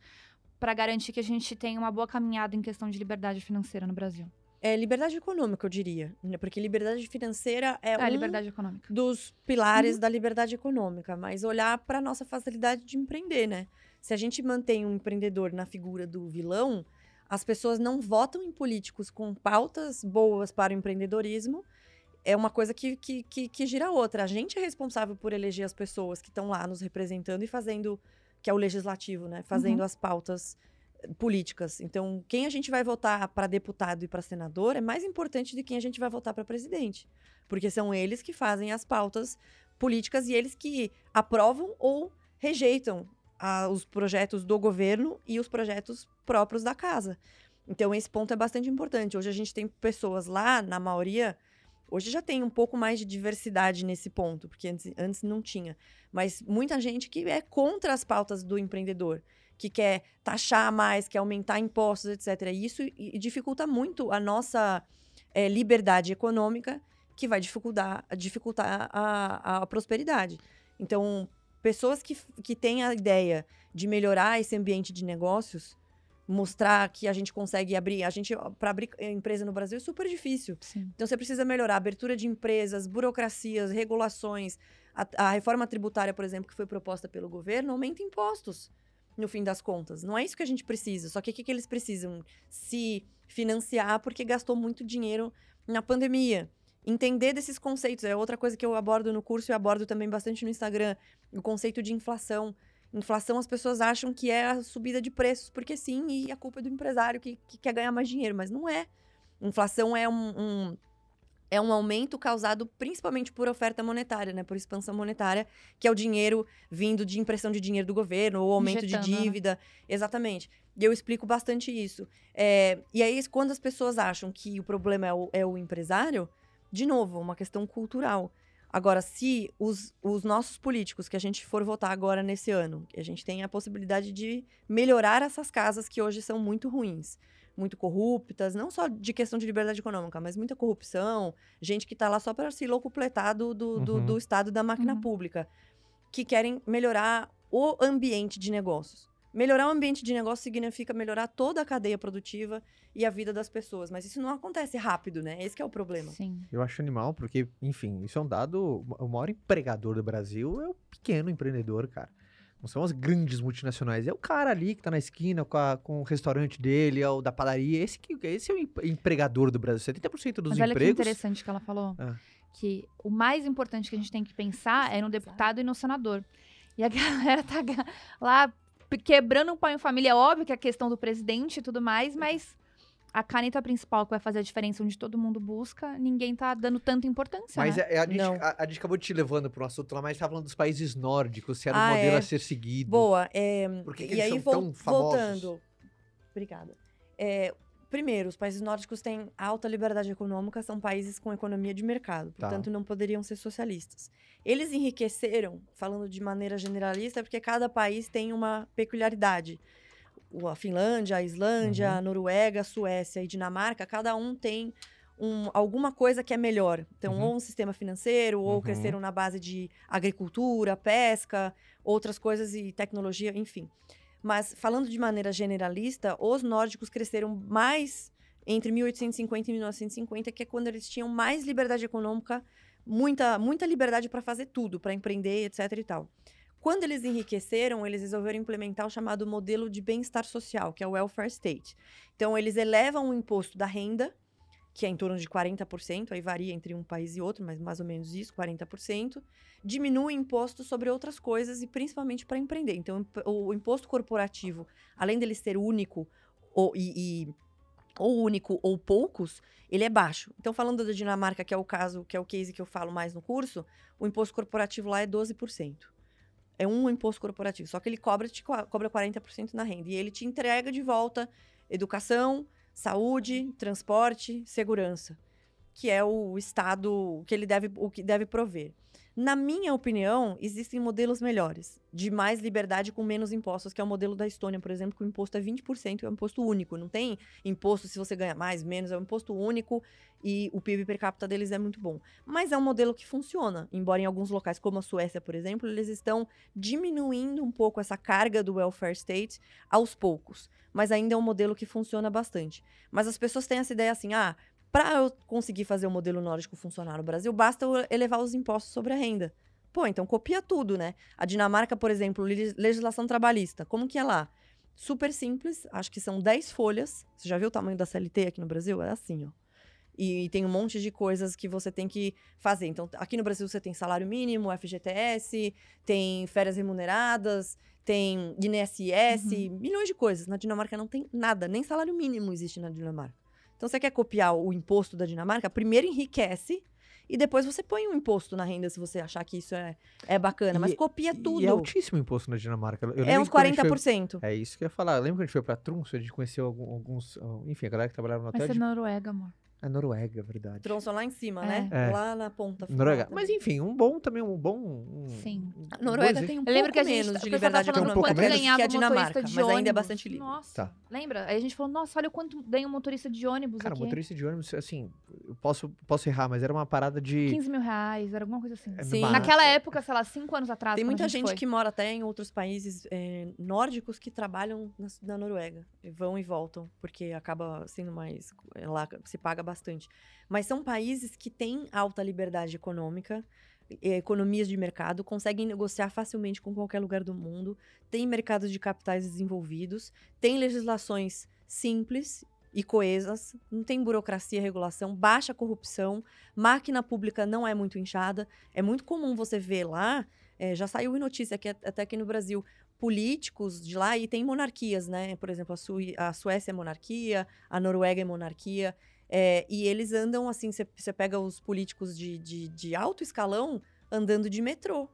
para garantir que a gente tenha uma boa caminhada em questão de liberdade financeira no Brasil? É liberdade econômica, eu diria. né? Porque liberdade financeira é a um liberdade econômica. dos pilares da liberdade econômica, mas olhar para nossa facilidade de empreender, né? Se a gente mantém um empreendedor na figura do vilão, as pessoas não votam em políticos com pautas boas para o empreendedorismo. É uma coisa que, que, que, que gira a outra. A gente é responsável por eleger as pessoas que estão lá nos representando e fazendo, que é o legislativo, né? Fazendo Uhum. as pautas eh, políticas. Então, quem a gente vai votar para deputado e para senador é mais importante de quem a gente vai votar para presidente. Porque são eles que fazem as pautas políticas e eles que aprovam ou rejeitam ah, os projetos do governo e os projetos próprios da casa. Então, esse ponto é bastante importante. Hoje a gente tem pessoas lá, na maioria, hoje já tem um pouco mais de diversidade nesse ponto, porque antes, antes não tinha. Mas muita gente que é contra as pautas do empreendedor, que quer taxar mais, quer aumentar impostos, etc. E isso dificulta muito a nossa eh, liberdade econômica, que vai dificultar, dificultar a, a prosperidade. Então, pessoas que, que têm a ideia de melhorar esse ambiente de negócios, mostrar que a gente consegue abrir, a gente para abrir empresa no Brasil é super difícil. Sim. Então você precisa melhorar a abertura de empresas, burocracias, regulações. A, a reforma tributária, por exemplo, que foi proposta pelo governo, aumenta impostos, no fim das contas. Não é isso que a gente precisa. Só que o que, que eles precisam? Se financiar porque gastou muito dinheiro na pandemia. Entender desses conceitos. É outra coisa que eu abordo no curso e abordo também bastante no Instagram. O conceito de inflação. Inflação, as pessoas acham que é a subida de preços, porque sim, e a culpa é do empresário que, que quer ganhar mais dinheiro, mas não é. Inflação é um, um- é um aumento causado principalmente por oferta monetária, né? Por expansão monetária, que é o dinheiro vindo de impressão de dinheiro do governo, ou aumento Injetando, de né? dívida. Exatamente. E eu explico bastante isso. É, e aí, quando as pessoas acham que o problema é o, é o empresário, de novo, uma questão cultural. Agora, se os, os nossos políticos que a gente for votar agora nesse ano, a gente tem a possibilidade de melhorar essas casas que hoje são muito ruins, muito corruptas, não só de questão de liberdade econômica, mas muita corrupção, gente que está lá só para se locupletar do, do, do, Uhum. do Estado e da máquina Uhum. pública, que querem melhorar o ambiente de negócios. Melhorar o ambiente de negócio significa melhorar toda a cadeia produtiva e a vida das pessoas, mas isso não acontece rápido, né? Esse que é o problema. Sim. Eu acho animal, porque, enfim, isso é um dado. O maior empregador do Brasil é o pequeno empreendedor, cara. Não são as grandes multinacionais. É o cara ali que tá na esquina com, a- com o restaurante dele, é o da padaria. Esse, que, esse é o em- empregador do Brasil. 70% dos Mas olha que empregos. interessante que ela falou. Ah. Que o mais importante que a gente tem que pensar é no deputado e no senador. E a <laughs> galera tá lá quebrando um pau em família. É óbvio que é a questão do presidente e tudo mais, mas a caneta principal que vai fazer a diferença onde todo mundo busca, ninguém tá dando tanta importância. Mas né? é- é a, gente, Não. a, a gente acabou te levando para um assunto lá, mas tá falando dos países nórdicos, se era um Ah, modelo é. a ser seguido. Boa. é, Por que que e eles aí, são tão famosos? voltando. Obrigada. É, primeiro, os países nórdicos têm alta liberdade econômica, são países com economia de mercado, Tá. portanto, não poderiam ser socialistas. Eles enriqueceram, falando de maneira generalista, porque cada país tem uma peculiaridade. A Finlândia, a Islândia, Uhum. a Noruega, a Suécia e Dinamarca, cada um tem um- alguma coisa que é melhor. Então, Uhum. ou um sistema financeiro, ou Uhum. cresceram na base de agricultura, pesca, outras coisas e tecnologia, enfim. Mas falando de maneira generalista, os nórdicos cresceram mais entre 1850 e 1950, que é quando eles tinham mais liberdade econômica, muita, muita liberdade para fazer tudo, para empreender, etc e tal. Quando eles enriqueceram, eles resolveram implementar o chamado modelo de bem-estar social, que é o welfare state. Então, eles elevam o imposto da renda, que é em torno de 40%, aí varia entre um país e outro, mas mais ou menos isso, 40%. Diminui o imposto sobre outras coisas e principalmente para empreender. Então, o imposto corporativo, além dele ser único ou, e, e ou único ou poucos, ele é baixo. Então, falando da Dinamarca, que é o caso, que é o case que eu falo mais no curso, o imposto corporativo lá é 12%. É um imposto corporativo, só que ele cobra, te cobra 40% na renda. E ele te entrega de volta educação, saúde, transporte, segurança, que é o Estado que ele deve, o que deve prover. Na minha opinião, existem modelos melhores, de mais liberdade com menos impostos, que é o modelo da Estônia, por exemplo, que o imposto é 20%, é um imposto único. Não tem imposto se você ganha mais, menos, é um imposto único e o PIB per capita deles é muito bom. Mas é um modelo que funciona, embora em alguns locais, como a Suécia, por exemplo, eles estão diminuindo um pouco essa carga do welfare state aos poucos. Mas ainda é um modelo que funciona bastante. Mas as pessoas têm essa ideia assim: ah, para eu conseguir fazer o modelo nórdico funcionar no Brasil, basta eu elevar os impostos sobre a renda. Pô, então copia tudo, né? A Dinamarca, por exemplo, legislação trabalhista, como que é lá? Super simples, acho que são 10 folhas. Você já viu o tamanho da CLT aqui no Brasil? É assim, ó. E, e, tem um monte de coisas que você tem que fazer. Então, aqui no Brasil você tem salário mínimo, FGTS, tem férias remuneradas, tem INSS, uhum. milhões de coisas. Na Dinamarca não tem nada, nem salário mínimo existe na Dinamarca. Então, você quer copiar o imposto da Dinamarca? Primeiro enriquece e depois você põe um imposto na renda se você achar que isso é, é bacana. Mas copia tudo. E é altíssimo o imposto na Dinamarca. Eu é uns 40%. Foi, é isso que eu ia falar. Eu lembro que a gente foi pra Trunso, a gente conheceu alguns. Enfim, a galera que trabalhava no hotel. Mas é de... Noruega, amor. A Noruega, verdade. Tronson lá em cima, né? é. né? É. Lá na ponta. Noruega. Mas enfim, um bom também, um bom. Um, Sim. A Noruega tem um pouco que menos de liberdade econômica um menos que a Dinamarca, mas ainda é bastante livre. Nossa. Tá. Lembra? Aí a gente falou, nossa, olha o quanto ganha um motorista de ônibus Cara, aqui. motorista de ônibus, assim, eu posso, posso errar, mas era uma parada de... 15 mil reais, era alguma coisa assim. É Sim. Naquela época, sei lá, cinco anos atrás, Tem muita gente, gente que mora até em outros países é, nórdicos que trabalham na, na Noruega. E vão e voltam, porque acaba sendo mais... Lá se paga bastante. Mas são países que têm alta liberdade econômica, economias de mercado, conseguem negociar facilmente com qualquer lugar do mundo, têm mercados de capitais desenvolvidos, têm legislações simples e coesas, não tem burocracia, regulação, baixa corrupção, máquina pública não é muito inchada. É muito comum você ver lá, é, já saiu em notícia aqui, até aqui no Brasil, políticos de lá, e tem monarquias, né? Por exemplo, a, Su a Suécia é monarquia, a Noruega é monarquia. É, e eles andam assim, você pega os políticos de, de, de, alto escalão andando de metrô.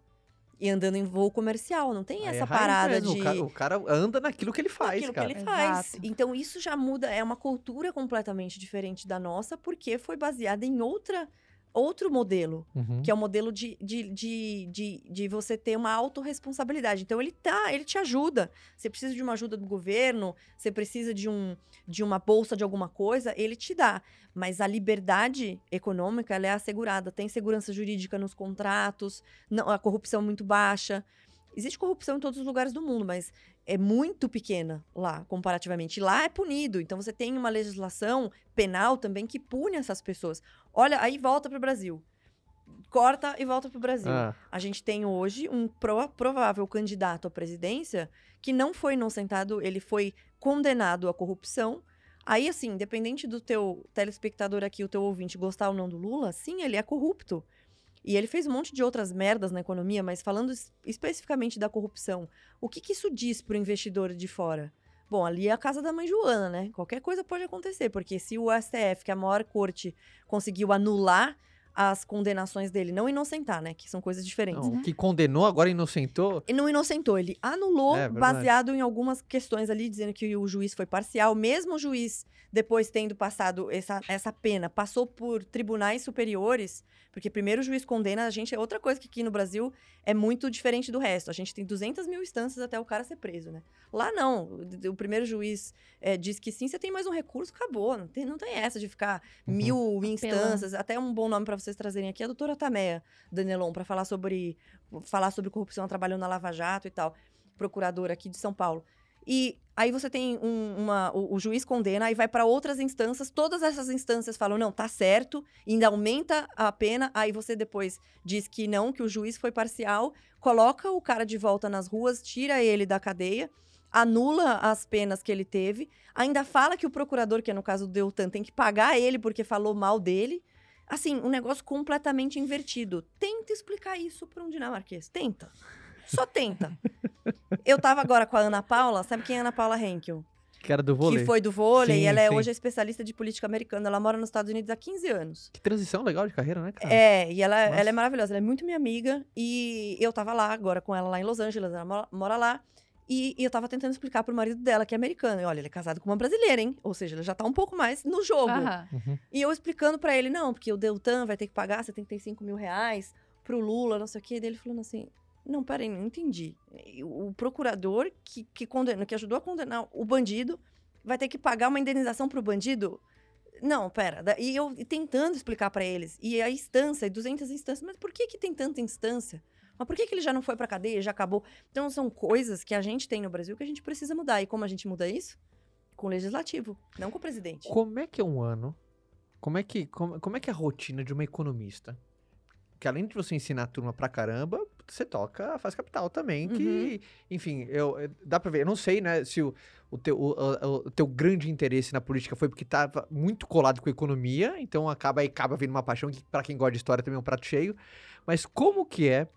E andando em voo comercial, não tem Aí essa é parada mesmo. de. O cara, o cara, anda naquilo que ele faz, naquilo cara. que ele faz. Exato. Então isso já muda, é uma cultura completamente diferente da nossa, porque foi baseada em outra outro modelo, uhum. que é o modelo de, de, de, de, de você ter uma autorresponsabilidade. Então, ele tá, ele te ajuda. Você precisa de uma ajuda do governo, você precisa de, um, de uma bolsa de alguma coisa, ele te dá. Mas a liberdade econômica, ela é assegurada. Tem segurança jurídica nos contratos, não, a corrupção é muito baixa. Existe corrupção em todos os lugares do mundo, mas é muito pequena lá, comparativamente. Lá é punido. Então você tem uma legislação penal também que pune essas pessoas. Olha, aí volta para o Brasil. Corta e volta para o Brasil. Ah. A gente tem hoje um pro, provável candidato à presidência que não foi inocentado, ele foi condenado à corrupção. Aí, assim, independente do teu telespectador aqui, o teu ouvinte, gostar ou não do Lula, sim, ele é corrupto. E ele fez um monte de outras merdas na economia, mas falando especificamente da corrupção, o que, que isso diz para o investidor de fora? Bom, ali é a casa da mãe Joana, né? Qualquer coisa pode acontecer, porque se o STF, que é a maior corte, conseguiu anular as condenações dele, não inocentar, né? Que são coisas diferentes. Não, que condenou, agora inocentou? E não inocentou, ele anulou é, baseado em algumas questões ali, dizendo que o juiz foi parcial. Mesmo o juiz, depois tendo passado essa, essa pena, passou por tribunais superiores, porque primeiro o juiz condena, a gente é outra coisa que aqui no Brasil é muito diferente do resto. A gente tem 200 mil instâncias até o cara ser preso, né? Lá não. O, primeiro juiz é, diz que sim, você tem mais um recurso, acabou. Não tem, não tem essa de ficar uhum. mil instâncias. Até um bom nome para vocês trazerem aqui é a doutora Tameia Danelon, para falar sobre, falar sobre corrupção trabalhando na Lava Jato e tal. Procuradora aqui de São Paulo. E aí você tem um- uma. O, o juiz condena, aí vai para outras instâncias, todas essas instâncias falam, não, tá certo, ainda aumenta a pena, aí você depois diz que não, que o juiz foi parcial, coloca o cara de volta nas ruas, tira ele da cadeia. Anula as penas que ele teve, ainda fala que o procurador, que é no caso do Deltan, tem que pagar ele porque falou mal dele. Assim, um negócio completamente invertido. Tenta explicar isso para um dinamarquês. Tenta. Só tenta. Eu tava agora com a Ana Paula, sabe quem é a Ana Paula Henkel? Que era do vôlei. Que foi do vôlei, Sim, e ela é sim. hoje especialista de política americana. Ela mora nos Estados Unidos há 15 anos. Que transição legal de carreira, né, cara? É, e ela, ela é maravilhosa, ela é muito minha amiga. E eu tava lá agora com ela lá em Los Angeles, ela mora, mora lá. E, e eu tava tentando explicar pro marido dela, que é americano. E olha, ele é casado com uma brasileira, hein? Ou seja, ele já tá um pouco mais no jogo. Uhum. E eu explicando pra ele, não, porque o Deltan vai ter que pagar 75 mil reais pro Lula, não sei o quê. Daí ele falando assim, não, peraí, não entendi. E O procurador que, que, condena, que ajudou a condenar o bandido vai ter que pagar uma indenização pro bandido? Não, pera. E eu tentando explicar pra eles. E a instância, e 200 instâncias. Mas por que que tem tanta instância? Mas por que, que ele já não foi pra cadeia, já acabou? Então são coisas que a gente tem no Brasil que a gente precisa mudar. E como a gente muda isso? Com o legislativo, não com o presidente. Como é que é um ano? Como é que, como, como é que é a rotina de uma economista? Que além de você ensinar a turma pra caramba, você toca a Faz Capital também, que, enfim, eu, dá pra ver. Eu não sei, né, se o, o, teu, o, o- o teu grande interesse na política foi porque tava muito colado com a economia, então acaba acaba vindo uma paixão que pra quem gosta de história também é um prato cheio. Mas como que é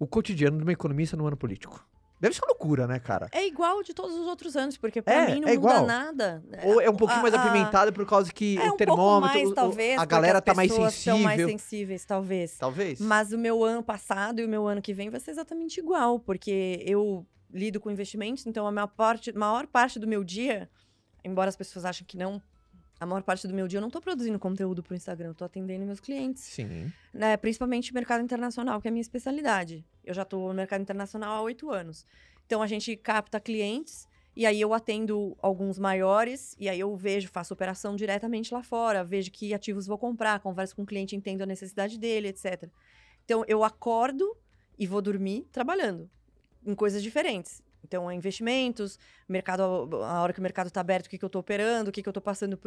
o cotidiano de uma economista no ano político? Deve ser uma loucura, né, cara? É igual de todos os outros anos, porque pra É, mim não é muda igual. nada. Ou é um pouquinho a- mais apimentado por causa que É o um termômetro, mais, o- talvez, a galera as tá mais sensível. São mais sensíveis, talvez. Talvez. Mas o meu ano passado e o meu ano que vem vai ser exatamente igual, porque eu lido com investimentos, então a maior parte, maior parte do meu dia, embora as pessoas achem que não, a maior parte do meu dia eu não tô produzindo conteúdo pro Instagram, eu tô atendendo meus clientes, Sim. né? Principalmente mercado internacional, que é a minha especialidade. Eu já tô no mercado internacional há oito anos. Então a gente capta clientes e aí eu atendo alguns maiores e aí eu vejo, faço operação diretamente lá fora, vejo que ativos vou comprar, converso com o cliente, entendo a necessidade dele, etc. Então eu acordo e vou dormir trabalhando em coisas diferentes. Então, é investimentos, mercado, a hora que o mercado está aberto, o que, que eu estou operando, o que, que eu estou passando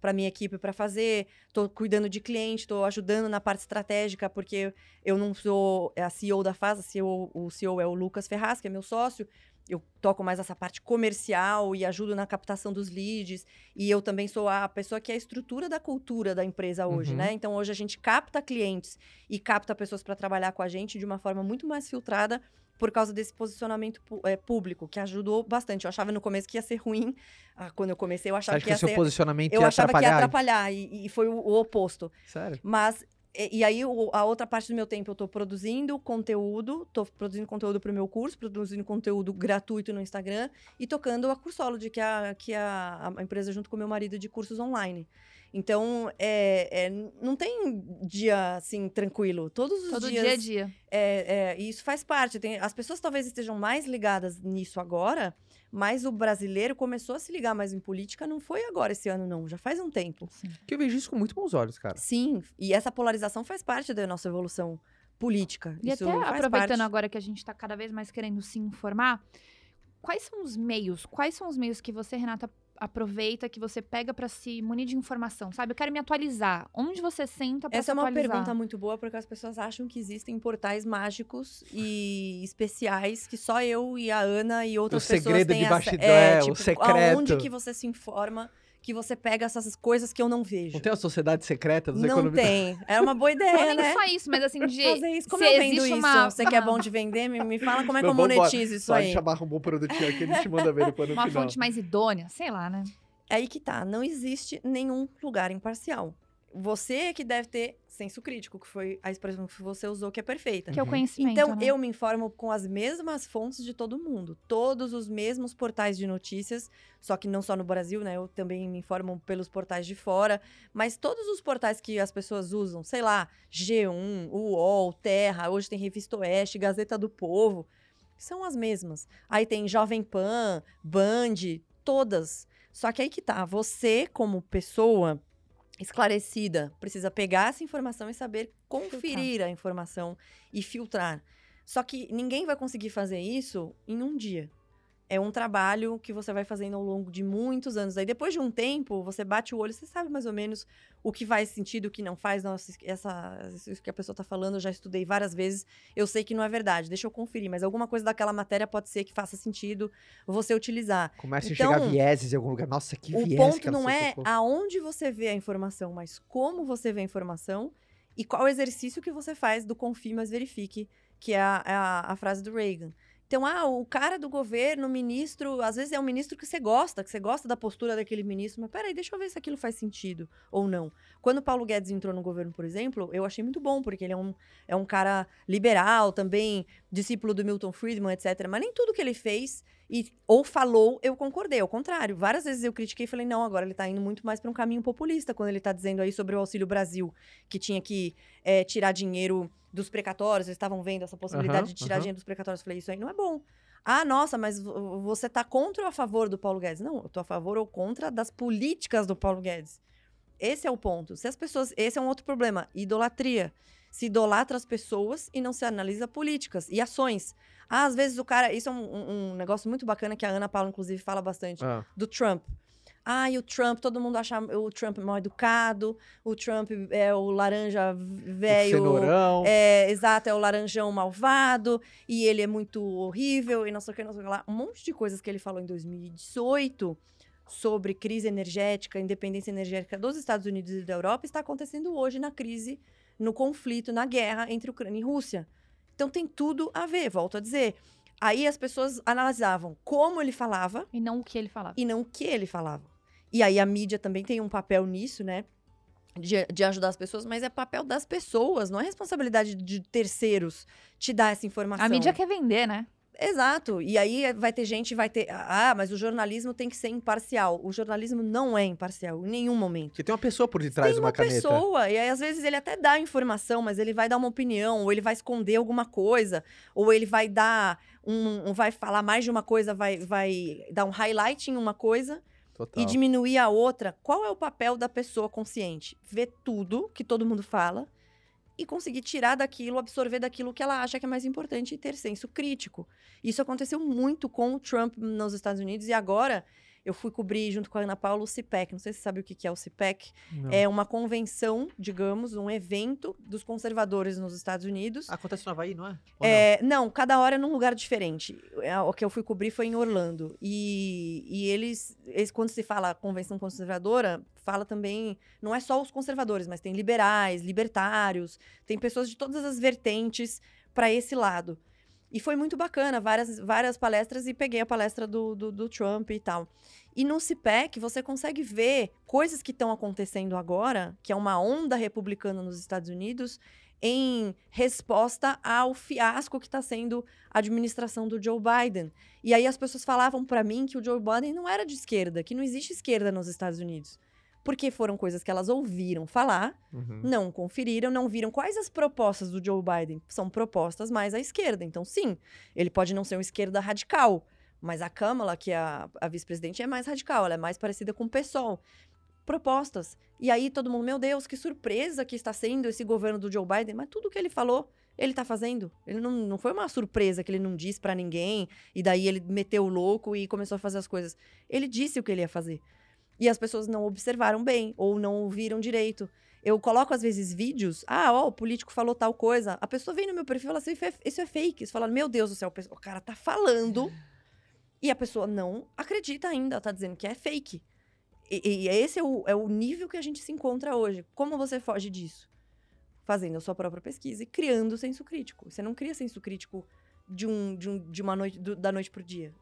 para a minha equipe para fazer, estou cuidando de cliente, estou ajudando na parte estratégica, porque eu não sou a CEO da FAS, a CEO, o CEO é o Lucas Ferraz, que é meu sócio, eu toco mais essa parte comercial e ajudo na captação dos leads, e eu também sou a pessoa que é a estrutura da cultura da empresa hoje, Uhum. né? Então, hoje a gente capta clientes e capta pessoas para trabalhar com a gente de uma forma muito mais filtrada por causa desse posicionamento eh, público, que ajudou bastante. Eu achava no começo que ia ser ruim. Ah, quando eu comecei, eu achava acha que que ia seu ser. posicionamento Eu ia achava atrapalhar? que ia atrapalhar, e, e foi o, o oposto. Sério? Mas, e, e aí, o- a outra parte do meu tempo, eu tô produzindo conteúdo, tô produzindo conteúdo pro meu curso, produzindo conteúdo gratuito no Instagram e tocando a Cursology, que é a, que é a, a empresa junto com meu marido de cursos online. Então, é, é, não tem dia, assim, tranquilo. Todos os Todo dias... dia a dia. É, é, e isso faz parte. Tem, as pessoas talvez estejam mais ligadas nisso agora, mas o brasileiro começou a se ligar mais em política, não foi agora esse ano, não. Já faz um tempo. Que eu vejo isso com muito bons olhos, cara. Sim, e essa polarização faz parte da nossa evolução política. E Isso até aproveitando parte. agora que a gente está cada vez mais querendo se informar, quais são os meios? Quais são os meios que você, Renata, aproveita, que você pega para se munir de informação, sabe? Eu quero me atualizar. Onde você senta para se Essa é uma atualizar? pergunta muito boa, porque as pessoas acham que existem portais mágicos e especiais que só eu e a Ana e outras pessoas segredo têm de ace- bastidor, é, o tipo, secreto. Aonde que você se informa, que você pega essas coisas que eu não vejo. Não tem a sociedade secreta dos Não economistas? tem. É uma boa <laughs> Não ideia, nem né? só isso, mas assim, de Fazer isso. Como se eu vendo existe isso? uma- Você que é bom de <laughs> vender, me, me fala como é que Não, eu monetizo isso Pode aí. chamar um bom produtinho aqui, a gente manda ver depois no uma final. fonte mais idônea, sei lá, né? É aí que tá. Não existe nenhum lugar imparcial. Você é que deve ter senso crítico, que foi a expressão que você usou, que é perfeita. Que é o Uhum. conhecimento, Então, né? eu me informo com as mesmas fontes de todo mundo. Todos os mesmos portais de notícias, só que não só no Brasil, né? Eu também me informo pelos portais de fora. Mas todos os portais que as pessoas usam, sei lá, G1, UOL, Terra, hoje tem Revista Oeste, Gazeta do Povo, são as mesmas. Aí tem Jovem Pan, Band, todas. Só que aí que tá, você como pessoa esclarecida precisa pegar essa informação e saber conferir a informação e filtrar. Só que ninguém vai conseguir fazer isso em um dia. É um trabalho que você vai fazendo ao longo de muitos anos. Aí depois de um tempo, você bate o olho, você sabe mais ou menos o que faz sentido, o que não faz. Nossa, essa, isso que a pessoa está falando, eu já estudei várias vezes. Eu sei que não é verdade, deixa eu conferir. Mas alguma coisa daquela matéria pode ser que faça sentido você utilizar. Começa Então, a chegar vieses em algum lugar. Nossa, que O viés ponto que ela não é aonde você vê a informação, mas como você vê a informação e qual exercício que você faz do confie, mas verifique, que é a, é a, a frase do Reagan. Então, ah, o cara do governo, o ministro, às vezes é um ministro que você gosta, que você gosta da postura daquele ministro, mas peraí, deixa eu ver se aquilo faz sentido ou não. Quando o Paulo Guedes entrou no governo, por exemplo, eu achei muito bom, porque ele é um, é um cara liberal também, discípulo do Milton Friedman, etc. Mas nem tudo que ele fez e, ou falou, eu concordei. Ao contrário, várias vezes eu critiquei e falei, não, agora ele tá indo muito mais para um caminho populista, quando ele tá dizendo aí sobre o Auxílio Brasil, que tinha que eh, tirar dinheiro dos precatórios, eles estavam vendo essa possibilidade Aham, de tirar aham. dinheiro dos precatórios. Eu falei, isso aí não é bom. Ah, nossa, mas vo- você tá contra ou a favor do Paulo Guedes? Não, eu tô a favor ou contra das políticas do Paulo Guedes. Esse é o ponto. Se as pessoas. Esse é um outro problema. Idolatria. Se idolatra as pessoas e não se analisa políticas e ações. Ah, às vezes o cara. Isso é um, um- negócio muito bacana que a Ana Paula, inclusive, fala bastante. Ah, Do Trump. Ah, e o Trump, todo mundo acha o Trump mal educado, o Trump é o laranja velho. cenourão. É, exato, é o laranjão malvado, e ele é muito horrível, e não sei o que, não sei o que lá. Um monte de coisas que ele falou em 2018 sobre crise energética, independência energética dos Estados Unidos e da Europa, está acontecendo hoje na crise, no conflito, na guerra entre Ucrânia e Rússia. Então tem tudo a ver, volto a dizer. Aí as pessoas analisavam como ele falava E não o que ele falava. e não o que ele falava. E aí a mídia também tem um papel nisso, né? De, de ajudar as pessoas, mas é papel das pessoas, não é responsabilidade de terceiros te dar essa informação. A mídia quer vender, né? Exato. E aí vai ter gente, vai ter. Ah, mas o jornalismo tem que ser imparcial. O jornalismo não é imparcial em nenhum momento. Porque tem uma pessoa por detrás Tem de uma, uma caneta. pessoa, e aí às vezes ele até dá informação, mas ele vai dar uma opinião, ou ele vai esconder alguma coisa, ou ele vai dar um. um- vai falar mais de uma coisa, vai, vai dar um highlight em uma coisa Total. e diminuir a outra, qual é o papel da pessoa consciente? Ver tudo que todo mundo fala e conseguir tirar daquilo, absorver daquilo que ela acha que é mais importante e ter senso crítico. Isso aconteceu muito com o Trump nos Estados Unidos e agora eu fui cobrir junto com a Ana Paula o CIPEC. Não sei se você sabe o que é o CIPEC. Não. É uma convenção, digamos, um evento dos conservadores nos Estados Unidos. Acontece no Havaí, não é? É, não, cada hora é num lugar diferente. É, O que eu fui cobrir foi em Orlando. E, e eles, eles, quando se fala convenção conservadora, fala também, não é só os conservadores, mas tem liberais, libertários, tem pessoas de todas as vertentes para esse lado. E foi muito bacana, várias, várias palestras, e peguei a palestra do, do, do Trump e tal. E no CIPEC, você consegue ver coisas que estão acontecendo agora, que é uma onda republicana nos Estados Unidos, em resposta ao fiasco que está sendo a administração do Joe Biden. E aí as pessoas falavam para mim que o Joe Biden não era de esquerda, que não existe esquerda nos Estados Unidos. Porque foram coisas que elas ouviram falar, Uhum. não conferiram, não viram quais as propostas do Joe Biden. São propostas mais à esquerda. Então, sim, ele pode não ser uma esquerda radical, mas a Kamala, que é a, a vice-presidente, é mais radical, ela é mais parecida com o PSOL. Propostas. E aí todo mundo, meu Deus, que surpresa que está sendo esse governo do Joe Biden. Mas tudo que ele falou, ele está fazendo. Ele não, não foi uma surpresa que ele não disse para ninguém, e daí ele meteu o louco e começou a fazer as coisas. Ele disse o que ele ia fazer. E as pessoas não observaram bem, ou não ouviram direito. Eu coloco, às vezes, vídeos. Ah, ó, o político falou tal coisa. A pessoa vem no meu perfil e fala assim: "Isso é- é fake. Você fala, meu Deus do céu, o cara tá falando. E a pessoa não acredita ainda, tá dizendo que é fake. E, e esse é o, é o nível que a gente se encontra hoje. Como você foge disso? Fazendo a sua própria pesquisa e criando senso crítico. Você não cria senso crítico de, um, de, um, de uma noite, do- da noite pro dia.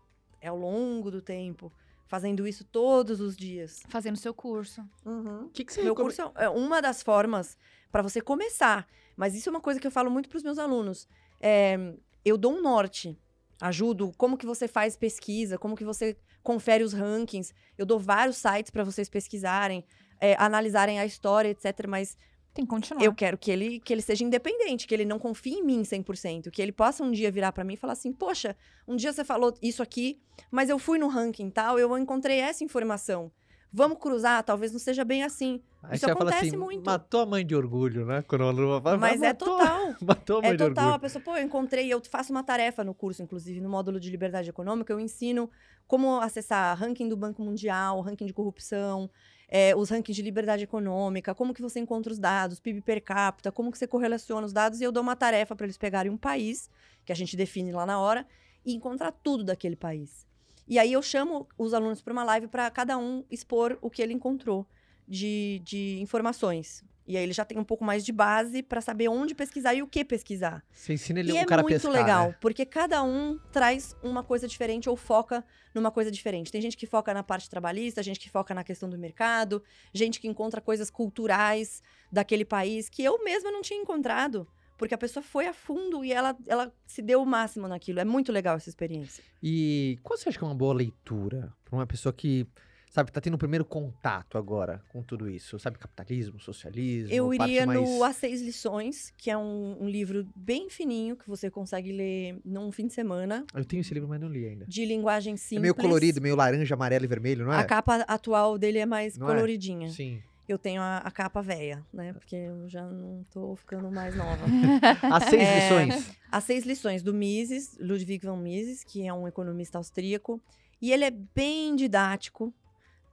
É ao longo do tempo. Fazendo isso todos os dias. Fazendo seu curso. O que, que você Meu recome- curso é uma das formas para você começar. Mas isso é uma coisa que eu falo muito para os meus alunos. É, eu dou um norte, ajudo como que você faz pesquisa, como que você confere os rankings. Eu dou vários sites para vocês pesquisarem, é, analisarem a história, etc. Mas Tem que continuar. eu quero que ele, que ele seja independente, que ele não confie em mim 100%, que ele possa um dia virar para mim e falar assim: "Poxa, um dia você falou isso aqui, mas eu fui no ranking tal, eu encontrei essa informação. Vamos cruzar? Talvez não seja bem assim. Aí Isso acontece assim, muito. matou a mãe de orgulho, né? Quando aluno vai, Mas é matou, total. <laughs> Matou a mãe É de total. A orgulho. pessoa, pô, eu encontrei, eu faço uma tarefa no curso, inclusive, no módulo de liberdade econômica, eu ensino como acessar ranking do Banco Mundial, ranking de corrupção, é, os rankings de liberdade econômica, como que você encontra os dados, PIB per capita, como que você correlaciona os dados, e eu dou uma tarefa para eles pegarem um país, que a gente define lá na hora, e encontrar tudo daquele país. E aí eu chamo os alunos para uma live para cada um expor o que ele encontrou de, de informações. E aí ele já tem um pouco mais de base para saber onde pesquisar e o que pesquisar. Você ensina ele E o é cara a muito pescar, legal, né? porque cada um traz uma coisa diferente ou foca numa coisa diferente. Tem gente que foca na parte trabalhista, gente que foca na questão do mercado, gente que encontra coisas culturais daquele país que eu mesma não tinha encontrado. Porque a pessoa foi a fundo e ela, ela se deu o máximo naquilo. É muito legal essa experiência. E qual você acha que é uma boa leitura para uma pessoa que, sabe, tá tendo o primeiro contato agora com tudo isso? Sabe, capitalismo, socialismo, Eu iria mais... no As Seis Lições, que é um, um livro bem fininho, que você consegue ler num fim de semana, Eu tenho esse livro, mas não li ainda. de linguagem simples. É meio colorido, meio laranja, amarelo e vermelho, não é? A capa atual dele é mais Não é? coloridinha. Sim. Eu tenho a, a capa velha, né? Porque eu já não tô ficando mais nova. <laughs> As seis É. lições. As seis lições do Mises, Ludwig von Mises, que é um economista austríaco. E ele é bem didático.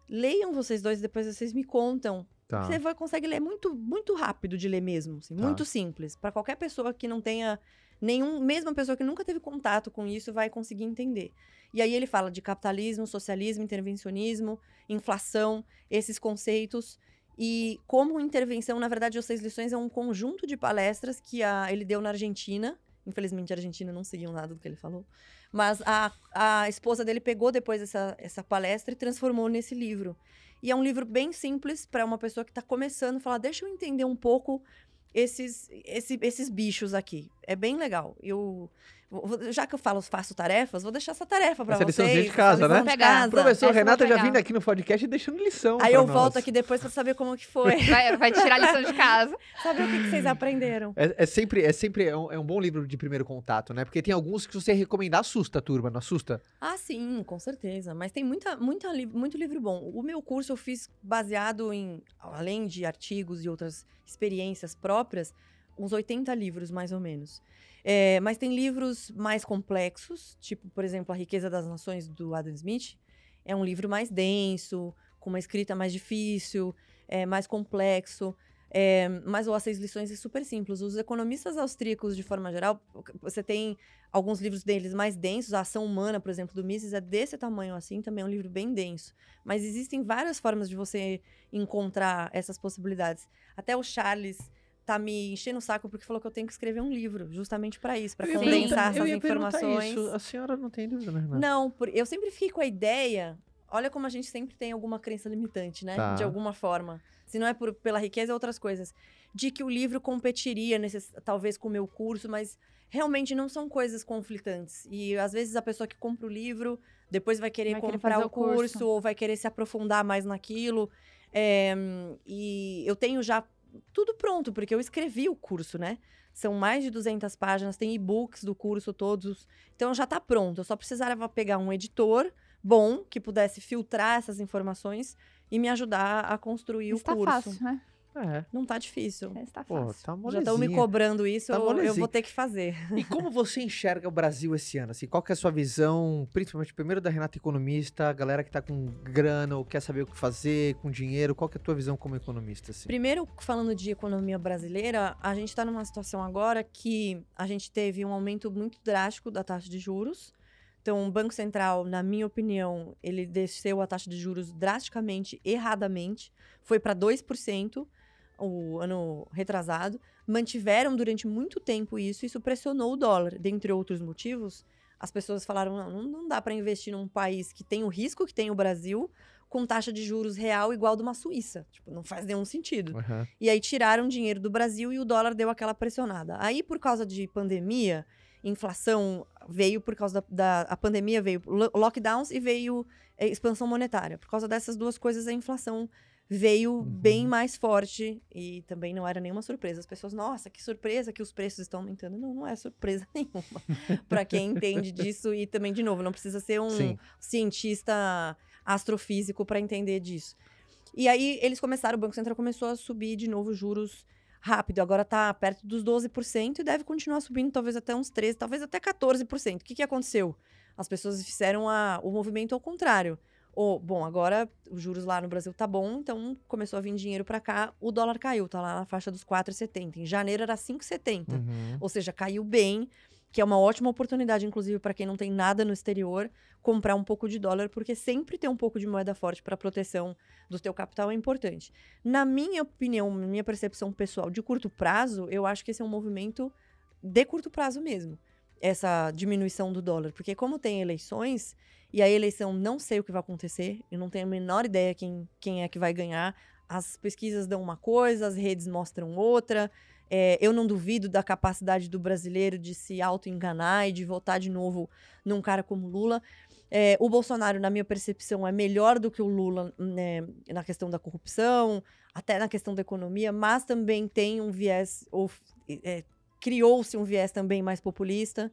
Leiam vocês dois, depois vocês me contam. Tá. Você vai consegue ler muito, muito rápido de ler mesmo, assim, Tá. muito simples. Para qualquer pessoa que não tenha nenhum, mesmo a pessoa que nunca teve contato com isso vai conseguir entender. E aí ele fala de capitalismo, socialismo, intervencionismo, inflação, esses conceitos e como intervenção, na verdade, as seis lições é um conjunto de palestras que a, ele deu na Argentina. Infelizmente, a Argentina não seguiu nada do que ele falou. Mas a, a esposa dele pegou depois essa, essa palestra e transformou nesse livro. E é um livro bem simples para uma pessoa que está começando, falar, deixa eu entender um pouco esses, esse- esses bichos aqui. É bem legal. Eu, já que eu falo, faço tarefas, vou deixar essa tarefa para Essa vocês. liçãozinha de essa casa, lição né? de Pegar. casa. Professor vou Renata já vindo aqui no podcast e deixando lição Aí eu nós. volto aqui depois para saber como que foi. <laughs> Vai, vai tirar a lição de casa. <laughs> saber o que, que vocês aprenderam. É, é sempre, é sempre é um, é um bom livro de primeiro contato, né? Porque tem alguns que se você recomendar, assusta a turma, não assusta? Ah, sim, com certeza. Mas tem muita, muita, li- muito livro bom. O meu curso eu fiz baseado em, além de artigos e outras experiências próprias, uns 80 livros, mais ou menos. É, mas tem livros mais complexos, tipo, por exemplo, A Riqueza das Nações, do Adam Smith. É um livro mais denso, com uma escrita mais difícil, é, mais complexo. É, mas o As Seis Lições é super simples. Os economistas austríacos, de forma geral, você tem alguns livros deles mais densos. A Ação Humana, por exemplo, do Mises, é desse tamanho assim, também é um livro bem denso. Mas existem várias formas de você encontrar essas possibilidades. Até o Charles tá me enchendo o saco porque falou que eu tenho que escrever um livro, justamente para isso, para condensar essas informações. Isso. A senhora não tem dúvida, né, Renata? Não, por- eu sempre fiquei com a ideia. Olha como a gente sempre tem alguma crença limitante, né? Tá. De alguma forma. Se não é por- pela riqueza, é outras coisas. De que o livro competiria, nesses, talvez, com o meu curso, mas realmente não são coisas conflitantes. E às vezes a pessoa que compra o livro depois vai querer Vai querer comprar o o curso. curso, ou vai querer se aprofundar mais naquilo. É, e eu tenho já tudo pronto, porque eu escrevi o curso, né? São mais de 200 páginas, tem e-books do curso todos. Então já está pronto. Eu só precisava pegar um editor bom que pudesse filtrar essas informações e me ajudar a construir o curso. fácil, né? É. Não tá difícil. Está Pô, fácil. tá Já estão me cobrando isso, Tá eu, eu vou ter que fazer. E como você enxerga o Brasil esse ano? Assim, qual que é a sua visão, principalmente primeiro da Renata economista, a galera que tá com grana ou quer saber o que fazer, com dinheiro, qual que é a tua visão como economista? Assim? Primeiro, falando de economia brasileira, a gente está numa situação agora que a gente teve um aumento muito drástico da taxa de juros. Então, o Banco Central, na minha opinião, ele desceu a taxa de juros drasticamente, erradamente. Foi para 2% o ano retrasado. Mantiveram durante muito tempo isso, isso pressionou o dólar. Dentre outros motivos, as pessoas falaram: não, não- dá para investir num país que tem o risco que tem o Brasil, com taxa de juros real igual de uma Suíça. Tipo, não faz nenhum sentido. Aham. E aí tiraram dinheiro do Brasil e o dólar deu aquela pressionada. Aí, por causa de pandemia, inflação veio por causa da, da a pandemia, veio lo- lockdowns e veio eh, expansão monetária. Por causa dessas duas coisas, a inflação veio bem mais forte e também não era nenhuma surpresa. As pessoas, nossa, que surpresa que os preços estão aumentando. Não, não é surpresa <laughs> nenhuma. Para quem entende disso e também, de novo, não precisa ser um Sim. cientista astrofísico para entender disso. E aí eles começaram, o Banco Central começou a subir de novo juros rápido. Agora está perto dos 12% e deve continuar subindo talvez até uns 13%, talvez até 14%. O que, que aconteceu? As pessoas fizeram a, o movimento ao contrário. Ou, bom, agora os juros lá no Brasil tá bom, então começou a vir dinheiro para cá, o dólar caiu, tá lá na faixa dos 4,70. Em janeiro era 5,70. Uhum. Ou seja, caiu bem, que é uma ótima oportunidade, inclusive, para quem não tem nada no exterior, comprar um pouco de dólar, porque sempre ter um pouco de moeda forte para proteção do teu capital é importante. Na minha opinião, na minha percepção pessoal, de curto prazo, eu acho que esse é um movimento de curto prazo mesmo. Essa diminuição do dólar. Porque como tem eleições, e a eleição não sei o que vai acontecer, eu não tenho a menor ideia quem, quem é que vai ganhar. As pesquisas dão uma coisa, as redes mostram outra. É, eu não duvido da capacidade do brasileiro de se auto-enganar e de votar de novo num cara como Lula. É, o Bolsonaro, na minha percepção, é melhor do que o Lula né, na questão da corrupção, até na questão da economia, mas também tem um viés, ou é, criou-se um viés também mais populista,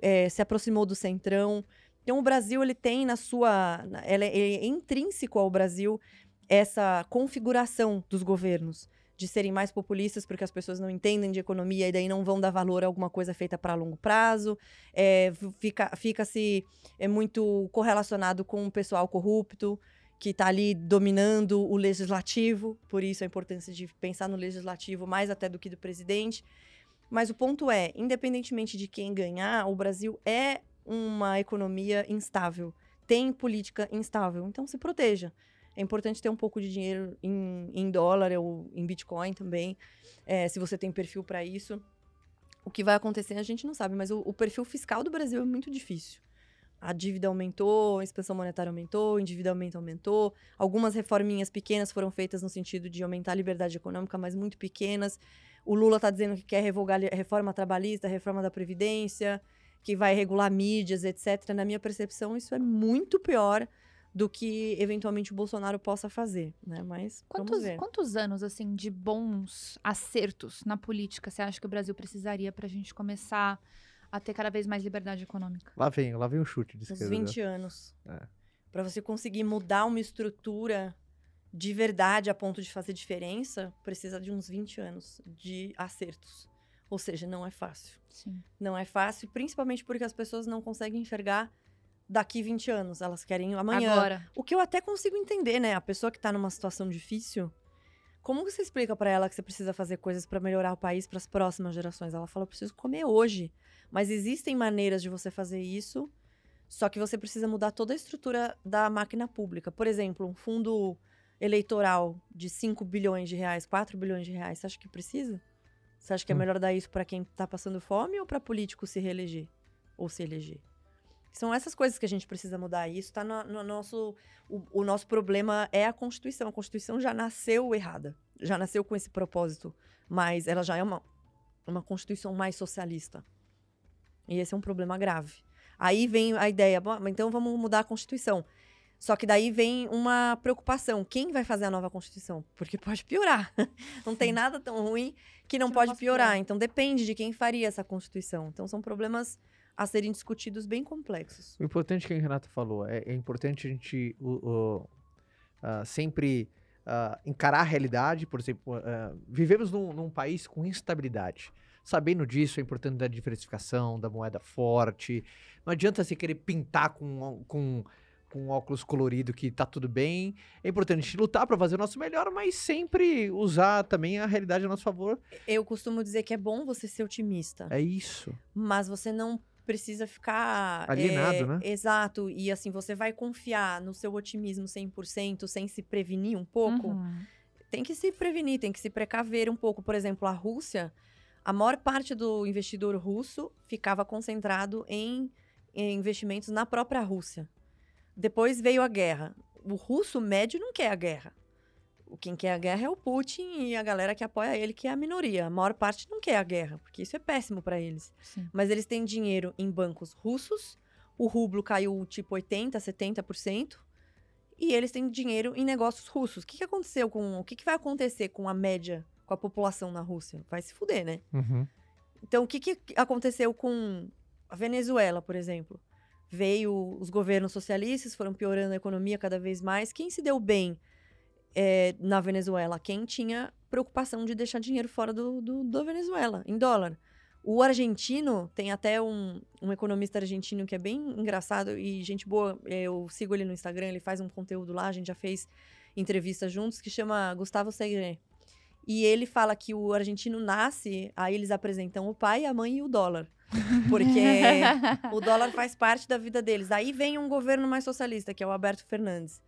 é, se aproximou do centrão. Então, o Brasil ele tem na sua, é, é intrínseco ao Brasil essa configuração dos governos de serem mais populistas porque as pessoas não entendem de economia e daí não vão dar valor a alguma coisa feita para longo prazo. É, fica, fica-se é muito correlacionado com o pessoal corrupto que está ali dominando o legislativo, por isso a importância de pensar no legislativo mais até do que do presidente. Mas o ponto é, independentemente de quem ganhar, o Brasil é uma economia instável, tem política instável, então se proteja. É importante ter um pouco de dinheiro em, em dólar ou em Bitcoin também, é, se você tem perfil para isso. O que vai acontecer a gente não sabe, mas o, o, perfil fiscal do Brasil é muito difícil. A dívida aumentou, a expansão monetária aumentou, o endividamento aumentou. Algumas reforminhas pequenas foram feitas no sentido de aumentar a liberdade econômica, mas muito pequenas. O Lula está dizendo que quer revogar a reforma trabalhista, a reforma da Previdência, que vai regular mídias, etc. Na minha percepção, isso é muito pior do que eventualmente o Bolsonaro possa fazer, né? Mas quantos, quantos anos assim de bons acertos na política você acha que o Brasil precisaria para a gente começar a ter cada vez mais liberdade econômica? Lá vem, lá vem o chute de esquerda. Uns 20 anos. É. Para você conseguir mudar uma estrutura de verdade a ponto de fazer diferença, precisa de uns 20 anos de acertos. Ou seja, não é fácil. Sim. Não é fácil, principalmente porque as pessoas não conseguem enxergar daqui 20 anos, elas querem amanhã. Agora. O que eu até consigo entender, né? A pessoa que tá numa situação difícil, como você explica para ela que você precisa fazer coisas para melhorar o país para as próximas gerações? Ela fala: "Eu preciso comer hoje". Mas existem maneiras de você fazer isso, só que você precisa mudar toda a estrutura da máquina pública. Por exemplo, um fundo eleitoral de 5 bilhões de reais, 4 bilhões de reais, você acha que precisa? Você acha que é hum. melhor dar isso para quem tá passando fome ou para político se reeleger ou se eleger? São essas coisas que a gente precisa mudar. E isso está no, no, nosso. O, o, nosso problema é a Constituição. A Constituição já nasceu errada. Já nasceu com esse propósito. Mas ela já é uma, uma Constituição mais socialista. E esse é um problema grave. Aí vem a ideia, bom, então vamos mudar a Constituição. Só que daí vem uma preocupação. Quem vai fazer a nova Constituição? Porque pode piorar. <laughs> Não tem nada tão ruim que não, que pode piorar. piorar. Então depende de quem faria essa Constituição. Então são problemas a serem discutidos bem complexos. O importante que a Renata falou, é, é importante a gente uh, uh, sempre uh, encarar a realidade, por exemplo, vivemos num, num, país com instabilidade. Sabendo disso, é importante da diversificação, da moeda forte. Não adianta você querer pintar com, com, com óculos colorido que tá tudo bem. É importante a gente lutar para fazer o nosso melhor, mas sempre usar também a realidade a nosso favor. Eu costumo dizer que é bom você ser otimista. É isso. Mas você não precisa ficar alienado, é, né? Exato. E assim, você vai confiar no seu otimismo 100% sem se prevenir um pouco. Uhum. Tem que se prevenir, tem que se precaver um pouco. Por exemplo, a Rússia, a maior parte do investidor russo ficava concentrado em, em investimentos na própria Rússia. Depois veio a guerra. O russo médio não quer a guerra quem quer a guerra é o Putin e a galera que apoia ele, que é a minoria. A maior parte não quer a guerra, porque isso é péssimo para eles. Sim. Mas eles têm dinheiro em bancos russos, o rublo caiu tipo 80%, 70%, e eles têm dinheiro em negócios russos. O que, que aconteceu com. O que, que vai acontecer com a média, com a população na Rússia? Vai se fuder, né? Uhum. Então, o que, que aconteceu com a Venezuela, por exemplo? Veio os governos socialistas, foram piorando a economia cada vez mais. Quem se deu bem é, na Venezuela quem tinha preocupação de deixar dinheiro fora do, do, do Venezuela, em dólar. O argentino, tem até um, um economista argentino que é bem engraçado e gente boa, é, eu sigo ele no Instagram, ele faz um conteúdo lá, a gente já fez entrevista juntos, que chama Gustavo Segre. E ele fala que o argentino nasce, aí eles apresentam o pai, a mãe e o dólar. Porque <laughs> o dólar faz parte da vida deles. Aí vem um governo mais socialista, que é o Alberto Fernandes.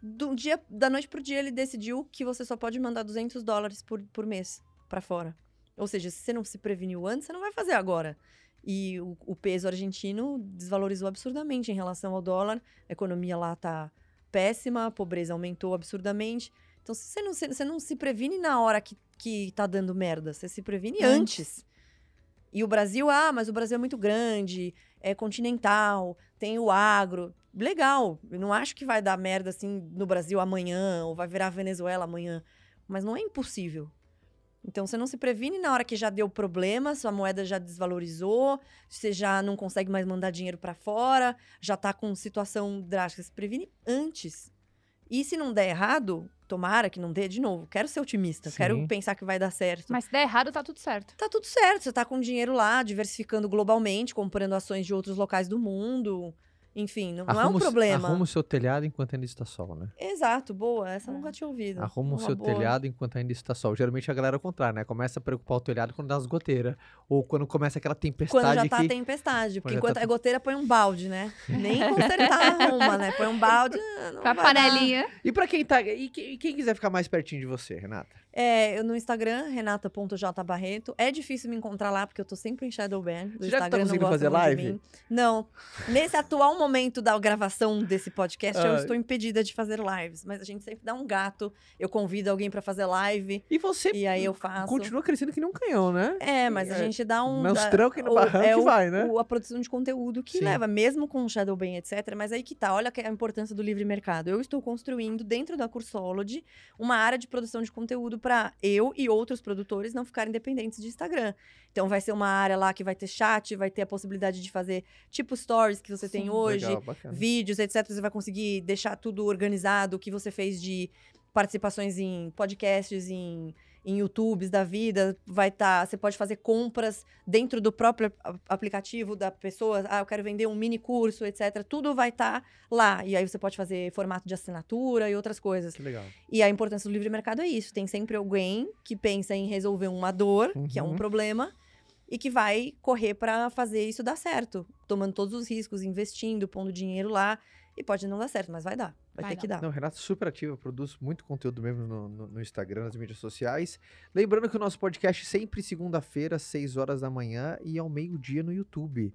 Do dia, da noite pro dia, ele decidiu que você só pode mandar 200 dólares por, por mês para fora. Ou seja, se você não se preveniu antes, você não vai fazer agora. E o, o peso argentino desvalorizou absurdamente em relação ao dólar. A economia lá tá péssima, a pobreza aumentou absurdamente. Então, se você não, se- você não se previne na hora que, que tá dando merda, você se previne antes. E o Brasil, ah, mas o Brasil é muito grande, é continental, tem o agro. Legal, eu não acho que vai dar merda assim no Brasil amanhã, ou vai virar Venezuela amanhã. Mas não é impossível. Então você não se previne na hora que já deu problema, sua moeda já desvalorizou, você já não consegue mais mandar dinheiro pra fora, já tá com situação drástica. Se previne antes. E se não der errado, tomara que não dê de novo. Quero ser otimista, quero Sim. pensar que vai dar certo. Mas se der errado, tá tudo certo. Tá tudo certo, você tá com dinheiro lá, diversificando globalmente, comprando ações de outros locais do mundo. Enfim, não, não é um problema. Arruma o seu telhado enquanto ainda está sol, né? Exato, boa. Essa eu É. nunca tinha ouvido. Arruma o seu boa. telhado enquanto ainda está sol. Geralmente a galera é o contrário, né? Começa a preocupar o telhado quando dá as goteiras. Ou quando começa aquela tempestade Quando já tá que... tempestade. Porque enquanto tá- é goteira, põe um balde, né? Nem <laughs> consertar arruma, né? Põe um balde. ah, Não Com a panelinha. E pra quem tá... E quem quiser ficar mais pertinho de você, Renata? É, eu no Instagram, renata.jbarreto. É difícil me encontrar lá, porque eu tô sempre em Shadowban. Do Você já tá Instagram não conseguindo fazer live? Não. Nesse atual momento da gravação desse podcast, eu Ah. estou impedida de fazer lives. Mas a gente sempre dá um gato. Eu convido alguém pra fazer live. E você E aí eu faço. continua crescendo que nem um canhão, né? É, mas a É, gente dá um. dá- trancos no barranco é que o- vai, né? o- a produção de conteúdo que Sim. leva, mesmo com o Shadowban, etc. Mas aí que tá, olha que- a importância do livre mercado. Eu estou construindo dentro da Cursology uma área de produção de conteúdo para eu e outros produtores não ficarem dependentes de Instagram. Então vai ser uma área lá que vai ter chat, vai ter a possibilidade de fazer tipo stories que você tem Sim. hoje, Legal, vídeos, etc. Você vai conseguir deixar tudo organizado, o que você fez de participações em podcasts, em, em YouTubes da vida, vai estar. você pode fazer compras dentro do próprio aplicativo da pessoa. Ah, eu quero vender um mini curso, etc. Tudo vai estar lá. E aí você pode fazer formato de assinatura e outras coisas. Que legal. E a importância do livre mercado é isso. Tem sempre alguém que pensa em resolver uma dor, que é um Uhum. problema, e que vai correr para fazer isso dar certo, tomando todos os riscos, investindo, pondo dinheiro lá. E pode não dar certo, mas vai dar. Vai, Vai ter dar. que dar. Não, Renata é super ativa, produz muito conteúdo mesmo no, no- no Instagram, nas mídias sociais. Lembrando que o nosso podcast sempre segunda-feira, às 6 horas da manhã e ao meio-dia no YouTube.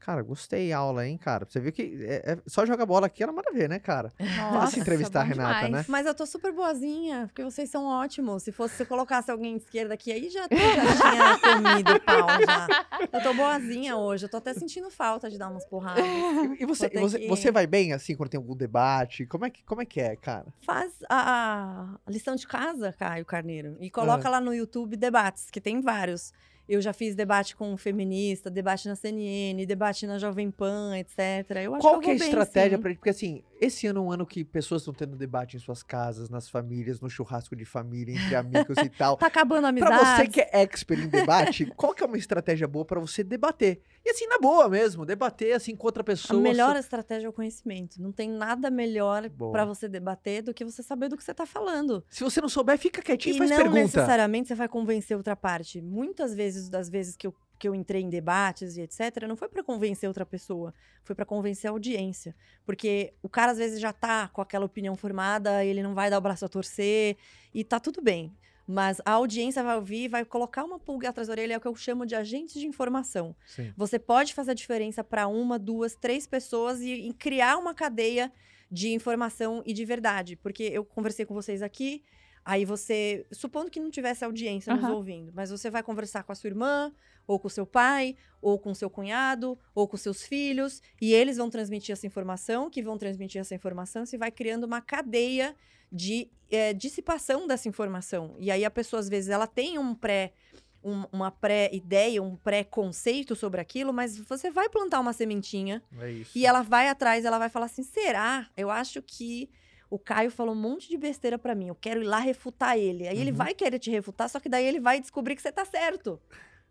Cara, gostei a aula, hein, cara? Você viu que é, é- só joga bola aqui, ela manda ver, né, cara? Nossa, entrevistar a Renata, demais. né? Mas eu tô super boazinha, porque vocês são ótimos. Se fosse se eu colocasse alguém de esquerda aqui, aí já, já tinha <laughs> comido o pau já. Eu tô boazinha hoje, eu tô até sentindo falta de dar umas porradas. E, e você, você, que- você vai bem, assim, quando tem algum debate? Como é que, como é, que é, cara? Faz a, a lição de casa, Caio Carneiro, e coloca Ah. lá no YouTube debates, que tem vários. Eu já fiz debate com um feminista, debate na CNN, debate na Jovem Pan, etc. Eu acho Qual que, que é a estratégia pra Porque assim, esse ano é um ano que pessoas estão tendo debate em suas casas, nas famílias, no churrasco de família, entre amigos e <laughs> tal. Tá acabando a amizade. Pra você que é expert em debate, qual que é uma estratégia boa pra você debater? E assim, na boa mesmo, debater assim com outra A pessoa. melhor estratégia é o conhecimento. Não tem nada melhor Boa. pra você debater do que você saber do que você tá falando. Se você não souber, fica quietinho E e faz não pergunta. necessariamente você vai convencer outra parte. Muitas vezes, das vezes que eu, que eu entrei em debates e etc., não foi pra convencer outra pessoa, foi pra convencer a audiência. Porque o cara, às vezes, já tá com aquela opinião formada, ele não vai dar o braço a torcer, e tá tudo bem. Mas a audiência vai ouvir, vai colocar uma pulga atrás da orelha, é o que eu chamo de agentes de informação. Sim. Você pode fazer a diferença para uma, duas, três pessoas e, e criar uma cadeia de informação e de verdade. Porque eu conversei com vocês aqui, aí você, supondo que não tivesse audiência nos Aham. ouvindo, mas você vai conversar com a sua irmã, ou com seu pai, ou com seu cunhado, ou com seus filhos, e eles vão transmitir essa informação, que vão transmitir essa informação, você vai criando uma cadeia de eh, dissipação dessa informação. E aí a pessoa, às vezes, ela tem um pré um- uma pré-ideia, um pré-conceito sobre aquilo, mas você vai plantar uma sementinha É e ela vai atrás, ela vai falar assim: será? Eu acho que o Caio falou um monte de besteira pra mim, eu quero ir lá refutar ele. Aí ele Uhum. vai querer te refutar, só que daí ele vai descobrir que você tá certo.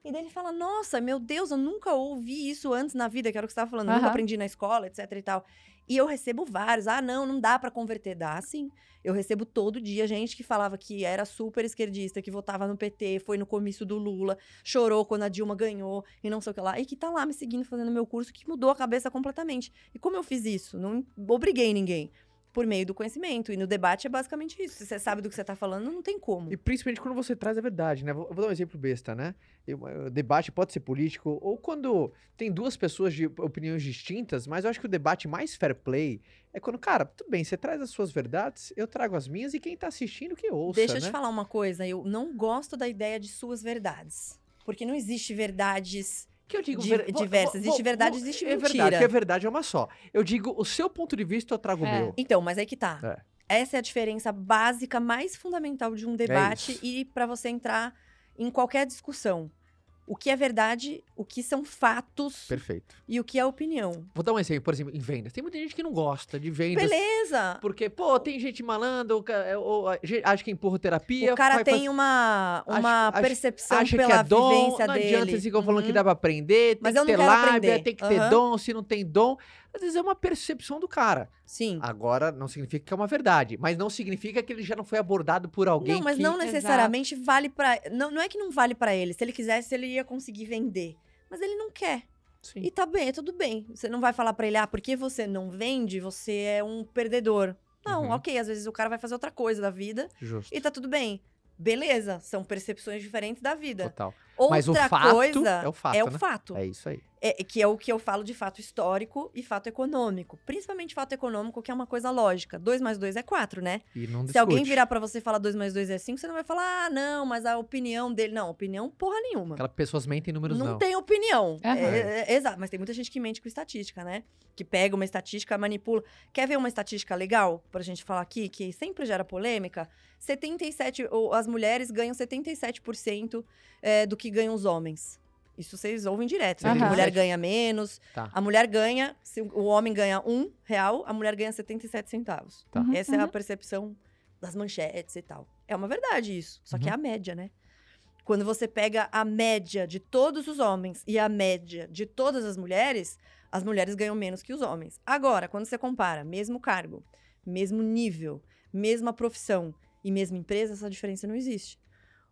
E daí ele fala: Nossa, meu Deus, eu nunca ouvi isso antes na vida, que era o que você estava falando, eu nunca aprendi na escola, etc e tal. E eu recebo vários. Ah, não, não dá pra converter. Dá sim. Eu recebo todo dia gente que falava que era super esquerdista, que votava no PT, foi no comício do Lula, chorou quando a Dilma ganhou e não sei o que lá. E que tá lá me seguindo fazendo meu curso, que mudou a cabeça completamente. E como eu fiz isso? Não obriguei ninguém. Por meio do conhecimento. E no debate é basicamente isso. Se você sabe do que você tá falando, não tem como. E principalmente quando você traz a verdade, né? Vou, vou dar um exemplo besta, né? Eu- O debate pode ser político, ou quando tem duas pessoas de opiniões distintas, mas eu acho que o debate mais fair play é quando, cara, tudo bem, você traz as suas verdades, eu trago as minhas, e quem tá assistindo que ouça, Deixa eu né? te falar uma coisa, eu não gosto da ideia de suas verdades. Porque não existe verdades. Que eu digo Di- ver- vou- Existe vou- verdade, vou- existe É verdade, mentira. porque a verdade é uma só. Eu digo o seu ponto de vista, eu trago o É. meu. Então, mas aí que tá. É. Essa é a diferença básica, mais fundamental de um debate isso. e pra você entrar em qualquer discussão. O que é verdade, o que são fatos Perfeito. e o que é opinião. Vou dar um exemplo, por exemplo, em vendas. Tem muita gente que não gosta de vendas. Beleza! Porque, pô, tem gente malandra, ou, é, ou, a gente acha que empurra terapia. O cara vai tem fazer- uma, uma acha- percepção acha pela que é dom, vivência não dele. adianta eles ficam falando que Uhum. dá pra aprender, tem Mas que eu não ter quero lábia, aprender. tem que ter Aham. dom, se não tem dom. Às vezes é uma percepção do cara. Sim. Agora, não significa que é uma verdade, mas não significa que ele já não foi abordado por alguém Não, mas que... não necessariamente vale pra. Não, não é que não vale pra ele. Se ele quisesse, ele ia conseguir vender. Mas ele não quer. Sim. E tá bem, é tudo bem. Você não vai falar pra ele, ah, porque você não vende, você é um perdedor. Não, Uhum. ok, às vezes o cara vai fazer outra coisa da vida Justo. e tá tudo bem. Beleza, são percepções diferentes da vida. Total. Outra Mas o fato coisa é o fato, é o né? fato. É isso aí. É, que é o que eu falo de fato histórico e fato econômico. Principalmente fato econômico, que é uma coisa lógica. 2 mais 2 é 4, né? E não Se alguém virar pra você e falar 2 mais 2 é 5, você não vai falar, ah, não, mas a opinião dele. Não, opinião porra nenhuma. Aquelas pessoas mentem números Não, não. tem opinião. É, é, é, exato, mas tem muita gente que mente com estatística, né? Que pega uma estatística, manipula. Quer ver uma estatística legal pra gente falar aqui, que sempre gera polêmica? 77, ou as mulheres ganham 77% é, do que ganham os homens. Isso vocês ouvem direto, né? Que A mulher ganha menos. Tá. A mulher ganha, se o homem ganha um real, a mulher ganha 77 centavos. Tá. Uhum, Essa é a uhum. percepção das manchetes e tal. É uma verdade isso. Só que Uhum. é a média, né? Quando você pega a média de todos os homens e a média de todas as mulheres, as mulheres ganham menos que os homens. Agora, quando você compara mesmo cargo, mesmo nível, mesma profissão e mesma empresa, essa diferença não existe.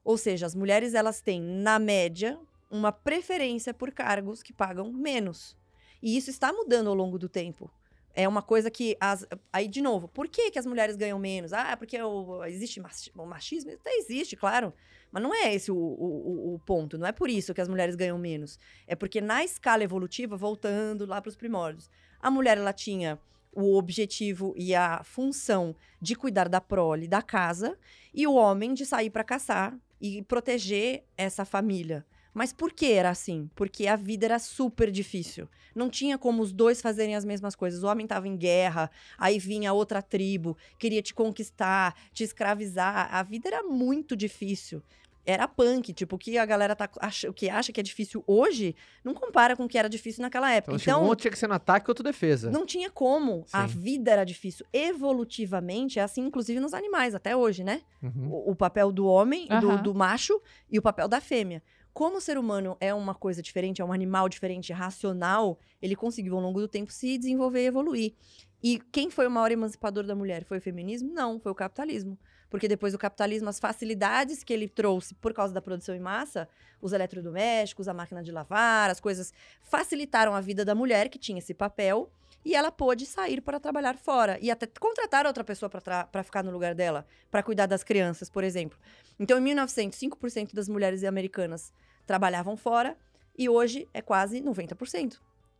Ou seja, as mulheres elas têm, na média, uma preferência por cargos que pagam menos. E isso está mudando ao longo do tempo. É uma coisa que. As, aí, de novo, por que, que as mulheres ganham menos? Ah, porque o- existe machi- o machismo? Até existe, claro. Mas não é esse o- o- o ponto. Não é por isso que as mulheres ganham menos. É porque na escala evolutiva, voltando lá para os primórdios, a mulher ela tinha o objetivo e a função de cuidar da prole da casa e o homem de sair para caçar e proteger essa família. Mas por que era assim? Porque a vida era super difícil. Não tinha como os dois fazerem as mesmas coisas. O homem estava em guerra, aí vinha outra tribo, queria te conquistar, te escravizar. A vida era muito difícil. Era punk, tipo, o que a galera tá acha, o que acha que é difícil hoje, não compara com o que era difícil naquela época. Então, Então, um tinha que ser no ataque, outro defesa. não tinha como. A Sim. vida era difícil. Evolutivamente, é assim, inclusive nos animais, até hoje, né? Uhum. o, o papel do homem, do, Aham. do macho e o papel da fêmea. Como o ser humano é uma coisa diferente, é um animal diferente, racional, ele conseguiu ao longo do tempo se desenvolver e evoluir. E quem foi o maior emancipador da mulher? Foi o feminismo? Não, foi o capitalismo. Porque depois do capitalismo, as facilidades que ele trouxe por causa da produção em massa, os eletrodomésticos, a máquina de lavar, as coisas facilitaram a vida da mulher que tinha esse papel e ela pôde sair para trabalhar fora e até contratar outra pessoa para ficar no lugar dela, para cuidar das crianças, por exemplo. Então, em 1900, 5% das mulheres americanas trabalhavam fora e hoje é quase 90%.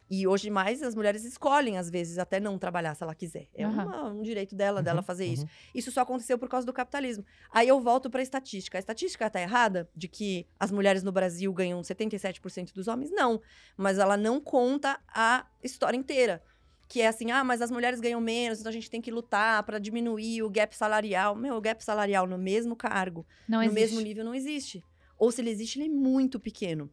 E hoje mais as mulheres escolhem, às vezes, até não trabalhar se ela quiser. É Aham. uma- um direito dela, dela Uhum, fazer uhum. isso. Isso só aconteceu por causa do capitalismo. Aí eu volto para a estatística. A estatística está errada de que as mulheres no Brasil ganham 77% dos homens? Não. Mas ela não conta a história inteira. Que é assim, ah, mas as mulheres ganham menos, então a gente tem que lutar para diminuir o gap salarial. Meu, o gap salarial no mesmo cargo, Não no existe. mesmo nível, não existe. Ou se ele existe, ele é muito pequeno.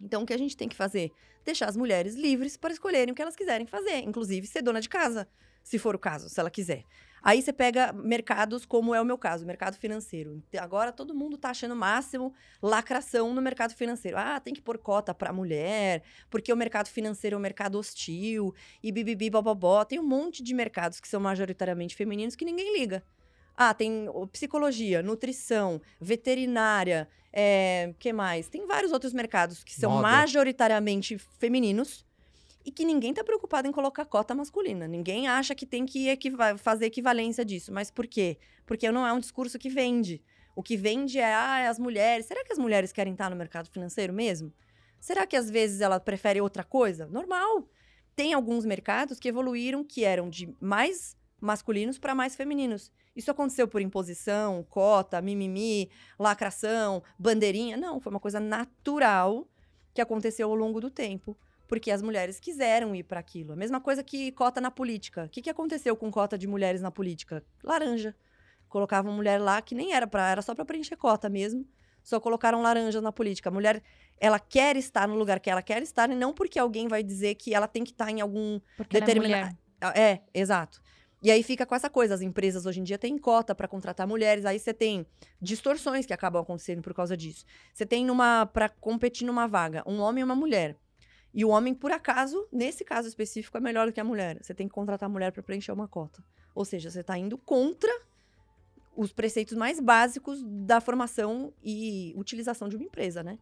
Então, o que a gente tem que fazer? Deixar as mulheres livres para escolherem o que elas quiserem fazer, inclusive ser dona de casa, se for o caso, se ela quiser. Aí você pega mercados como é o meu caso, mercado financeiro. Agora todo mundo tá achando máximo lacração no mercado financeiro. Ah, tem que pôr cota para mulher, porque o mercado financeiro é um mercado hostil, e bibibi, bobobó. Tem um monte de mercados que são majoritariamente femininos que ninguém liga. Ah, tem psicologia, nutrição, veterinária, é, que mais? Tem vários outros mercados que são Moda. majoritariamente femininos e que ninguém tá preocupado em colocar cota masculina. Ninguém acha que tem que equiva- fazer equivalência disso. Mas por quê? Porque não é um discurso que vende. O que vende é, ah, é as mulheres. Será que as mulheres querem estar no mercado financeiro mesmo? Será que às vezes ela prefere outra coisa? Normal. Tem alguns mercados que evoluíram que eram de mais masculinos para mais femininos. Isso aconteceu por imposição, cota, mimimi, lacração, bandeirinha? Não, foi uma coisa natural que aconteceu ao longo do tempo, porque as mulheres quiseram ir para aquilo. A mesma coisa que cota na política. O que, que aconteceu com cota de mulheres na política? Laranja. Colocavam mulher lá que nem era para, era só para preencher cota mesmo. Só colocaram laranja na política. A mulher, ela quer estar no lugar que ela quer estar e não porque alguém vai dizer que ela tem que estar em algum é determina- mulher. ah, É, exato. E aí fica com essa coisa, as empresas hoje em dia têm cota para contratar mulheres, aí você tem distorções que acabam acontecendo por causa disso. Você tem numa para competir numa vaga, um homem e uma mulher. E o homem, por acaso, nesse caso específico, é melhor do que a mulher. Você tem que contratar a mulher para preencher uma cota. Ou seja, você está indo contra os preceitos mais básicos da formação e utilização de uma empresa, né?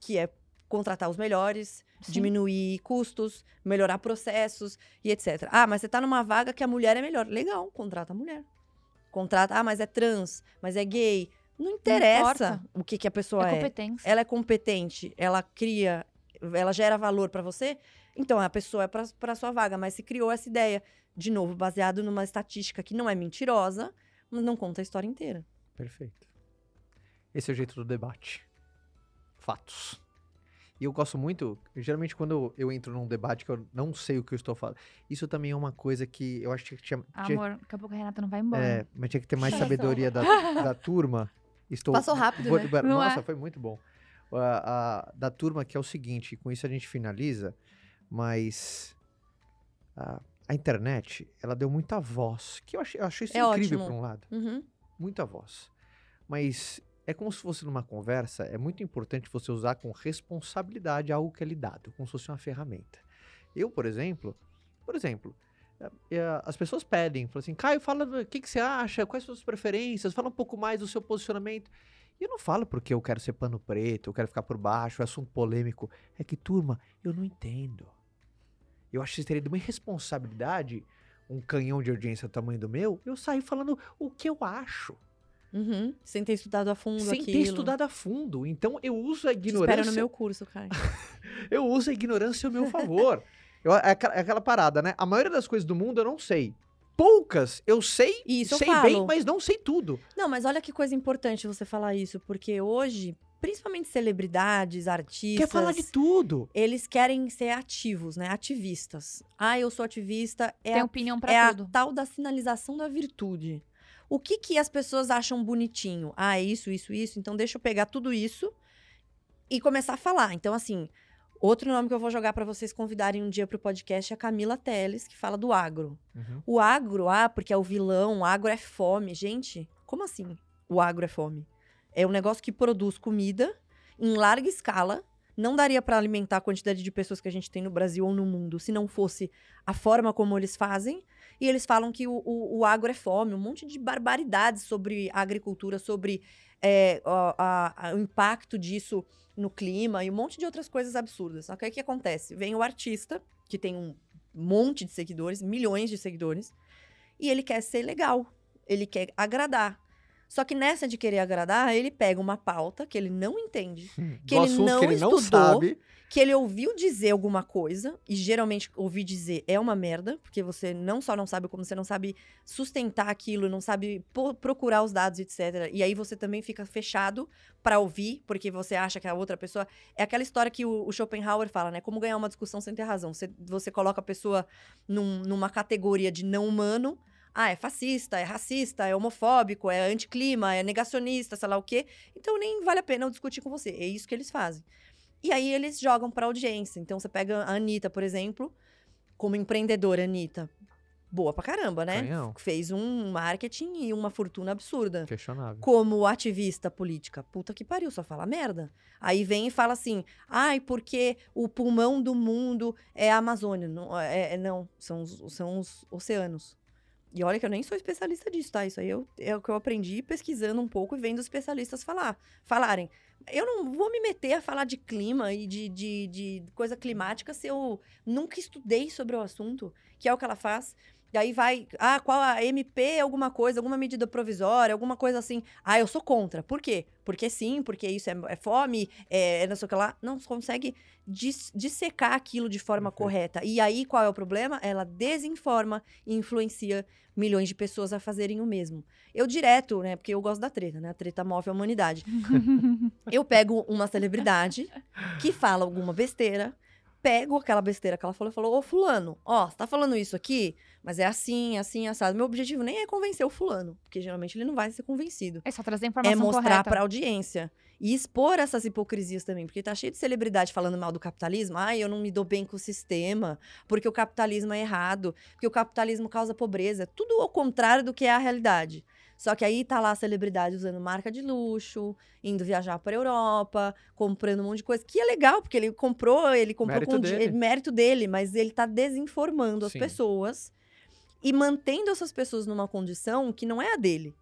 Que é contratar os melhores, Sim. diminuir custos, melhorar processos e etc. Ah, mas você tá numa vaga que a mulher é melhor. Legal, contrata a mulher. Contrata, ah, mas é trans, mas é gay. Não interessa importa. o que, que a pessoa É é. competência. Ela é competente, ela cria, ela gera valor pra você, então a pessoa é para sua vaga, mas se criou essa ideia, de novo, baseado numa estatística que não é mentirosa, mas não conta a história inteira. Perfeito. Esse é o jeito do debate. Fatos. E eu gosto muito, geralmente quando eu entro num debate que eu não sei o que eu estou falando, isso também é uma coisa que eu acho que tinha, tinha- Amor, daqui a pouco a Renata não vai embora. é, mas tinha que ter mais sabedoria da, <laughs> da turma. Estou, Passou rápido, vou- né? vou- Não Nossa, é? foi muito bom. A- a- da turma que é o seguinte, e com isso a gente finaliza, mas a, a internet, ela deu muita voz, que eu achei, eu achei isso É incrível ótimo. por um lado Uhum. muita voz. Mas é como se fosse numa conversa, é muito importante você usar com responsabilidade algo que é lhe dado, como se fosse uma ferramenta. Eu, por exemplo, por exemplo, eh, eh, as pessoas pedem, falam assim, Caio, fala o que, que você acha, quais são as suas preferências, fala um pouco mais do seu posicionamento. E eu não falo porque eu quero ser pano preto, eu quero ficar por baixo, é assunto polêmico. É que, turma, eu não entendo. Eu acho que seria de uma irresponsabilidade, um canhão de audiência do tamanho do meu, eu sair falando o que eu acho Uhum. Sem ter estudado a fundo sem aquilo. ter estudado a fundo. Então eu uso a ignorância. espero no meu curso, cara. <laughs> Eu uso a ignorância ao meu favor. Eu- é, aquela, é aquela parada, né? A maioria das coisas do mundo eu não sei. Poucas eu sei, Isso eu sei falo. bem, mas não sei tudo. Não, mas olha que coisa importante você falar isso, porque hoje, principalmente celebridades, artistas. Quer falar de tudo. Eles querem ser ativos, né? Ativistas. Ah, eu sou ativista. É, Tem a, opinião pra é tudo. a tal da sinalização da virtude. O que que as pessoas acham bonitinho? Ah, é isso, isso, isso. Então deixa eu pegar tudo isso e começar a falar. Então, assim, outro nome que eu vou jogar pra vocês convidarem um dia pro podcast é a Camila Teles, que fala do agro. O agro, ah, porque é o vilão, o agro é fome. Gente, como assim o agro é fome? É um negócio que produz comida em larga escala. Não daria para alimentar a quantidade de pessoas que a gente tem no Brasil ou no mundo se não fosse a forma como eles fazem. E eles falam que o, o, o agro é fome, um monte de barbaridades sobre a agricultura, sobre é, a- a- o impacto disso no clima e um monte de outras coisas absurdas. Só que aí o que acontece? Vem o artista, que tem um monte de seguidores, milhões de seguidores, e ele quer ser legal, ele quer agradar. Só que nessa de querer agradar, ele pega uma pauta que ele não entende, Que Do ele não que ele não estudou. sabe. que ele ouviu dizer alguma coisa, e geralmente ouvir dizer é uma merda, porque você não só não sabe como, você não sabe sustentar aquilo, não sabe procurar os dados, etc. E aí você também fica fechado pra ouvir, porque você acha que a outra pessoa. É aquela história que o, o Schopenhauer fala, né? Como ganhar uma discussão sem ter razão. Você, você coloca a pessoa num- numa categoria de não humano. Ah, é fascista, é racista, é homofóbico, é anticlima, é negacionista, sei lá o quê. Então nem vale a pena eu discutir com você. É isso que eles fazem. E aí eles jogam pra audiência. Então você pega a Anitta, por exemplo, como empreendedora, Anitta. boa pra caramba, né? Canhão. Fez um marketing e uma fortuna absurda. Questionável. Como ativista política, puta que pariu, só fala merda. Aí vem e fala assim, ai, porque o pulmão do mundo é a Amazônia. Não, é, é- não são, os, são os oceanos. E olha que eu nem sou especialista disso, tá? Isso aí eu- é o que eu aprendi pesquisando um pouco e vendo especialistas falar, falarem. Eu não vou me meter a falar de clima e de, de, de coisa climática se eu nunca estudei sobre o assunto, que é o que ela faz. E aí vai, ah, qual a MP, alguma coisa, alguma medida provisória, alguma coisa assim. Ah, eu sou contra. Por quê? Porque sim, porque isso é, é fome, é, é não sei o que lá. Não consegue dis- dissecar aquilo de forma correta. E aí, qual é o problema? Ela desinforma e influencia milhões de pessoas a fazerem o mesmo. Eu direto, né? Porque eu gosto da treta, né? A treta move a humanidade. <laughs> eu pego uma celebridade que fala alguma besteira, pego aquela besteira que ela falou e falo, ô fulano, ó, você tá falando isso aqui, mas é assim, assim, assado. Meu objetivo nem é convencer o fulano, porque geralmente ele não vai ser convencido. É só trazer a informação É mostrar pra audiência. E expor essas hipocrisias também, porque tá cheio de celebridade falando mal do capitalismo. Ai, eu não me dou bem com o sistema, porque o capitalismo é errado, porque o capitalismo causa pobreza. Tudo ao contrário do que é a realidade. Só que aí tá lá a celebridade usando marca de luxo, indo viajar para Europa, comprando um monte de coisa, que é legal, porque ele comprou, ele comprou Mérito com dele. mérito dele, mas ele tá desinformando as Sim. pessoas e mantendo essas pessoas numa condição que não é a dele.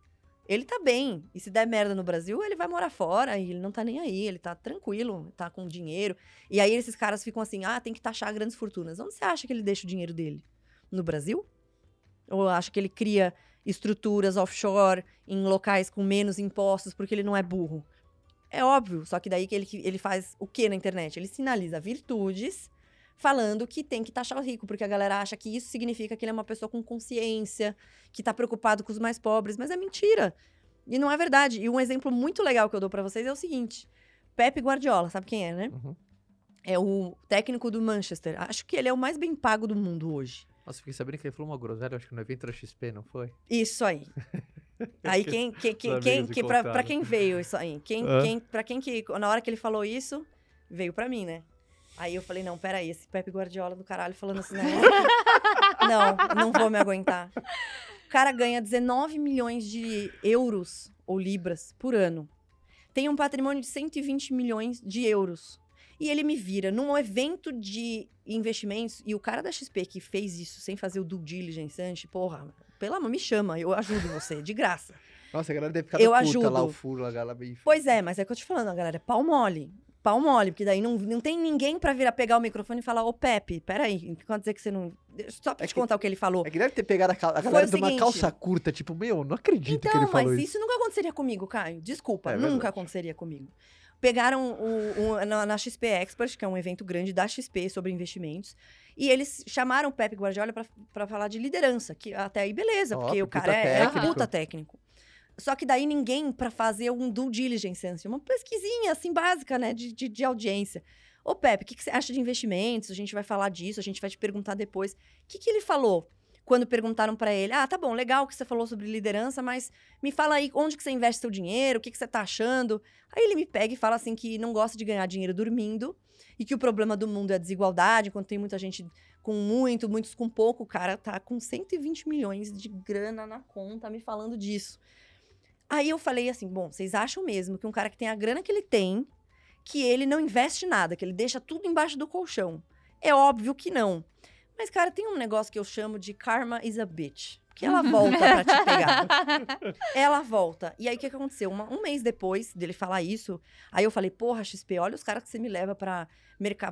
Ele tá bem. E se der merda no Brasil, ele vai morar fora e ele não tá nem aí. Ele tá tranquilo, tá com dinheiro. E aí esses caras ficam assim: ah, tem que taxar grandes fortunas. Onde você acha que ele deixa o dinheiro dele? No Brasil? Ou acha que ele cria estruturas offshore em locais com menos impostos porque ele não é burro? É óbvio. Só que daí que ele, ele faz o que na internet? Ele sinaliza virtudes falando que tem que taxar o rico, porque a galera acha que isso significa que ele é uma pessoa com consciência, que tá preocupado com os mais pobres, mas é mentira. E não é verdade. E um exemplo muito legal que eu dou pra vocês é o seguinte: Pepe Guardiola, sabe quem é, né? Uhum. É o técnico do Manchester. Acho que ele é o mais bem pago do mundo hoje. Nossa, fiquei sabendo que ele falou uma groselha, acho que no evento da XP, não foi? Isso aí. <laughs> Aí quem, quem, quem, quem, que, pra, pra quem veio isso aí? Quem, Hã? quem, pra quem que, na hora que ele falou isso, veio pra mim, né? Aí eu falei, não, peraí, esse Pepe Guardiola do caralho falando assim, não, <laughs> não, não vou me aguentar. O cara ganha 19 milhões de euros ou libras por ano. Tem um patrimônio de 120 milhões de euros. E ele me vira num evento de investimentos, e o cara da XP que fez isso sem fazer o due diligence antes, porra, pelo amor, me chama, eu ajudo você, de graça. Nossa, a galera deve ficar Eu puta ajudo. lá, o furo, a galera bem... Pois é, mas é o que eu te falando, galera, é pau mole. Pau mole, porque daí não, não tem ninguém pra vir a pegar o microfone e falar, ô Pepe, peraí, quer dizer que você não. Só pra É te que- contar o que ele falou. É que deve ter pegado a, cal- a galera de uma calça curta, tipo, meu, não acredito que Então, ele falou mas isso. isso nunca aconteceria comigo, Caio. Desculpa, É nunca verdade. aconteceria comigo. Pegaram o, o- na, na XP Expert, que é um evento grande da XP sobre investimentos, e eles chamaram o Pepe Guardiola pra falar de liderança, que até aí beleza, porque o cara é, é técnico. puta técnico. Só que daí ninguém pra fazer um due diligence, assim, uma pesquisinha assim básica, né, de, de, de audiência. Ô Pepe, o que, que você acha de investimentos? A gente vai falar disso, a gente vai te perguntar depois. O que, que ele falou? Quando perguntaram pra ele, ah, tá bom, legal que você falou sobre liderança, mas me fala aí onde que você investe seu dinheiro, o que, que você tá achando. Aí ele me pega e fala assim que não gosta de ganhar dinheiro dormindo e que o problema do mundo é a desigualdade, enquanto tem muita gente com muito, muitos com pouco, o cara tá com 120 milhões de grana na conta me falando disso. Aí eu falei assim, bom, vocês acham mesmo que um cara que tem a grana que ele tem, que ele não investe nada, que ele deixa tudo embaixo do colchão? É óbvio que não. Mas, cara, tem um negócio que eu chamo de karma is a bitch. Que ela volta pra te pegar. <laughs> Ela volta. E aí, o que, que aconteceu? Uma- um mês depois dele falar isso, aí eu falei, porra, XP, olha os caras que você me leva pra,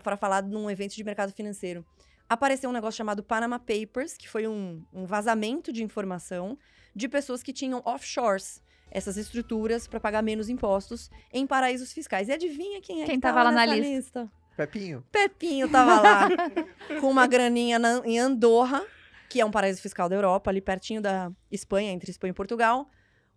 pra falar num evento de mercado financeiro. Apareceu um negócio chamado Panama Papers, que foi um, um vazamento de informação de pessoas que tinham offshores, essas estruturas para pagar menos impostos em paraísos fiscais. E adivinha quem é Quem que tava lá na nessa lista? Pepinho. Pepinho tava lá <laughs> com uma graninha na- em Andorra, que é um paraíso fiscal da Europa, ali pertinho da Espanha, entre Espanha e Portugal,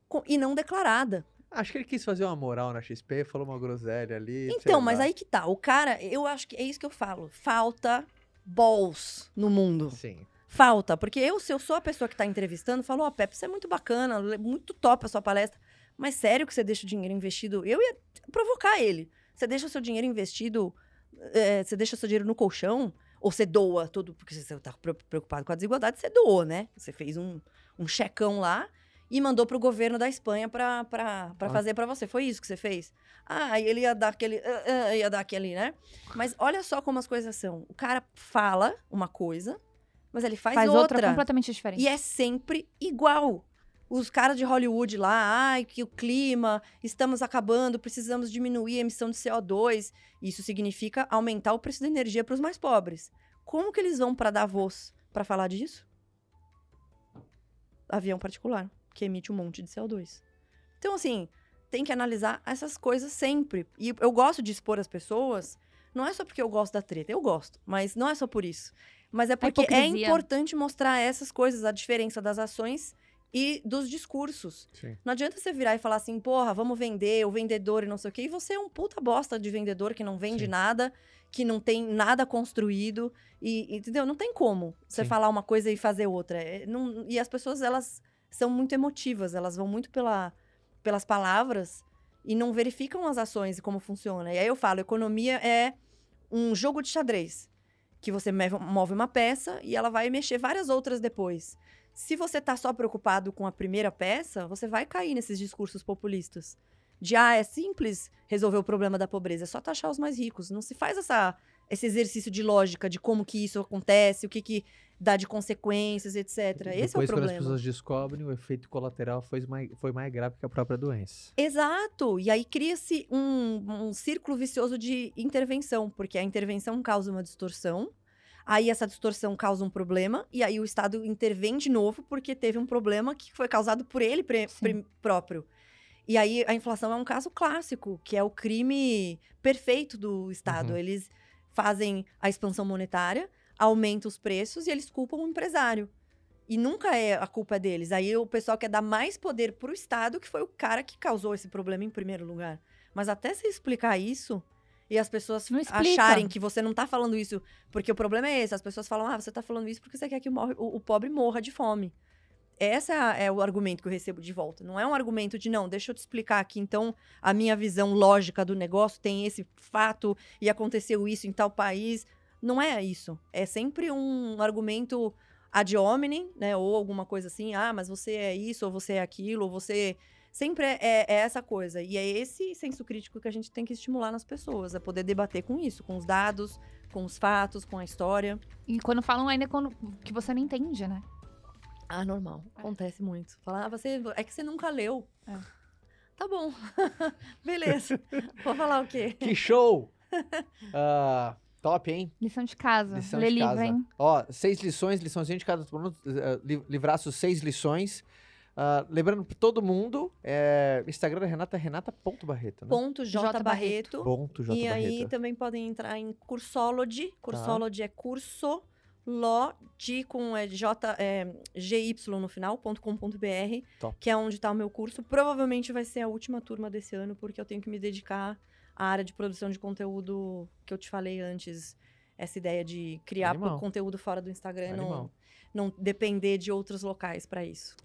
com- e não declarada. Acho que ele quis fazer uma moral na XP, falou uma groselha ali. Então, mas aí que tá. O cara, eu acho que é isso que eu falo. Falta balls no mundo. Sim. Falta. Porque eu, se eu sou a pessoa que tá entrevistando, falo, ó, Pepe, você é muito bacana, muito top a sua palestra. Mas sério que você deixa o dinheiro investido? Eu ia provocar ele. Você deixa o seu dinheiro investido, eh, você deixa o seu dinheiro no colchão? Ou você doa tudo, porque você tá pre- preocupado com a desigualdade, você doou, né? Você fez um, um checão lá e mandou pro governo da Espanha pra Ah. fazer pra você. Foi isso que você fez? Ah, ele ia dar aquele. ah, ah, ia dar aquele, né? Mas olha só como as coisas são. O cara fala uma coisa, mas ele faz, Faz outra, outra. completamente diferente. E é sempre igual. Os caras de Hollywood lá, ai, que o clima, estamos acabando, precisamos diminuir a emissão de CO2. Isso significa aumentar o preço da energia para os mais pobres. Como que eles vão para Davos para falar disso? Avião particular, que emite um monte de CO2. Então, assim, tem que analisar essas coisas sempre. E eu gosto de expor as pessoas, não é só porque eu gosto da treta, eu gosto, mas não é só por isso. Mas é porque é importante mostrar essas coisas, a diferença das ações e dos discursos. Sim. Não adianta você virar e falar assim, porra, vamos vender, o vendedor e não sei o quê. E você é um puta bosta de vendedor que não vende Sim. nada, que não tem nada construído. E, entendeu? Não tem como você Sim. falar uma coisa e fazer outra. É, não- e as pessoas, elas são muito emotivas, elas vão muito pela, pelas palavras e não verificam as ações e como funciona. E aí eu falo, economia é um jogo de xadrez. Que você move uma peça e ela vai mexer várias outras depois. Se você tá só preocupado com a primeira peça, você vai cair nesses discursos populistas. De, ah, é simples resolver o problema da pobreza, é só taxar os mais ricos. Não se faz essa, esse exercício de lógica de como que isso acontece, o que que dá de consequências, etc. Esse é o Depois, quando as problema. pessoas descobrem, o efeito colateral foi mais, foi mais grave que a própria doença. Exato! E aí cria-se um, um círculo vicioso de intervenção, porque a intervenção causa uma distorção, aí essa distorção causa um problema, e aí o Estado intervém de novo porque teve um problema que foi causado por ele próprio. E aí a inflação é um caso clássico, que é o crime perfeito do Estado. Uhum. Eles fazem a expansão monetária, aumentam os preços e eles culpam o empresário. E nunca é a culpa deles. Aí o pessoal quer dar mais poder pro Estado, que foi o cara que causou esse problema em primeiro lugar. Mas até você explicar isso e as pessoas acharem que você não tá falando isso porque o problema é esse. As pessoas falam, ah, você tá falando isso porque você quer que o, morre- o- o pobre morra de fome. Esse é, é o argumento que eu recebo de volta. Não é um argumento de, não, deixa eu te explicar aqui. Então, a minha visão lógica do negócio tem esse fato e aconteceu isso em tal país. Não é isso. É sempre um argumento ad hominem, né? Ou alguma coisa assim, ah, mas você é isso, ou você é aquilo, ou você. Sempre é, é- é essa coisa. E é esse senso crítico que a gente tem que estimular nas pessoas, é poder debater com isso, com os dados, com os fatos, com a história. E quando falam ainda quando, que você não entende, né? Ah, normal. Acontece muito. Falar, ah, você. É que você nunca leu. É. <laughs> Tá bom. <laughs> Beleza. Vou falar o quê? Que show! <laughs> Ah, top, hein? Lição de casa. Lição Lê de livro, casa. hein? Ó, seis lições, liçãozinha de cada produto, eh, li- livraço seis lições. Ah, lembrando pra todo mundo, é, Instagram da Renata, renata.barreto, né? Ponto J, Barreto. Ponto J E aí também podem entrar em Cursology. Cursology é curso Lodi com é, J, é, GY no final, ponto com ponto BR, Top. que é onde está o meu curso. Provavelmente vai ser a última turma desse ano, porque eu tenho que me dedicar à área de produção de conteúdo que eu te falei antes. Essa ideia de criar conteúdo fora do Instagram, não, não depender de outros locais para isso.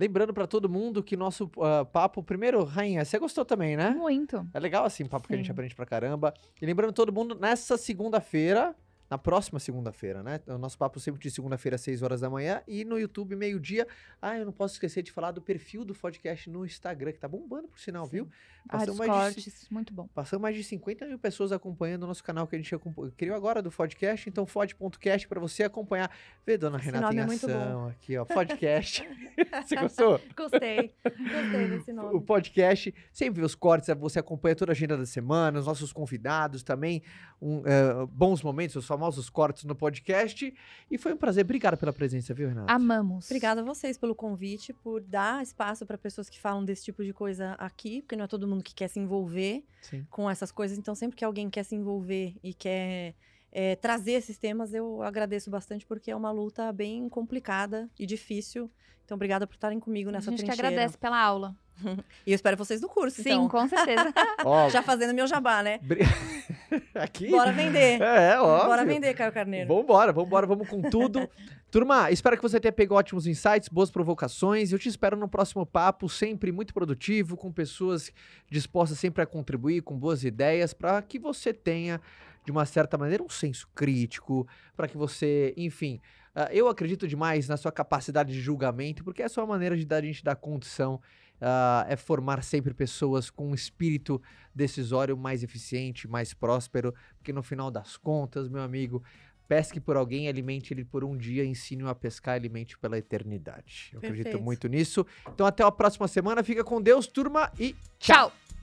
Lembrando pra todo mundo que nosso ah, papo, primeiro, Rainha, você gostou também, né? Muito. É legal assim, papo que a gente Sim. aprende pra caramba. E lembrando todo mundo, nessa segunda-feira, na próxima segunda-feira, né? O nosso papo sempre de segunda-feira, às 6 horas da manhã. E no YouTube, meio-dia. Ah, eu não posso esquecer de falar do perfil do podcast no Instagram, que tá bombando, por sinal, viu? Ah, Passou dos mais, de, cortes, muito bom. passou mais de 50 mil pessoas acompanhando o nosso canal que a gente criou agora do podcast. Então, fod.cast pra você acompanhar. Vê, dona Esse Renata em é muito ação aqui, ó. Podcast. <laughs> você gostou? Gostei. Gostei desse o nome. podcast, sempre os cortes, você acompanha toda a agenda da semana, os nossos convidados também, um, eh, bons momentos, os famosos cortes no podcast. E foi um prazer. Obrigado pela presença, viu, Renato? Amamos. Obrigada a vocês pelo convite, por dar espaço para pessoas que falam desse tipo de coisa aqui, porque não é todo mundo que quer se envolver Sim. com essas coisas. Então, sempre que alguém quer se envolver e quer é, trazer esses temas, eu agradeço bastante, porque é uma luta bem complicada e difícil. Então, obrigada por estarem comigo A nessa gente que trincheira. agradece pela aula. <laughs> E eu espero vocês no curso, Sim, então. com certeza. <laughs> Ó, Já fazendo meu jabá, né? bri- <laughs> Aqui? Bora vender. É, óbvio. Bora vender, Caio Carneiro. Vambora, vambora, vamos com tudo. Turma, espero que você tenha pegado ótimos insights, boas provocações. Eu te espero no próximo papo, sempre muito produtivo, com pessoas dispostas sempre a contribuir, com boas ideias, para que você tenha de uma certa maneira, um senso crítico, para que você, enfim. Uh, eu acredito demais na sua capacidade de julgamento, porque essa é a maneira de dar, a gente dar condição, uh, é formar sempre pessoas com um espírito decisório mais eficiente, mais próspero, porque no final das contas, meu amigo, pesque por alguém, alimente ele por um dia, ensine-o a pescar, alimente pela eternidade. Eu acredito Perfeito. muito nisso. Então até a próxima semana, fica com Deus, turma, e tchau! Tchau!